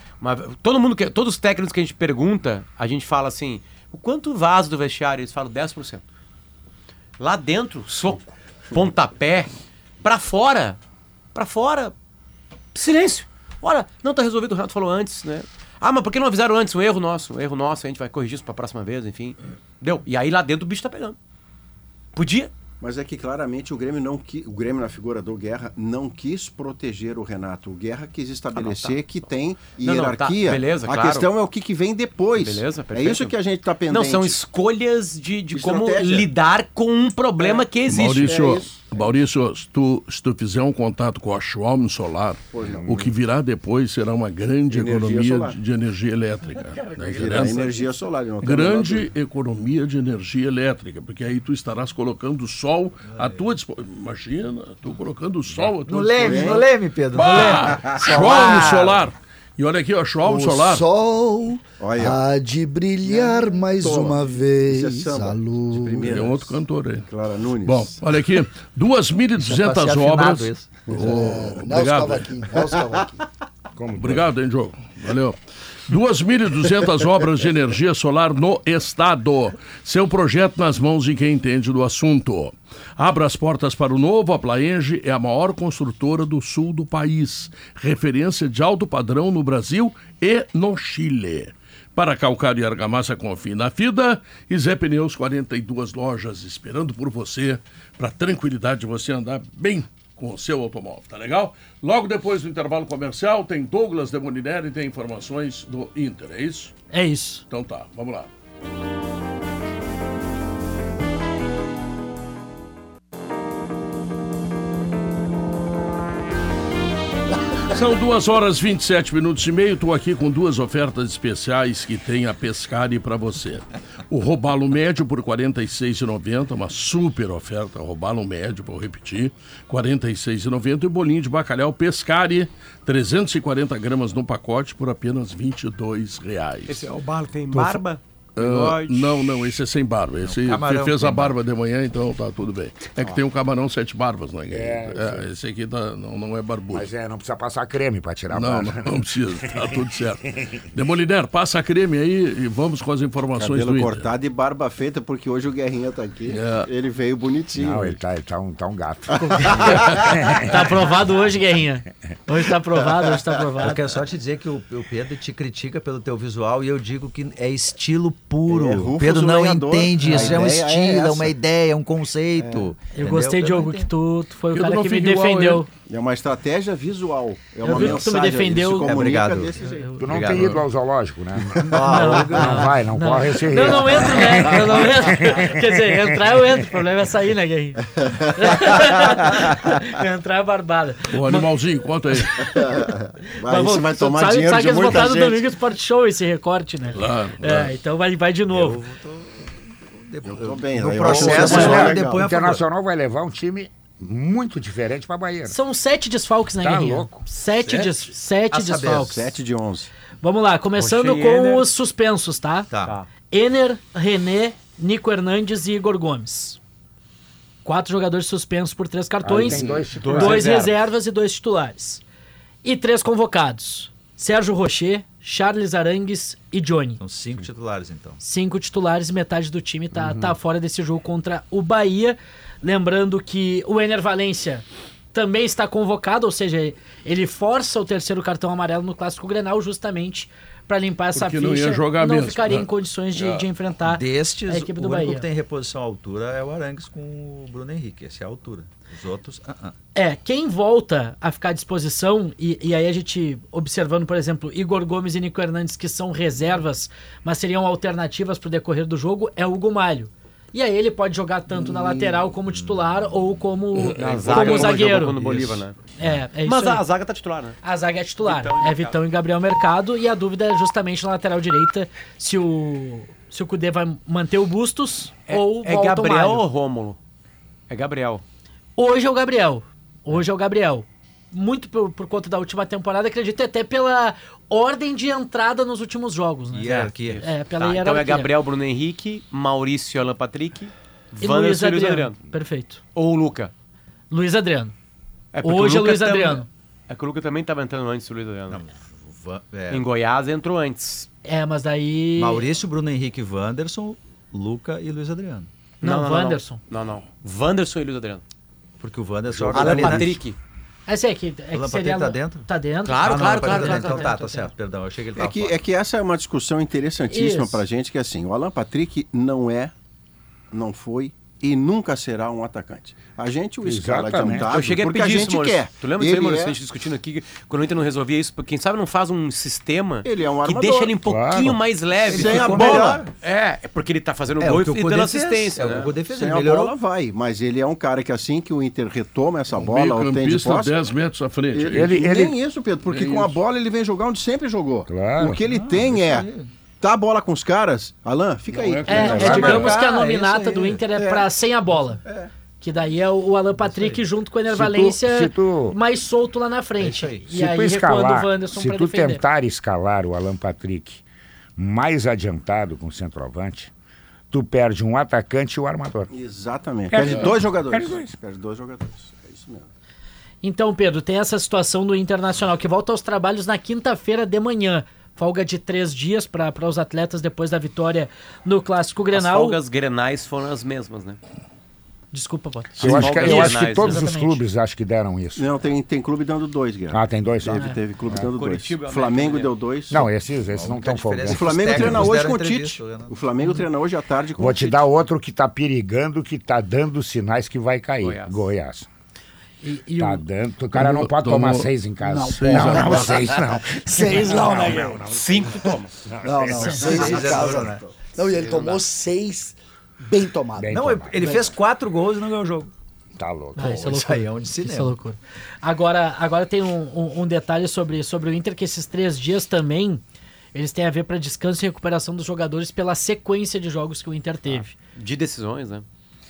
todo mundo que, todos os técnicos que a gente pergunta, a gente fala assim, o quanto vaza do vestiário? Eles falam 10%. Lá dentro, soco, pontapé, pra fora, pra fora, silêncio. Olha, não tá resolvido, o Renato falou antes, né? Ah, mas por que não avisaram antes? Um erro nosso, um erro nosso, a gente vai corrigir isso pra próxima vez, enfim. Deu. E aí lá dentro o bicho tá pegando. Podia.
Mas é que claramente o Grêmio não qui- o Grêmio na figura do Guerra não quis proteger o Renato. O Guerra quis estabelecer que tem
Não, não, tá,
hierarquia.
beleza,
a
claro.
questão é o que, que vem depois.
Beleza,
é
perfeito.
isso que a gente está pendente.
Não, são escolhas de, de como lidar com um problema que existe.
Maurício,
É isso.
Maurício, se tu, se tu fizer um contato com a Schwalm Solar, o que virá depois será uma grande
Energia
economia
solar.
de, de energia elétrica.
Virar
entendendo?
energia solar. não
Grande economia de energia elétrica, porque aí tu estarás colocando o sol à tua disposição. Imagina, tu colocando o sol à tua
No Leme,
disposição.
no Leme, Pedro. No
Bah,
Leme.
Schwalm Solar. E olha aqui, ó, Schwalm
O
Solar.
sol
Olha.
há de brilhar mais
Toma.
uma vez
Isso é samba
a luz.
É outro cantor aí.
Clara Nunes.
Bom, olha aqui, 2.200
Pra ser
obras.
isso.
Ô,
Nelson
obrigado.
Cavaquinho, Nelson Cavaquinho.
Como
Obrigado, hein, Diogo. Valeu. 2.200 obras de energia solar no estado. Seu projeto nas mãos de quem entende do assunto. Abra as portas para o novo. A Plaenge é a maior construtora do sul do país. Referência de alto padrão no Brasil e no Chile. Para calcário e argamassa, confie na FIDA. E Zé Pneus, 42 lojas esperando por você. Para tranquilidade de você andar bem com o seu automóvel, tá legal? Logo depois do intervalo comercial, tem Douglas Demolineri e tem informações do Inter, é isso?
É isso.
Então tá, vamos lá. São duas horas 27 minutos e meio. Estou aqui com duas ofertas especiais que tem a Pescari para você. O robalo médio por R$ 46,90, uma super oferta. Robalo médio, vou repetir, R$ 46,90. E o bolinho de bacalhau Pescari, 340 gramas no pacote por apenas 22 reais.
Esse é o balo tem barba?
Ah,
bigode.
não, não, esse é sem barba. Esse
camarão
fez a barba de manhã, então tá tudo bem. É que tem um camarão sete barbas, né?
É,
É, esse aqui tá- não, não é barbudo.
Mas é, não precisa passar creme pra tirar a
Não,
barba.
não, não precisa, tá tudo certo. Demoliner, passa a creme aí e vamos com as informações
Cabelo
do Inter.
cortado e barba feita, porque hoje o Guerrinha tá aqui.
É.
Ele veio bonitinho.
Não, ele tá, ele tá, um, tá um gato.
Tá aprovado hoje, Guerrinha. Hoje tá aprovado, hoje tá
Eu
aprovado.
quero só te dizer que o, o Pedro te critica pelo teu visual e eu digo que é estilo puro.
É,
Pedro não
lenhador.
entende isso, é um
é
estilo, é, uma ideia, é um conceito.
Eu
Entendeu?
gostei, Diogo, que tu, tu foi o
Pedro
cara que me defendeu.
É uma estratégia visual. É uma
vi que tu me
mensagem.
defendeu.
Se
É,
comunica
obrigado.
desse jeito.
Tu não
Obrigado.
tem ido ao zoológico, né?
Não,
Não vai, não, corre esse risco.
Eu não entro, né? Eu não entro. Quer dizer, entrar eu entro. O problema é sair, né, Guerrinha? entrar é barbada.
O animalzinho, conta aí.
Mas isso vai tomar
sabe,
dinheiro
sabe
de
que eles
muita
botaram no
gente.
Domingo Sport Show esse recorte, né?
Claro,
É,
claro.
então vai, vai de novo.
Eu tô bem.
No processo,
é,
depois
o
a favor.
Internacional vai levar um time muito diferente pra Bahia.
São sete desfalques, né,
Tá
Guerrinha?
louco.
Sete, des- sete
saber,
desfalques.
7 de 11.
Vamos lá, começando
e
com
Ener.
os suspensos, tá?
Tá.
Ener, René, Nico Hernandes e Igor Gomes. Quatro jogadores suspensos por três cartões,
dois
dois,
titulares.
reservas. e dois titulares. E três convocados: Sérgio Rocher, Charles Arangues e Johnny.
São cinco titulares, então.
Cinco titulares, metade do time tá, tá fora desse jogo contra o Bahia. Lembrando que o Ener Valência também está convocado, ou seja, ele força o terceiro cartão amarelo no Clássico Grenal justamente para limpar essa
Porque não ia
ficha
jogar
e não
mesmo,
ficaria
né?
em condições de,
É.
de enfrentar
Destes,
a equipe
o
do
único
Bahia.
que tem reposição à altura é o Arangues com o Bruno Henrique. Essa é a altura. Os outros, ah, ah.
É, quem volta a ficar à disposição, e, e aí a gente observando, por exemplo, Igor Gomes e Nico Hernandes, que são reservas, mas seriam alternativas para o decorrer do jogo, é o Hugo Malho. E aí ele pode jogar tanto na lateral como titular ou como,
Na zaga,
como
como
zagueiro.
no Bolívar, né?
É, é isso
Mas a, a zaga tá titular, né?
A zaga é titular.
Vitão e
é. Vitão e Gabriel Mercado. E a dúvida é justamente na lateral direita se o, se o Cudê vai manter o Bustos
É,
ou
é Gabriel ou Rômulo? É Gabriel.
Hoje é o Gabriel. Hoje é o Gabriel. Muito por, por conta da última temporada, acredito até pela ordem de entrada nos últimos jogos, né?
Hierarquia.
É, pela
Tá, então é Gabriel, Bruno Henrique, Maurício Alan Patrick,
e Luiz
e. Luiz Adriano.
Perfeito.
Ou o Luca.
Luiz Adriano.
É
Hoje
o
é
Luca
Luiz
tam-
Adriano.
É que o Luca também estava entrando antes do Luiz Adriano.
O Van- é,
Em Goiás entrou antes.
É, mas daí.
Maurício, Bruno Henrique, Wanderson, Luca e Luiz Adriano.
Não, Wanderson.
Não, não. Wanderson e Luiz Adriano.
Porque o Wanderson joga
Alan
ali,
Patrick.
Esse aqui, é que seria.
Patrick tá dentro?
Tá dentro.
Claro,
Ah, não,
claro,
Patrick
claro,
tá
claro,
dentro. Então tá, tá
claro.
certo, perdão. Eu achei que ele
É que,
fora.
é que essa é uma discussão interessantíssima
Isso.
pra gente, que assim, o Alan Patrick não é, não foi e nunca será um atacante. A gente o escala de um
Exatamente.
Eu cheguei a
porque a
pedir isso,
gente quer.
Tu lembra disso aí, Maurício?
é-
A gente discutindo aqui, que quando o Inter não resolvia isso, quem sabe não faz um sistema
Ele é um
que deixa ele um pouquinho
Claro.
mais leve.
Sem a bola.
É, é porque ele tá fazendo
É,
gol
o
e dando assistência,
é o
né?
que o fez,
Sem a
melhorou.
bola vai, mas ele é um cara que assim que o Inter retoma essa
Um
bola, ou tem de posse,
10 metros à frente.
ele,
Ele-
ele-
ele-
nem isso, Pedro, porque
Nem
com a
isso.
bola ele vem jogar onde sempre jogou.
Claro.
O que ele tem é tá a bola com os caras, Alan, fica aí.
é
É, é, digamos que a
é
nominata do Inter é, pra sem a bola. Que daí é o Alan Patrick junto com o Ener
Se tu-
Valência
se tu-
mais solto lá na frente.
É aí.
E
Se
aí
tu
recuando
escalar,
o Wanderson
se tu
defender.
tentar escalar o Alan Patrick mais adiantado com o centroavante, tu perde um atacante e o armador.
Exatamente.
Perde
Perde dois jogadores.
Perde dois.
Perde dois jogadores. É isso mesmo.
Então, Pedro, tem essa situação do Internacional que volta aos trabalhos na quinta-feira de manhã. Folga de três dias para os atletas depois da vitória no Clássico
As
Grenal.
folgas grenais foram as mesmas, né?
Desculpa, Potter.
Eu acho, que, eu acho que todos os
exatamente.
clubes acho que deram isso.
Não, tem, tem clube dando dois, Guilherme.
Ah, tem dois só?
Teve, teve clube dando dois.
Curitiba e
Flamengo
América
deu dois.
Não, esses, esses não estão
diferença
folgando.
O
é
Flamengo
Os
treina hoje com o Tite.
Renato.
O Flamengo treina hoje à tarde com
Vou
o
te
Tite.
dar outro que tá perigando, que tá dando sinais que vai cair.
Goiás.
Goiás.
E, e
Tá
o-
dando. O cara não
Tomou-
pode tomar seis em casa. Não,
Seis
não,
a
não,
mais.
seis não. Seis não, né? Não, não.
Cinco tu toma.
Não, não, seis em casa.
né?
Não, e ele tomou seis bem tomados.
Bem
Não,
tomado.
ele fez quatro gols e não ganhou o jogo.
Tá louco.
Ah, isso é
Isso aí é um de
Isso é
cinema.
loucura. Agora, agora tem um, um- um detalhe sobre, sobre o Inter, que esses três dias também, eles têm a ver para descanso e recuperação dos jogadores pela sequência de jogos que o Inter teve.
De decisões, né?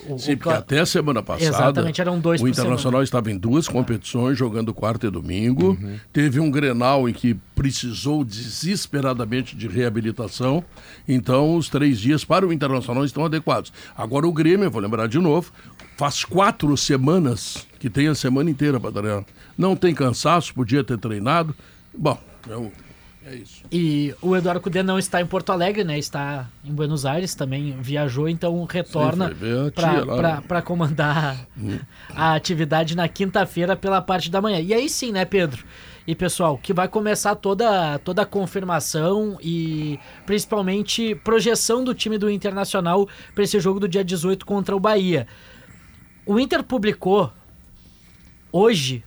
O-
Sim,
o
porque até a semana passada.
Exatamente, eram dois
O Internacional estava em duas competições, jogando quarta e domingo. Teve um grenal em que precisou desesperadamente de reabilitação. Então, os três dias para o Internacional estão adequados. Agora, o Grêmio, eu vou lembrar de novo, faz quatro semanas que tem a semana inteira para treinar. Não tem cansaço, podia ter treinado. Bom, eu- é isso.
E o Eduardo Cudê não está em Porto Alegre, né? Está em Buenos Aires, também viajou, então retorna
foi ver a tia lá, né?
para comandar a atividade na quinta-feira pela parte da manhã. E aí sim, né, Pedro? E pessoal, que vai começar toda, toda a confirmação e principalmente projeção do time do Internacional para esse jogo do dia 18 contra o Bahia. O Inter publicou hoje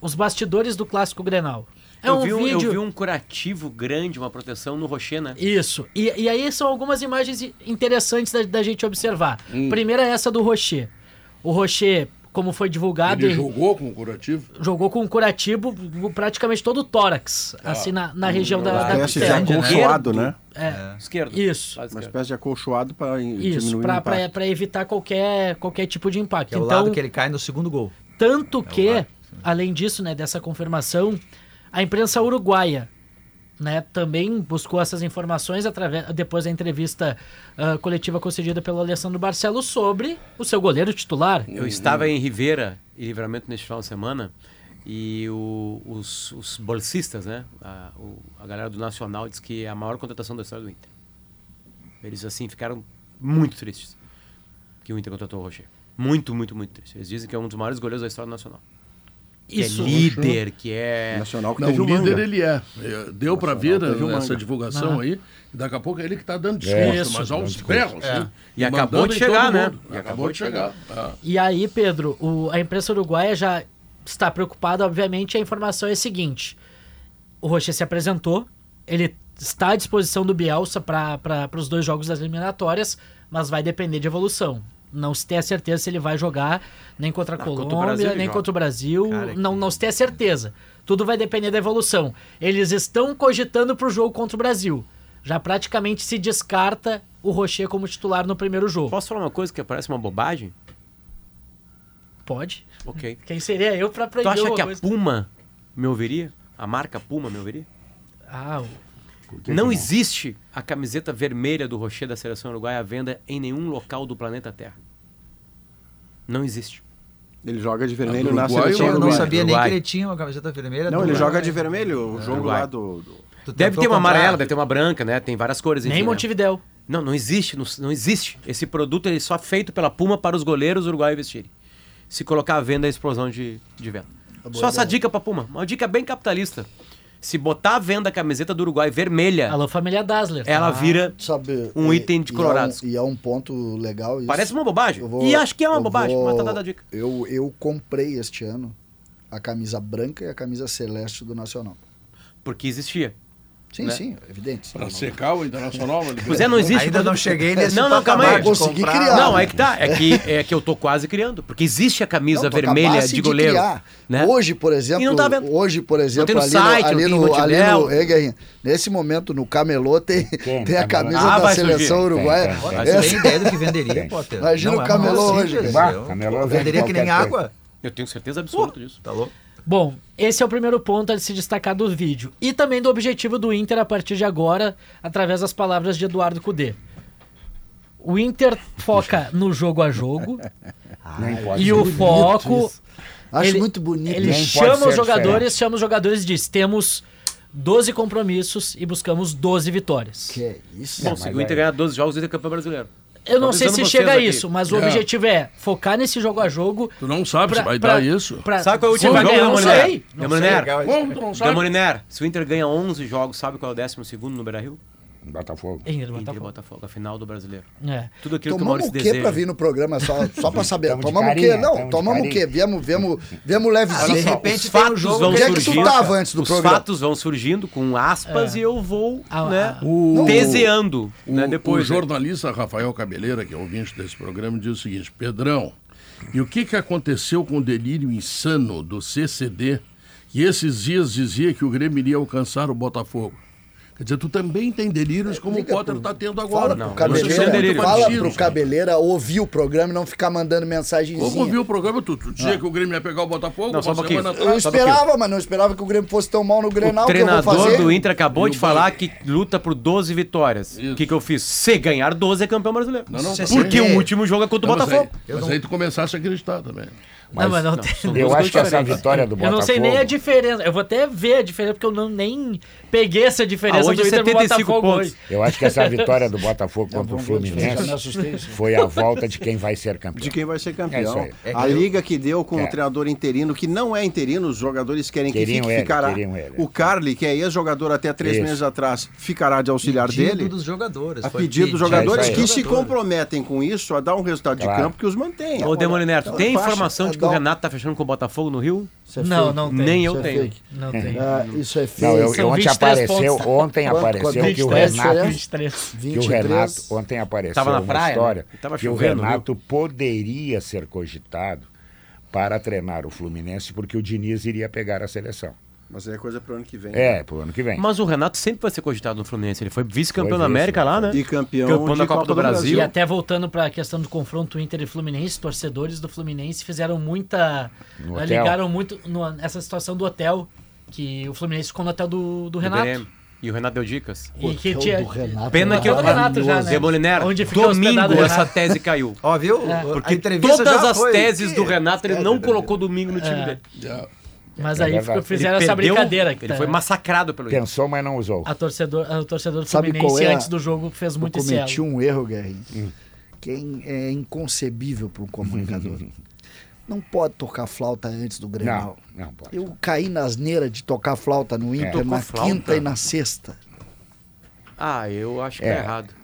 os bastidores do Clássico Grenal. É
eu,
um
vi um, eu
vídeo...
vi um curativo grande, uma proteção no Rocher, né?
Isso. E, e aí são algumas imagens interessantes da, da gente observar. Primeira é essa do Rocher. O Rocher, como foi divulgado,
Ele jogou com o curativo?
jogou com um curativo praticamente todo o tórax, assim, na, na região da,
Uma
da
espécie de
costela.
acolchoado, né?
É,
Esquerdo.
Isso.
Uma espécie de acolchoado para
Isso,
diminuir o
pra, pra,
impacto.
pra evitar qualquer, qualquer tipo de impacto.
Que é o
então,
lado que ele cai no segundo gol.
Tanto
É o
que,
lado.
além disso, né, dessa confirmação, a imprensa uruguaia né, também buscou essas informações através, depois da entrevista ah, coletiva concedida pelo Alessandro Barcelos sobre o seu goleiro titular.
Eu estava em Rivera e Livramento neste final de semana e o- os, os bolsistas, né? A, o- a galera do Nacional diz que é a maior contratação da história do Inter. Eles, assim, ficaram muito tristes que o Inter contratou o Rocher. Muito, muito, muito triste. Eles dizem que é um dos maiores goleiros da história do Que
Isso.
é líder, que é...
Nacional que
Não,
teve
o líder
Manga.
ele é. É, Deu para ver né, essa divulgação
Ah.
aí. E daqui a pouco é ele que está dando
É,
discurso,
isso,
mas aos berros.
É.
né?
E acabou
mandando
de chegar, né? E
acabou de chegar. Ah.
E aí, Pedro, o- a imprensa uruguaia já está preocupada, obviamente, a informação é a seguinte. O Rocher se apresentou, ele está à disposição do Bielsa para os dois jogos das eliminatórias, mas vai depender de evolução. Não se tem a certeza se ele vai jogar nem contra a
Ah, contra o
Colômbia,
Brasil ele
nem
joga.
contra o Brasil.
Cara,
não,
que-
não se tem a certeza. Tudo vai depender da evolução. Eles estão cogitando para o jogo contra o Brasil. Já praticamente se descarta o Rocher como titular no primeiro jogo.
Posso falar uma coisa que parece uma bobagem?
Pode.
Ok.
Quem seria eu para
Tu
proibir
acha
uma
que a
coisa?
Puma me ouviria? A marca Puma me ouviria?
Ah, o-
não
não?
existe a camiseta vermelha do Rocher da seleção uruguaia à venda em nenhum local do planeta Terra. Não existe.
Ele joga de vermelho na
Uruguai,
seleção
Eu não
Uruguai,
sabia nem que ele tinha uma camiseta vermelha.
Não, ele
Uruguai.
joga de vermelho. O jogo lá do...
Deve ter uma amarela, deve ter uma branca, né? Tem várias cores.
nem
né?
Montevidéu.
Não, não existe. Não, não existe. Esse produto ele é só feito pela Puma para os goleiros uruguaios vestirem. Se colocar à venda, é explosão de, de venda. Só essa dica pra Puma. Uma dica bem capitalista. Se botar à venda a camiseta do Uruguai vermelha,
Alô, família Dassler.
ela
Ah,
vira.
Sabe,
Um
e-
item de
e é um-
colorados.
E é um ponto legal isso.
Parece uma bobagem.
Eu vou-
e acho que é uma bobagem,
vou-
mas tá dada a dica.
Eu, eu comprei este ano a camisa branca e a camisa celeste do Nacional.
Porque existia.
Sim,
Né?
sim, evidente.
Pra secar o Internacional.
Pois é, não existe.
Ainda não cheguei nesse
Não, não, calma aí.
de
Consegui
comprar.
criar.
Não, é que tá. É que, é que eu tô quase criando. Porque existe a camisa
Não,
vermelha de goleiro.
criar.
né?
Hoje, por exemplo,
E não tá vendo.
hoje, por exemplo,
tem no
ali,
site,
no, ali, no,
em
ali no, nesse momento no Camelô tem,
Tem,
tem a camisa
Ah,
da seleção
surgir.
uruguaia.
Tem, tem, tem.
você
Essa-
tem ideia do que venderia, Potter?
Imagina
Não
o
é
camelô hoje,
venderia que nem água.
Eu tenho certeza absoluta disso.
Tá louco?
Bom, esse é o primeiro ponto a se destacar do vídeo. E também do objetivo do Inter a partir de agora, através das palavras de Eduardo Cudê. O Inter foca no jogo a jogo
Nem pode
e o foco.
Acho
ele-
muito bonito.
Ele
Nem
chama os jogadores,
diferente.
chama os jogadores e diz: temos 12 compromissos e buscamos 12 vitórias.
Que é isso?
Bom, se o Inter
aí-
ganhar 12 jogos, o Inter é campeão brasileiro.
Eu não sei se chega a isso, mas o
É.
objetivo é focar nesse jogo a jogo.
Tu não sabe
pra-
se vai
pra-
dar isso.
pra-
Sabe qual é o último
vai
jogo,
ganhar, não sei.
Sabe?
Demoliner, se o Inter ganha 11 jogos, sabe qual é o 12 segundo no Beira-Rio?
Botafogo.
Inter,
Inter e
Botafogo.
Botafogo, a final do brasileiro.
É.
Tudo aquilo que o
Tomamos
Maurício
o quê
deseja.
pra vir no programa só, só pra saber?
Tamo
tomamos o quê? Não, tomamos o quê? Viemos, viemos, viemos levezinho.
de repente
os
tem um
fatos
jogo
vão
Onde é que tu
surgindo.
tava antes do
os
programa?
fatos vão surgindo com aspas
É.
e eu vou
Ah,
né,
ah.
O-
deseando.
O,
né,
o
depois, né?
jornalista Rafael Cabeleira, que é ouvinte desse programa, diz o seguinte: Pedrão, e o que, que aconteceu com o delírio insano do CCD, que esses dias dizia que o Grêmio iria alcançar o Botafogo? Quer dizer, tu também tem delírios como o Potter
pro-
está tendo
Fala
agora.
pro
Não,
Cabeleira,
é delírio.
fala pro? Cabeleira ouvir o programa e não ficar mandando mensagenzinha.
Como viu o programa, tu, tu dizia que o Grêmio ia pegar o Botafogo
Não, só um
Eu
um
esperava, mas não esperava que o Grêmio fosse tão mal no Grenal
O
que eu vou
treinador
fazer.
do Inter acabou
E
de falar que luta por 12 vitórias. O que, que eu fiz? Se ganhar 12 é campeão brasileiro.
Não, não,
CCD.
Porque o último jogo é contra o
Não, mas aí,
Botafogo.
mas aí tu começasse a acreditar também.
Não, mas não,
não,
tem.
Eu acho que essa vitória do
Eu
Botafogo.
não sei nem a diferença. Eu vou até ver a diferença, porque eu não, nem peguei essa diferença
Ah, hoje
do
é
Inter pro
75
Botafogo
pontos.
hoje.
Eu acho que essa vitória do Botafogo contra o Fluminense foi a volta de quem vai ser campeão.
De quem vai ser
É
campeão.
isso aí.
É que
a
eu-
liga que deu com
É.
o treinador interino, que não é interino, os jogadores querem que
Queriam
fique,
ele,
ficará.
ele.
O Carly, que é ex-jogador até três
Isso.
meses atrás, ficará de auxiliar
Pedido
dele.
dos jogadores.
A pedido dos
É
jogadores
aí.
que se comprometem com isso a dar um resultado de campo que os mantenha.
Ô, Demoliner, tem informação de que o Renato tá fechando com o Botafogo no Rio?
Isso é
Não,
fake.
não tem.
Nem eu
é
tenho.
fake.
Não tem.
Ah, isso é feio.
Não, eu, ontem
23
apareceu,
pontos.
ontem
Quanto-
apareceu
quanto-
que o
23
Renato,
diferença?
23.
que o
23.
Renato ontem apareceu
Tava na
uma
praia,
história
né? Tava
que o Renato poderia ser cogitado para treinar o Fluminense porque o Diniz iria pegar a seleção.
Mas é coisa pro ano que vem.
É, pro ano que vem.
Mas o Renato sempre vai ser cogitado no Fluminense. Ele foi vice-campeão da América
né?
lá, né?
E campeão,
Campeão da Copa do Brasil.
E até voltando para a questão do confronto Inter e Fluminense, torcedores do Fluminense fizeram muita.
No hotel.
ligaram muito no- nessa situação do hotel, que o Fluminense ficou no hotel do, do Renato.
E o Renato deu dicas.
E que tinha.
do Renato,
Pena
é
que
do Renato já, né?
Demoliner,
Onde fica
domingo
o
essa tese caiu.
Ó, viu?
É.
Porque
entrevista
todas
já
as
foi.
teses do Renato ele não colocou domingo no time
É.
dele.
Já.
Mas
É
aí ficou- fizeram
Ele
essa
perdeu,
brincadeira. Que
Ele
tá-
foi massacrado pelo.
Pensou, mas não usou.
a torcedor, a torcedor do
Sabe
Fluminense
qual é a-
antes do jogo fez muito
eu
esse
cometi
elo.
um erro, Guerrinho, que é in- é inconcebível para um comunicador. não pode tocar flauta antes do Grenal.
Não, não pode.
Eu caí na asneira de tocar flauta no Inter
Tocou
na
flauta?
quinta e na sexta.
Ah, eu acho que
É.
tá errado.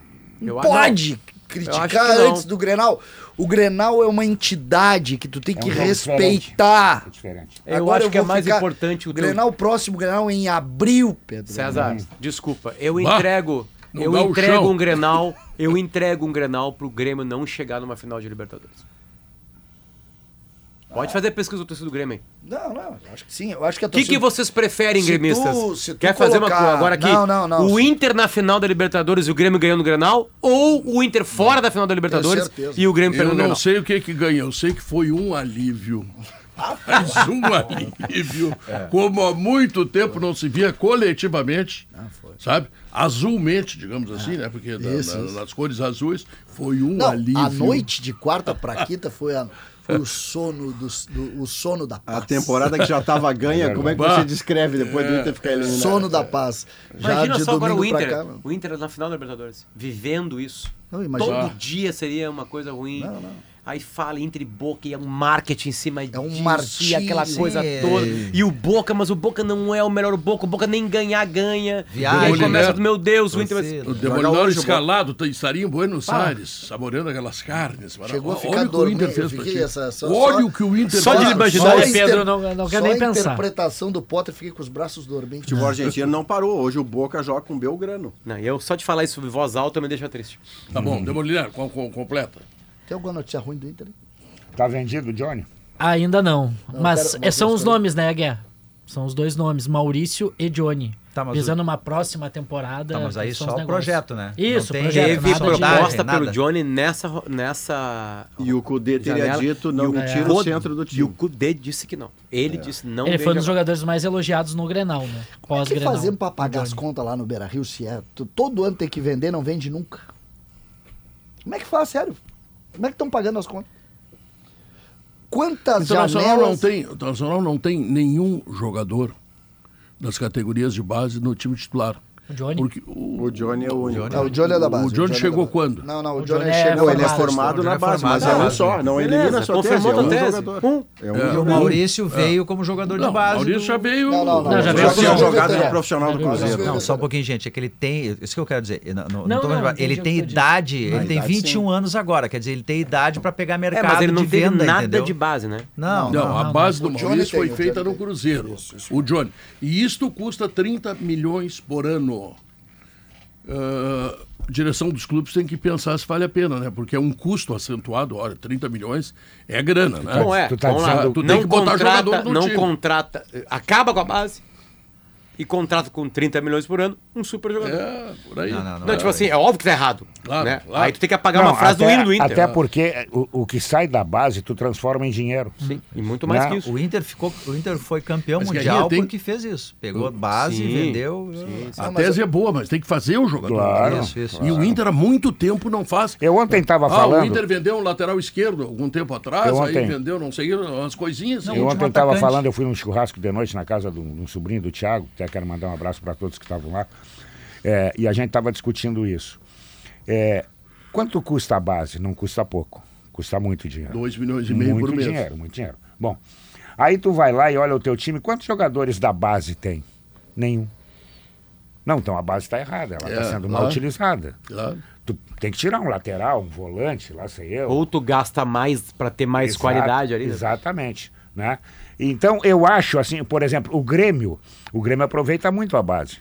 Eu
pode
Eu
criticar antes do Grenal. O Grenal é uma entidade que tu tem
É um
que
jogo
respeitar.
É diferente.
Eu acho que é mais
ficar-
importante o teu-
Grenal, o próximo Grenal é em abril, Pedro.
César, desculpa. Eu
Bah,
entrego. Eu entrego
chão.
um Grenal. Eu entrego um Grenal pro Grêmio não chegar numa final de Libertadores. Pode fazer pesquisa do torcedor do Grêmio aí.
Não, não, eu acho que sim. Eu acho que a
O que, que vocês preferem,
Se
gremistas?
tu- se tu
Quer fazer uma
colocar-
coisa agora aqui?
Não, não, não.
O Inter na final da Libertadores e o Grêmio ganhando o Grenal? Ou o Inter fora da final da Libertadores
certeza.
e o Grêmio
Eu
perdendo o
não
Grenal?
sei o que que ganhou, eu sei que foi um alívio. Mas um alívio, como há muito tempo não se via coletivamente, sabe? Azulmente, digamos assim, né? Porque
Isso,
na-
isso.
nas cores azuis foi um
Não,
alívio.
a noite de quarta pra quinta foi, a- o sono do, do- o sono da paz.
A temporada que já estava ganha, como é que você descreve depois do Inter ficar eliminado?
Sono da paz. Já
Imagina
de
só agora o
domingo pra
Inter.
cá.
o Inter na final da Libertadores. Vivendo isso.
Não.
Todo dia seria uma coisa ruim.
Não, não.
Aí fala entre Boca e é um marketing em cima
É um
disso,
marketing,
e aquela coisa
sim.
toda. E o Boca, mas o Boca não é o melhor Boca, o Boca nem ganhar ganha.
Viagem,
e aí começa,
né?
meu Deus, o Inter vai...
O Demolidor escalado tá- estaria em Buenos Aires, saboreando aquelas carnes.
Chegou a
Olha
ficar
o que o Inter
dormindo, essa- só-
Olha
só-
o que o Inter
só de
faz.
imaginar,
Só a
Pedro,
inter-
não- não quer
só
nem
a
pensar.
interpretação do Potter, fiquei com os braços dormentes.
O futebol argentino não parou. Hoje o Boca joga com Belgrano.
Não, e eu só de falar isso em voz alta me deixa triste.
Tá bom, Demolidor, com, com, completa.
Tem alguma notícia ruim do Inter?
Tá vendido, Johnny?
Ainda não.
Não,
mas
quero-
é, são os nomes, né, Guerra? São os dois nomes, Maurício e Johnny.
Tá,
visando uma próxima temporada.
Tá, mas aí só o
negócios.
projeto, né?
Isso,
Não tem-
projeto.
Teve proposta
nada.
pelo Johnny nessa... nessa
E o Cudê teria
janela,
dito, não
o
me tira o centro do
E o
time.
Cudê disse que não. Ele disse não
Ele foi um dos jogadores mais elogiados no Grenal, né?
O que
Pós-Grenal.
fazemos pra pagar as contas lá no Beira Rio se é? Todo ano tem que vender, não vende nunca. Como é que faz, sério? Como é que estão pagando as contas? Quantas
Internacional não
janelas...
tem, o Internacional não tem nenhum jogador das categorias de base no time titular.
O Johnny?
Porque o,
O Johnny é o único.
Não, o Johnny é da base.
O Johnny
é da
chegou
base.
quando?
Não, não, o,
O
Johnny,
Johnny é
chegou...
Não, ele é
formado,
na
é
base, mas é um
é.
só. Não
Beleza,
elimina a sua tese, é um
tese.
jogador.
Um.
É um
E o. Maurício veio como jogador de base.
Maurício
do-
já veio.
Não, não, não.
Não, já
Já
veio
tinha
como
jogado no profissional do
Já veio
Cruzeiro.
Não, só um pouquinho, gente. É que ele tem. Isso que eu quero dizer. Não, não, ele
o
tem idade, ele tem
idade,
21 anos agora. Quer dizer, ele tem idade pra pegar mercado
É, mas ele não
de venda,
nada de base, né?
Não,
Não, a base do
O Johnny
Maurício
tem,
foi
o
feita
Johnny
no
tem.
Cruzeiro. O Johnny. E isto custa 30 milhões por ano. Ah, a direção dos clubes tem que pensar se vale a pena, né? Porque é um custo acentuado. Olha, 30 milhões é grana, né?
Bom, é.
tu tá
vamos lá.
dizendo-
tu tem
não
que botar
contrata,
jogador no
não
time.
contrata, acaba com a base e contrata com 30 milhões por ano um super jogador.
É, por aí.
Não, não, não.
Não, tipo assim, é óbvio que tá errado.
Claro,
né?
claro.
Aí tu tem que apagar
Não,
uma frase
até,
do hino do Inter.
Até porque o, o que sai da base tu transforma em dinheiro.
Sim, e muito mais
Não,
que isso.
O Inter ficou, o Inter foi campeão
Mas,
mundial
tem-
porque fez isso. Pegou a base,
Sim,
vendeu.
A tese é boa, mas tem que fazer o jogador.
Claro.
Isso, isso.
E o Inter há muito tempo não faz.
Eu ontem estava
Ah,
falando.
o Inter vendeu um lateral esquerdo algum tempo atrás,
Eu
aí
ontem-
vendeu, não sei, umas coisinhas. assim.
Eu ontem estava
atacante.
falando, eu fui num churrasco de noite na casa de um, de um sobrinho do Thiago, até quero mandar um abraço para todos que estavam lá. É, e a gente estava discutindo isso. É, quanto custa a base? Não custa pouco. Custa muito dinheiro.
2 milhões e meio
muito
por mês.
dinheiro, muito dinheiro. Bom, aí tu vai lá e olha o teu time, quantos jogadores da base tem? Nenhum. Não, então a base está errada, ela está
É,
sendo mal utilizada.
Claro.
Tu tem que tirar um lateral, um volante, lá sei eu.
Ou tu gasta mais pra ter mais
Exato,
qualidade ali.
Exatamente. Né? Então, eu acho assim, por exemplo, o Grêmio, o Grêmio aproveita muito a base.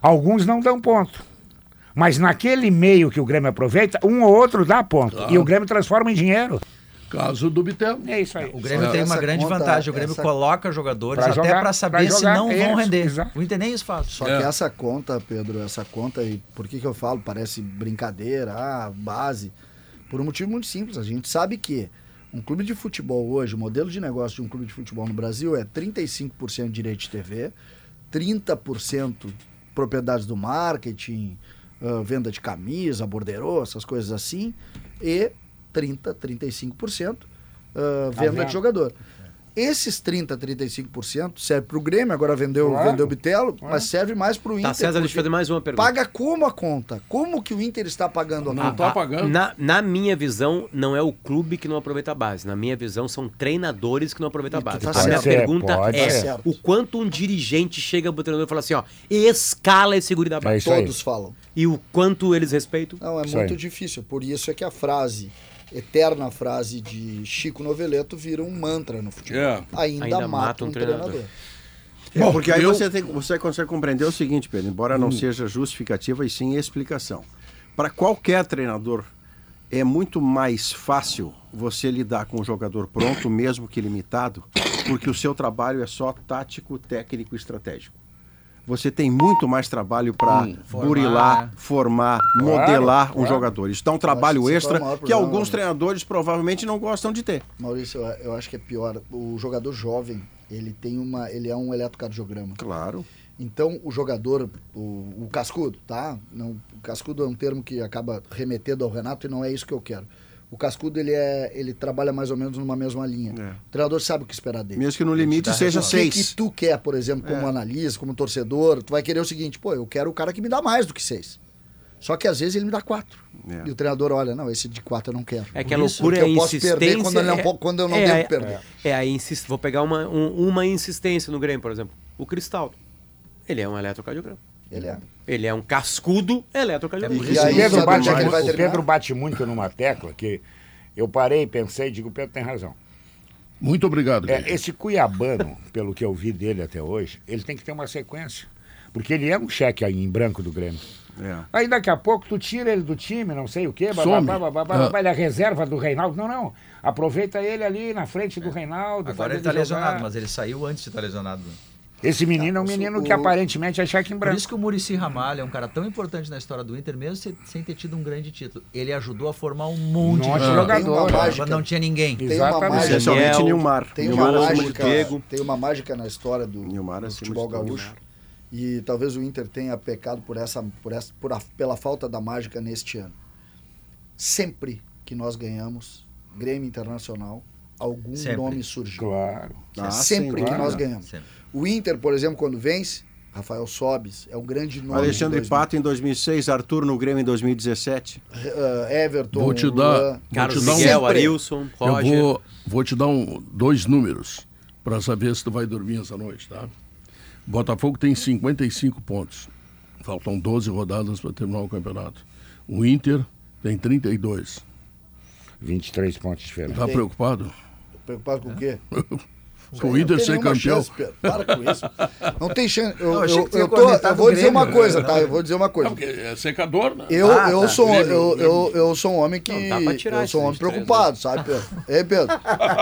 Alguns não dão ponto. Mas naquele meio que o Grêmio aproveita, um ou outro dá ponto.
Claro.
E o Grêmio transforma em dinheiro.
Caso do Bitel.
É isso aí.
O Grêmio
Essa
tem uma grande
conta-
vantagem. O Grêmio
essa-
coloca jogadores
Pra
até pra saber
pra
se não vão
isso,
render.
exato.
O Inter nem isso faz.
Só
É.
que essa conta, Pedro, essa conta, e por que, que eu falo? Parece brincadeira, ah, base. Por um motivo muito simples. A gente sabe que um clube de futebol hoje, o modelo de negócio de um clube de futebol no Brasil é 35% direito de TV, 30% propriedades do marketing, ah, venda de camisa, borderô, essas coisas assim, e 30, 35% ah, venda
venda.
de jogador. Esses 30, 35% serve para o Grêmio, agora vendeu,
Claro.
vendeu o Bitelo, mas serve mais para o Inter.
Tá, César, deixa eu fazer mais uma pergunta.
Paga como a conta? Como que o Inter está pagando a
Não
conta?
tá
Ah,
pagando.
Na, na minha visão, não é o clube que não aproveita a base. Na minha visão, são treinadores que não aproveitam a base.
tá
a
certo.
minha pergunta
pode
é o quanto um dirigente chega pro treinador e fala assim, ó, escala esse guri da
É
base.
aí.
Todos falam.
E o quanto eles respeitam.
Não, é
Isso
muito
aí.
difícil. Por isso é que a frase, eterna frase de Chico Noveleto, vira um mantra no futebol.
É.
Ainda,
Ainda
mata um treinador.
É, porque aí
eu-
você, tem, você consegue compreender o seguinte, Pedro, embora não seja justificativa e sim explicação. Para qualquer treinador, é muito mais fácil você lidar com um jogador pronto, mesmo que limitado, porque o seu trabalho é só tático, técnico e estratégico. Você tem muito mais trabalho para
Formar,
burilar,
né?
formar, modelar um
claro.
jogador. Isso dá um trabalho
é
extra que
problema,
alguns
né?
treinadores provavelmente não gostam de ter.
Maurício, eu, acho que é pior. O jogador jovem, ele tem uma. ele é um eletrocardiograma.
Claro.
Então, o jogador, o, o cascudo, tá? Não, o cascudo é um termo que acaba remetendo ao Renato e não é isso que eu quero. O cascudo, ele, é, ele trabalha mais ou menos numa mesma linha.
É.
O treinador sabe o que esperar dele.
Mesmo que no limite
dá
seja
O que,
seis.
que tu quer, por exemplo, como
É.
analista, como torcedor, tu vai querer o seguinte, pô, eu quero o cara que me dá mais do que seis. Só que às vezes ele me dá quatro.
É.
E o treinador olha, não, esse de quatro eu não quero.
É que a loucura é a
eu posso
insistência.
perder quando eu não,
é-
quando eu não
é,
devo
é-
perder.
É, a insist... Vou pegar uma, um- uma insistência no Grêmio, por exemplo. O Cristaldo. Ele é um eletrocardiograma.
Ele é.
Ele é um cascudo eletrocardiograma.
E
O
aí,
Pedro, bate,
é
o
terminar?
Pedro bate muito numa tecla que eu parei pensei e digo, Pedro tem razão.
Muito obrigado.
É, esse Cuiabano, pelo que eu vi dele até hoje, ele tem que ter uma sequência. Porque ele é um cheque aí em branco do Grêmio.
É.
Aí daqui a pouco tu tira ele do time, não sei o quê, babá, babá,
Ah.
babá, ele é reserva do Reinaldo. Não, não. Aproveita ele ali na frente do Reinaldo.
Agora ele tá
jogar.
lesionado, mas ele saiu antes de estar lesionado.
Esse menino é um
Tá,
menino que aparentemente é cheque em
Por
branco.
isso que o Murici Ramalho é um cara tão importante na história do Inter, mesmo sem, sem ter tido um grande título. Ele ajudou a formar um monte
Monte
de jogadores.
Uma
jogador.
mágica.
Não tinha ninguém.
Tem uma
Exatamente.
mágica.
Especialmente
Daniel,
Nilmar.
Tem
Nilmar
uma, mágica, tem uma mágica na história do,
Nilmar
do futebol gaúcho. E talvez o Inter tenha pecado por essa, por essa, por a- pela falta da mágica neste ano. Sempre que nós ganhamos Grêmio Internacional, algum
Sempre.
nome surgiu.
Claro.
Ah,
sempre
sim,
que
claro.
nós ganhamos.
Sempre.
O Inter, por exemplo, quando vence, Rafael Sobes é um grande nome.
Alexandre
2000.
Pato em 2006, Arthur no Grêmio em 2017.
Eh, Everton,
Vou te dar-
Luan.
Vou
Carlos
te dar um-
Miguel,
Sempre.
Arilson,
Eu
Roger.
vou, vou te dar um, dois números para saber se tu vai dormir essa noite, tá? Botafogo tem 55 pontos. Faltam 12 rodadas para terminar o campeonato. O Inter tem 32.
23 pontos de diferença.
Tá preocupado?
Preocupado com o quê?
Com o Inter ser campeão?
chance, Pedro. Para com isso. Não tem chance. Eu,
Não, eu
eu, tô- eu vou dizer uma coisa,
né?
tá? Eu vou dizer uma coisa.
é secador, né?
Eu,
Ah,
eu,
tá.
sou,
Grêmio,
eu,
Grêmio.
eu, eu sou um homem que.
Não, tirar
eu sou um homem
esses 23
preocupado, sabe, Pedro? Ei, Pedro.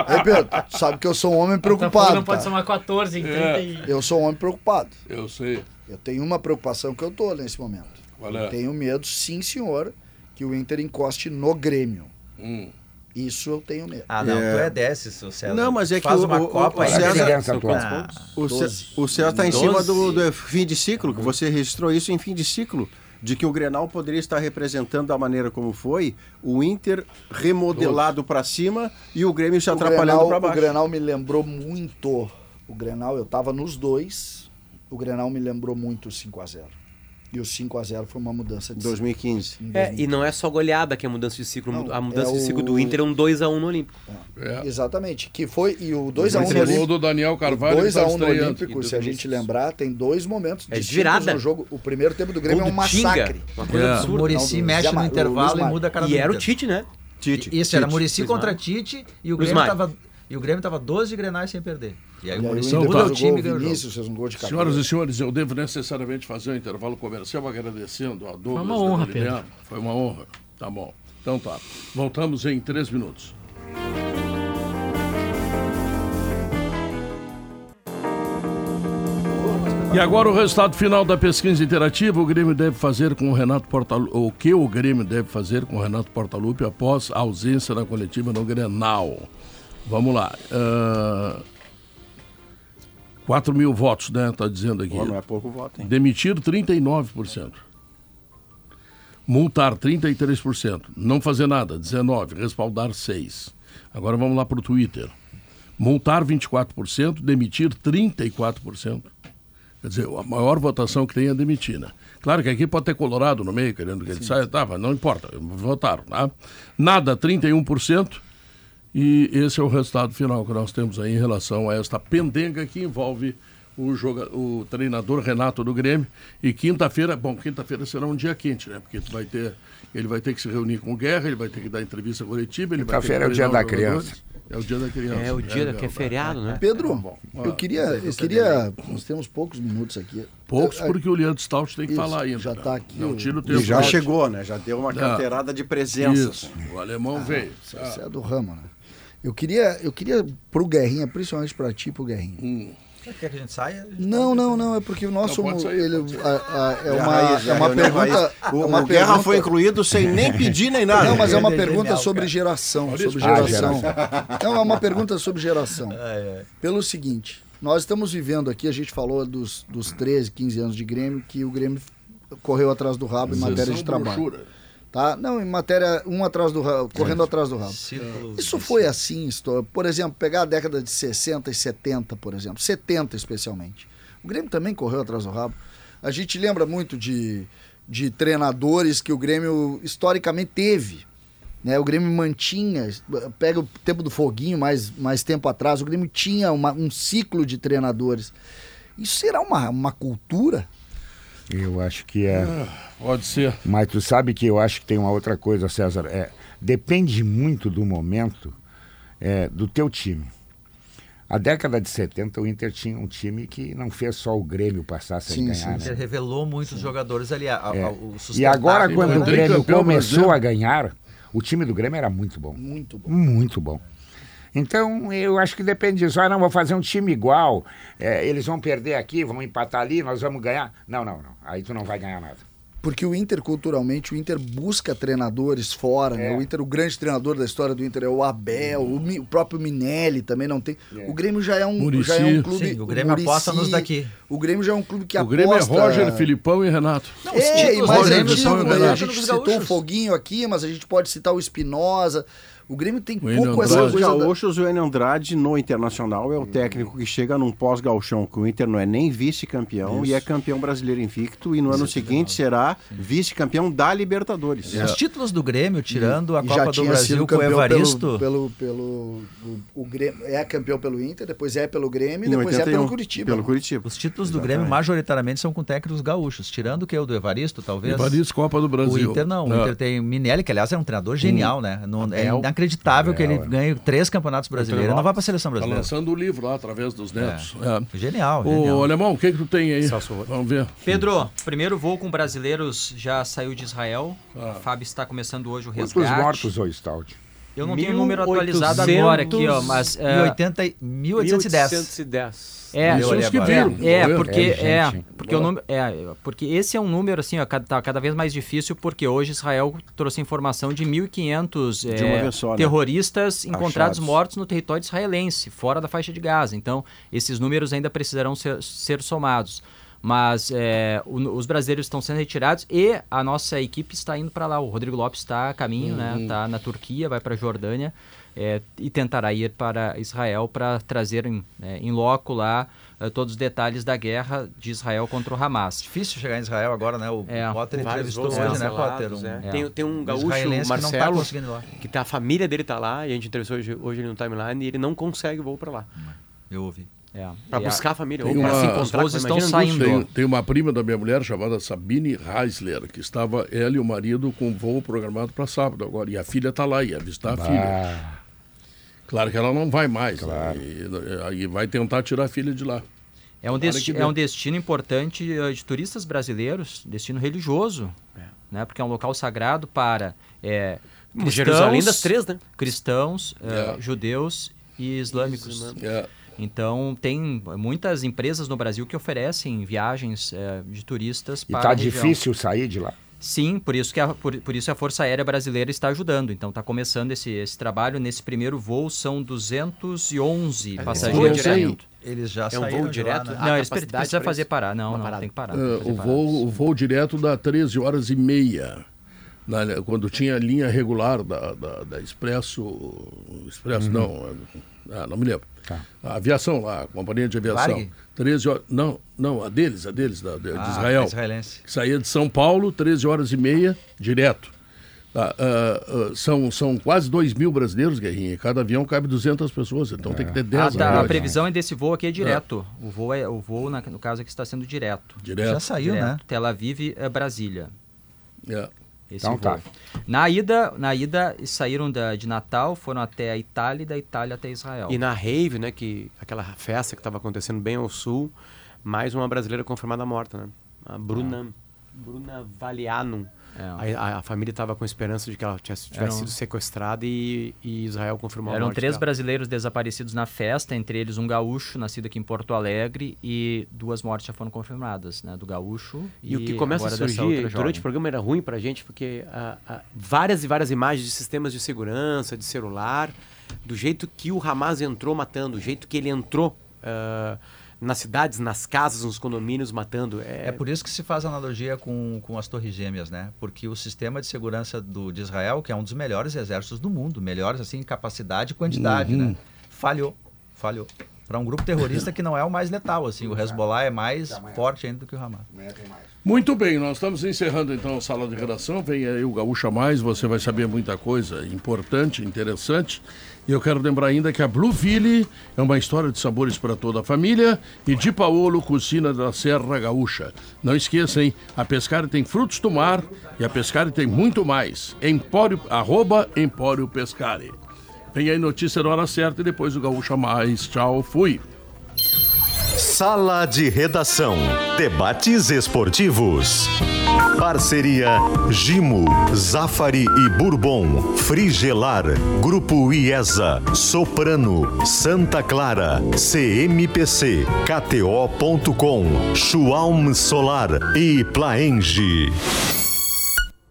Ei, Pedro. Sabe que eu sou um homem preocupado.
não pode somar 14 em 30
É.
e...
Eu sou um homem preocupado.
Eu sei.
Eu tenho uma preocupação que eu tô nesse momento.
Qual é?
Eu tenho medo, sim, senhor, que o Inter encoste no Grêmio.
Hum.
Isso eu tenho medo.
Ah, não,
É.
tu é desses, seu César.
Não, mas é que
Faz
o-
uma
o-
Copa
o
a
César-.
Ah,
O, o Céu está em cima do, do fim de ciclo, que você registrou isso em fim de ciclo, de que o Grenal poderia estar representando da maneira como foi, o Inter remodelado para cima e o Grêmio se
o
atrapalhando para
o
baixo.
Grenal me lembrou muito. O Grenal, eu tava nos dois. O Grenal me lembrou muito o 5x0. E o 5x0 foi uma mudança de
2015.
em
É,
2000.
e não é só goleada que é mudança de ciclo.
Não,
a mudança
é
de ciclo
o-
do Inter é um 2x1 no Olímpico.
É.
Exatamente. Que foi. E o 2x1
Esse
no Olímpico.
do Daniel Carvalho. que
2
tá
a 1 no. Olímpico, se a gente lembrar, tem dois momentos
É de
distintos
virada.
no jogo. O primeiro tempo do Grêmio
Gol
é um
do Tinga,
massacre.
Uma coisa
É.
O
absurda.
Murici
Não, do
mexe no intervalo e muda a cara
E
do
era o. Tite, né?
Tite.
Isso, era. Murici contra. Tite e o Grêmio
Mário.
E o Grêmio tava 12 grenais sem perder. E aí
E
o
aí o
Murici
Inter
muda o time e ganhou o jogo.
Um.
Senhoras e senhores, eu devo necessariamente fazer um intervalo comercial agradecendo a Douglas.
uma honra,
da Lilian. Foi uma honra. Tá bom. Então tá. Voltamos em três minutos. E agora o resultado final da pesquisa interativa, o Grêmio deve fazer com o Renato Portaluppi, o que o Grêmio deve fazer com o Renato Portaluppi após a ausência na coletiva no Grenal. Vamos lá. ah, 4 mil votos, né? Tá dizendo aqui.
Pô, não é pouco voto, hein?
Demitir 39%. Multar 33%. Não fazer nada, 19%. Respaldar 6%. Agora vamos lá para o Twitter. Multar 24%, demitir 34%. Quer dizer, a maior votação que tem é demitir, né? Claro que aqui pode ter Colorado no meio, querendo que ele saia, tá, mas não importa, votaram, tá? Nada, 31%. E esse é o resultado final que nós temos aí em relação a esta pendenga que envolve o, joga, o treinador Renato do Grêmio. E quinta-feira, bom, quinta-feira será um dia quente, né? Porque tu vai ter, ele vai ter que se reunir com o Guerra, ele vai ter que dar entrevista coletiva,
Quinta-feira é o dia da criança.
É o dia da criança.
É o dia da, que é
verdade.
feriado, né?
Pedro,
Bom,
eu
ah,
queria, eu queria. Nós temos poucos minutos aqui.
Poucos
Eu-
porque o Leandro Stout tem que
Isso,
falar ainda.
já
né?
tá aqui
Não
o-
tira o
E
tempo.
já chegou, né? Já deu uma carteirada de presença.
Isso, o alemão veio.
Isso é do ramo, né? Eu queria, eu queria pro Guerrinha, principalmente pra ti, pro Guerrinha.
Hum.
Quer que a gente saia?
Não, não, não, é porque nós
Não,
somos.
pode sair,
ele, a- a- é
É a
uma,
raiz,
é
a
uma pergunta.
raiz.
é
O,
uma
o Guerra
pergunta-
foi incluído sem nem pedir nem nada.
Não, mas é uma
Genial,
pergunta sobre geração. Sobre
ah,
geração. Não, é uma pergunta sobre geração. Pelo seguinte, nós estamos vivendo aqui, a gente falou dos, dos 13, 15 anos de Grêmio, que o Grêmio correu atrás do rabo em matéria de trabalho.
brochura.
Tá? Não, em matéria, um atrás do rabo, correndo atrás do rabo. Isso foi assim, por exemplo, pegar a década de 60 e 70, por exemplo, 70 especialmente. O Grêmio também correu atrás do rabo. A gente lembra muito de, de treinadores que o Grêmio historicamente teve. Né? O Grêmio mantinha, pega o tempo do Foguinho, mais, mais tempo atrás, o Grêmio tinha uma- um ciclo de treinadores. Isso será uma, uma cultura?
Eu acho que é.
Pode ser.
Mas tu sabe que eu acho que tem uma outra coisa, César. É, depende muito do momento é, do teu time. A década de 70, o Inter tinha um time que não fez só o Grêmio passar sem
Sim,
ganhar.
sim,
né?
Ele revelou muitos jogadores ali. a- a-
É.
o
E agora, quando o Grêmio começou a ganhar, o time do Grêmio era muito bom.
Muito bom.
Muito bom. Então, eu acho que depende disso. Ah, não, vou fazer um time igual. é, eles vão perder aqui, vão empatar ali, nós vamos ganhar. Não, não, não. Aí tu não vai ganhar nada.
Porque o Inter, culturalmente, o Inter busca treinadores fora, né?
É.
O Inter, o grande treinador da história do Inter é o Abel, o, Mi- o próprio Minelli também não tem.
É.
O Grêmio já é um,
Muricy.
já é um clube.
Sim, o Grêmio aposta nos daqui.
O Grêmio já é um clube que
O
aposta.
Grêmio é Roger, Filipão e Renato.
Não, os
É, e
títulos Grêmio
Roger,
antigo,
são
Renato.
né? a gente
que os
citou o. Foguinho aqui, mas a gente pode citar o Espinosa. O Grêmio tem
O
pouco essa.
Os
coisa. da-
gaúchos, o Enio Andrade no Internacional é o técnico que chega num pós-galchão, que o Inter não é nem vice-campeão e é campeão brasileiro invicto, e no ano seguinte será vice-campeão da Libertadores.
Os títulos do Grêmio, tirando a
e
Copa do
tinha
Brasil
sido
com o Evaristo.
Pelo, pelo, pelo- o, o Grêmio é campeão pelo Inter, depois é pelo Grêmio e depois é
81,
pelo Curitiba.
Pelo Curitiba.
Os títulos do Grêmio, majoritariamente, são com técnicos gaúchos. Tirando o que? O do Evaristo, talvez?
Evaristo, Copa do
O
Brasil.
Inter não. O
É.
Inter tem o Minelli, que aliás é um treinador genial, né? Não- é
Abel.
Inacreditável que ele
é.
ganhe três campeonatos brasileiros. Ele não vai para a seleção
Tá
brasileira.
lançando o livro lá através dos netos. É.
Genial,
Ô,
genial.
Alemão, o que que tu tem aí?
Celso.
Vamos ver.
Pedro, primeiro voo com brasileiros já saiu de Israel. A FAB está começando hoje o
Quantos
resgate.
mortos hoje, Staldi?
Eu não tenho o número atualizado
1800
agora aqui, ó, mas é,
1080 e- 1810.
1810.
é,
os que viram.
É,
morreram.
porque
É,
é,
gente.
porque o número é, porque esse é um número assim, ó, cada, tá cada vez mais difícil porque hoje Israel trouxe informação de 1500
De uma
é,
só, né?
terroristas encontrados
Achados.
mortos no território israelense, fora da faixa de Gaza. Então, esses números ainda precisarão ser, ser somados. Mas é, o- os brasileiros estão sendo retirados e a nossa equipe está indo para lá. O Rodrigo Lopes está a caminho, né? Está na Turquia, vai para a Jordânia é, e tentará ir para Israel para trazer em, é, em loco lá eh, todos os detalhes da guerra de Israel contra o Hamas.
Difícil chegar em Israel agora, né? O
É.
Potter entrevistou hoje, né, Potter? Um,
é.
É.
Tem, tem um gaúcho,
que não tá
Marcelo,
ir lá.
que tá, a família dele tá lá, e a gente entrevistou hoje, hoje ele no timeline, e ele não consegue voo para lá.
Eu ouvi.
É,
Para
E a-
buscar a família, ou para se
os
encontrar.
voos
com-
estão saindo.
Tem, tem uma prima da minha mulher chamada Sabine Reisler, que estava ela e o marido com voo programado para sábado agora. E a filha está lá, ia visitar a filha. Claro que ela não vai mais.
Claro.
né? E, aí vai tentar tirar a filha de lá.
É um, desti é um destino importante eh, de turistas brasileiros, destino religioso, né? Porque é um local sagrado para eh,
Como Jerusalém das três, né?
cristãos, eh,
É.
judeus e islâmicos.
É,
Então tem muitas empresas no Brasil que oferecem viagens eh, de turistas
e
para
tá
a região.
difícil sair de lá.
Sim, por isso que a, por, por isso a Força Aérea Brasileira está ajudando. Então está começando esse, esse trabalho. Nesse primeiro voo são 211
voo
passageiros.
direto?
saindo.
Eles já
É um voo
de lá,
direto?
né?
Ah,
Não, eles pre-
capacidade
precisa fazer
isso?
parar. Não,
Uma
não,
parada.
tem que parar.
é,
tem que fazer
o,
paradas.
voo, o voo direto dá 13 horas e meia. Na- quando tinha a linha regular da, da, da Expresso. Expresso, não. Ah, não me lembro.
Tá.
A aviação lá, a companhia de aviação.
Varg?
13 horas. Não, não, a deles, a deles, da, de, de
Ah,
Israel.
israelense.
que saía de São Paulo, 13 horas e meia, direto. Tá, ah, ah, são, são quase 2 mil brasileiros, Guerrinha. e Cada avião cabe 200 pessoas, então tem que ter 10
Ah, tá, a previsão é desse voo aqui é direto. O voo, é, o voo na- no caso aqui está sendo direto.
Direto.
Já saiu,
direto.
né?
Tel Aviv, é Brasília.
É.
Esse
Então
voo.
tá.
Na ida, na ida saíram da, de Natal, foram até a Itália e da Itália até Israel.
E na rave, né, que aquela festa que estava acontecendo bem ao sul, mais uma brasileira confirmada morta, né? A Bruna, Bruna Valiano.
É.
A, a- a família estava com esperança de que ela tivesse, tivesse
Eram-
sido sequestrada e, e Israel confirmou a
Eram
morte
três
dela.
brasileiros desaparecidos na festa, entre eles um gaúcho nascido aqui em Porto Alegre e duas mortes já foram confirmadas, né? Do gaúcho
E, o que começa a surgir durante o programa era ruim pra gente, porque ah, ah, várias e várias imagens de sistemas de segurança, de celular, do jeito que o Hamas entrou matando, do jeito que ele entrou ah, nas cidades, nas casas, nos condomínios matando. É,
É por isso que se faz analogia com, com as Torres Gêmeas, né? Porque o sistema de segurança do, de Israel, que é um dos melhores exércitos do mundo, melhores assim em capacidade e quantidade, né? Falhou, falhou. Para um grupo terrorista que não é o mais letal, assim, o Hezbollah é mais forte ainda do que o Hamas.
Muito bem, nós estamos encerrando então a sala de redação. Vem aí o Gaúcha Mais, você vai saber muita coisa importante, interessante. E eu quero lembrar ainda que a Blueville é uma história de sabores para toda a família e de Paolo, Cucina da Serra Gaúcha. Não esqueça, hein? A Pescari tem frutos do mar e a Pescari tem muito mais. Empório, arroba Empório Pescari. Vem aí notícia na hora certa e depois o Gaúcha Mais. Tchau, fui.
Sala de Redação. Debates esportivos. Parceria Gimo, Zafari e Bourbon, Frigelar, Grupo IESA, Soprano, Santa Clara, CMPC, KTO.com, Schwalm Solar e Plaenge.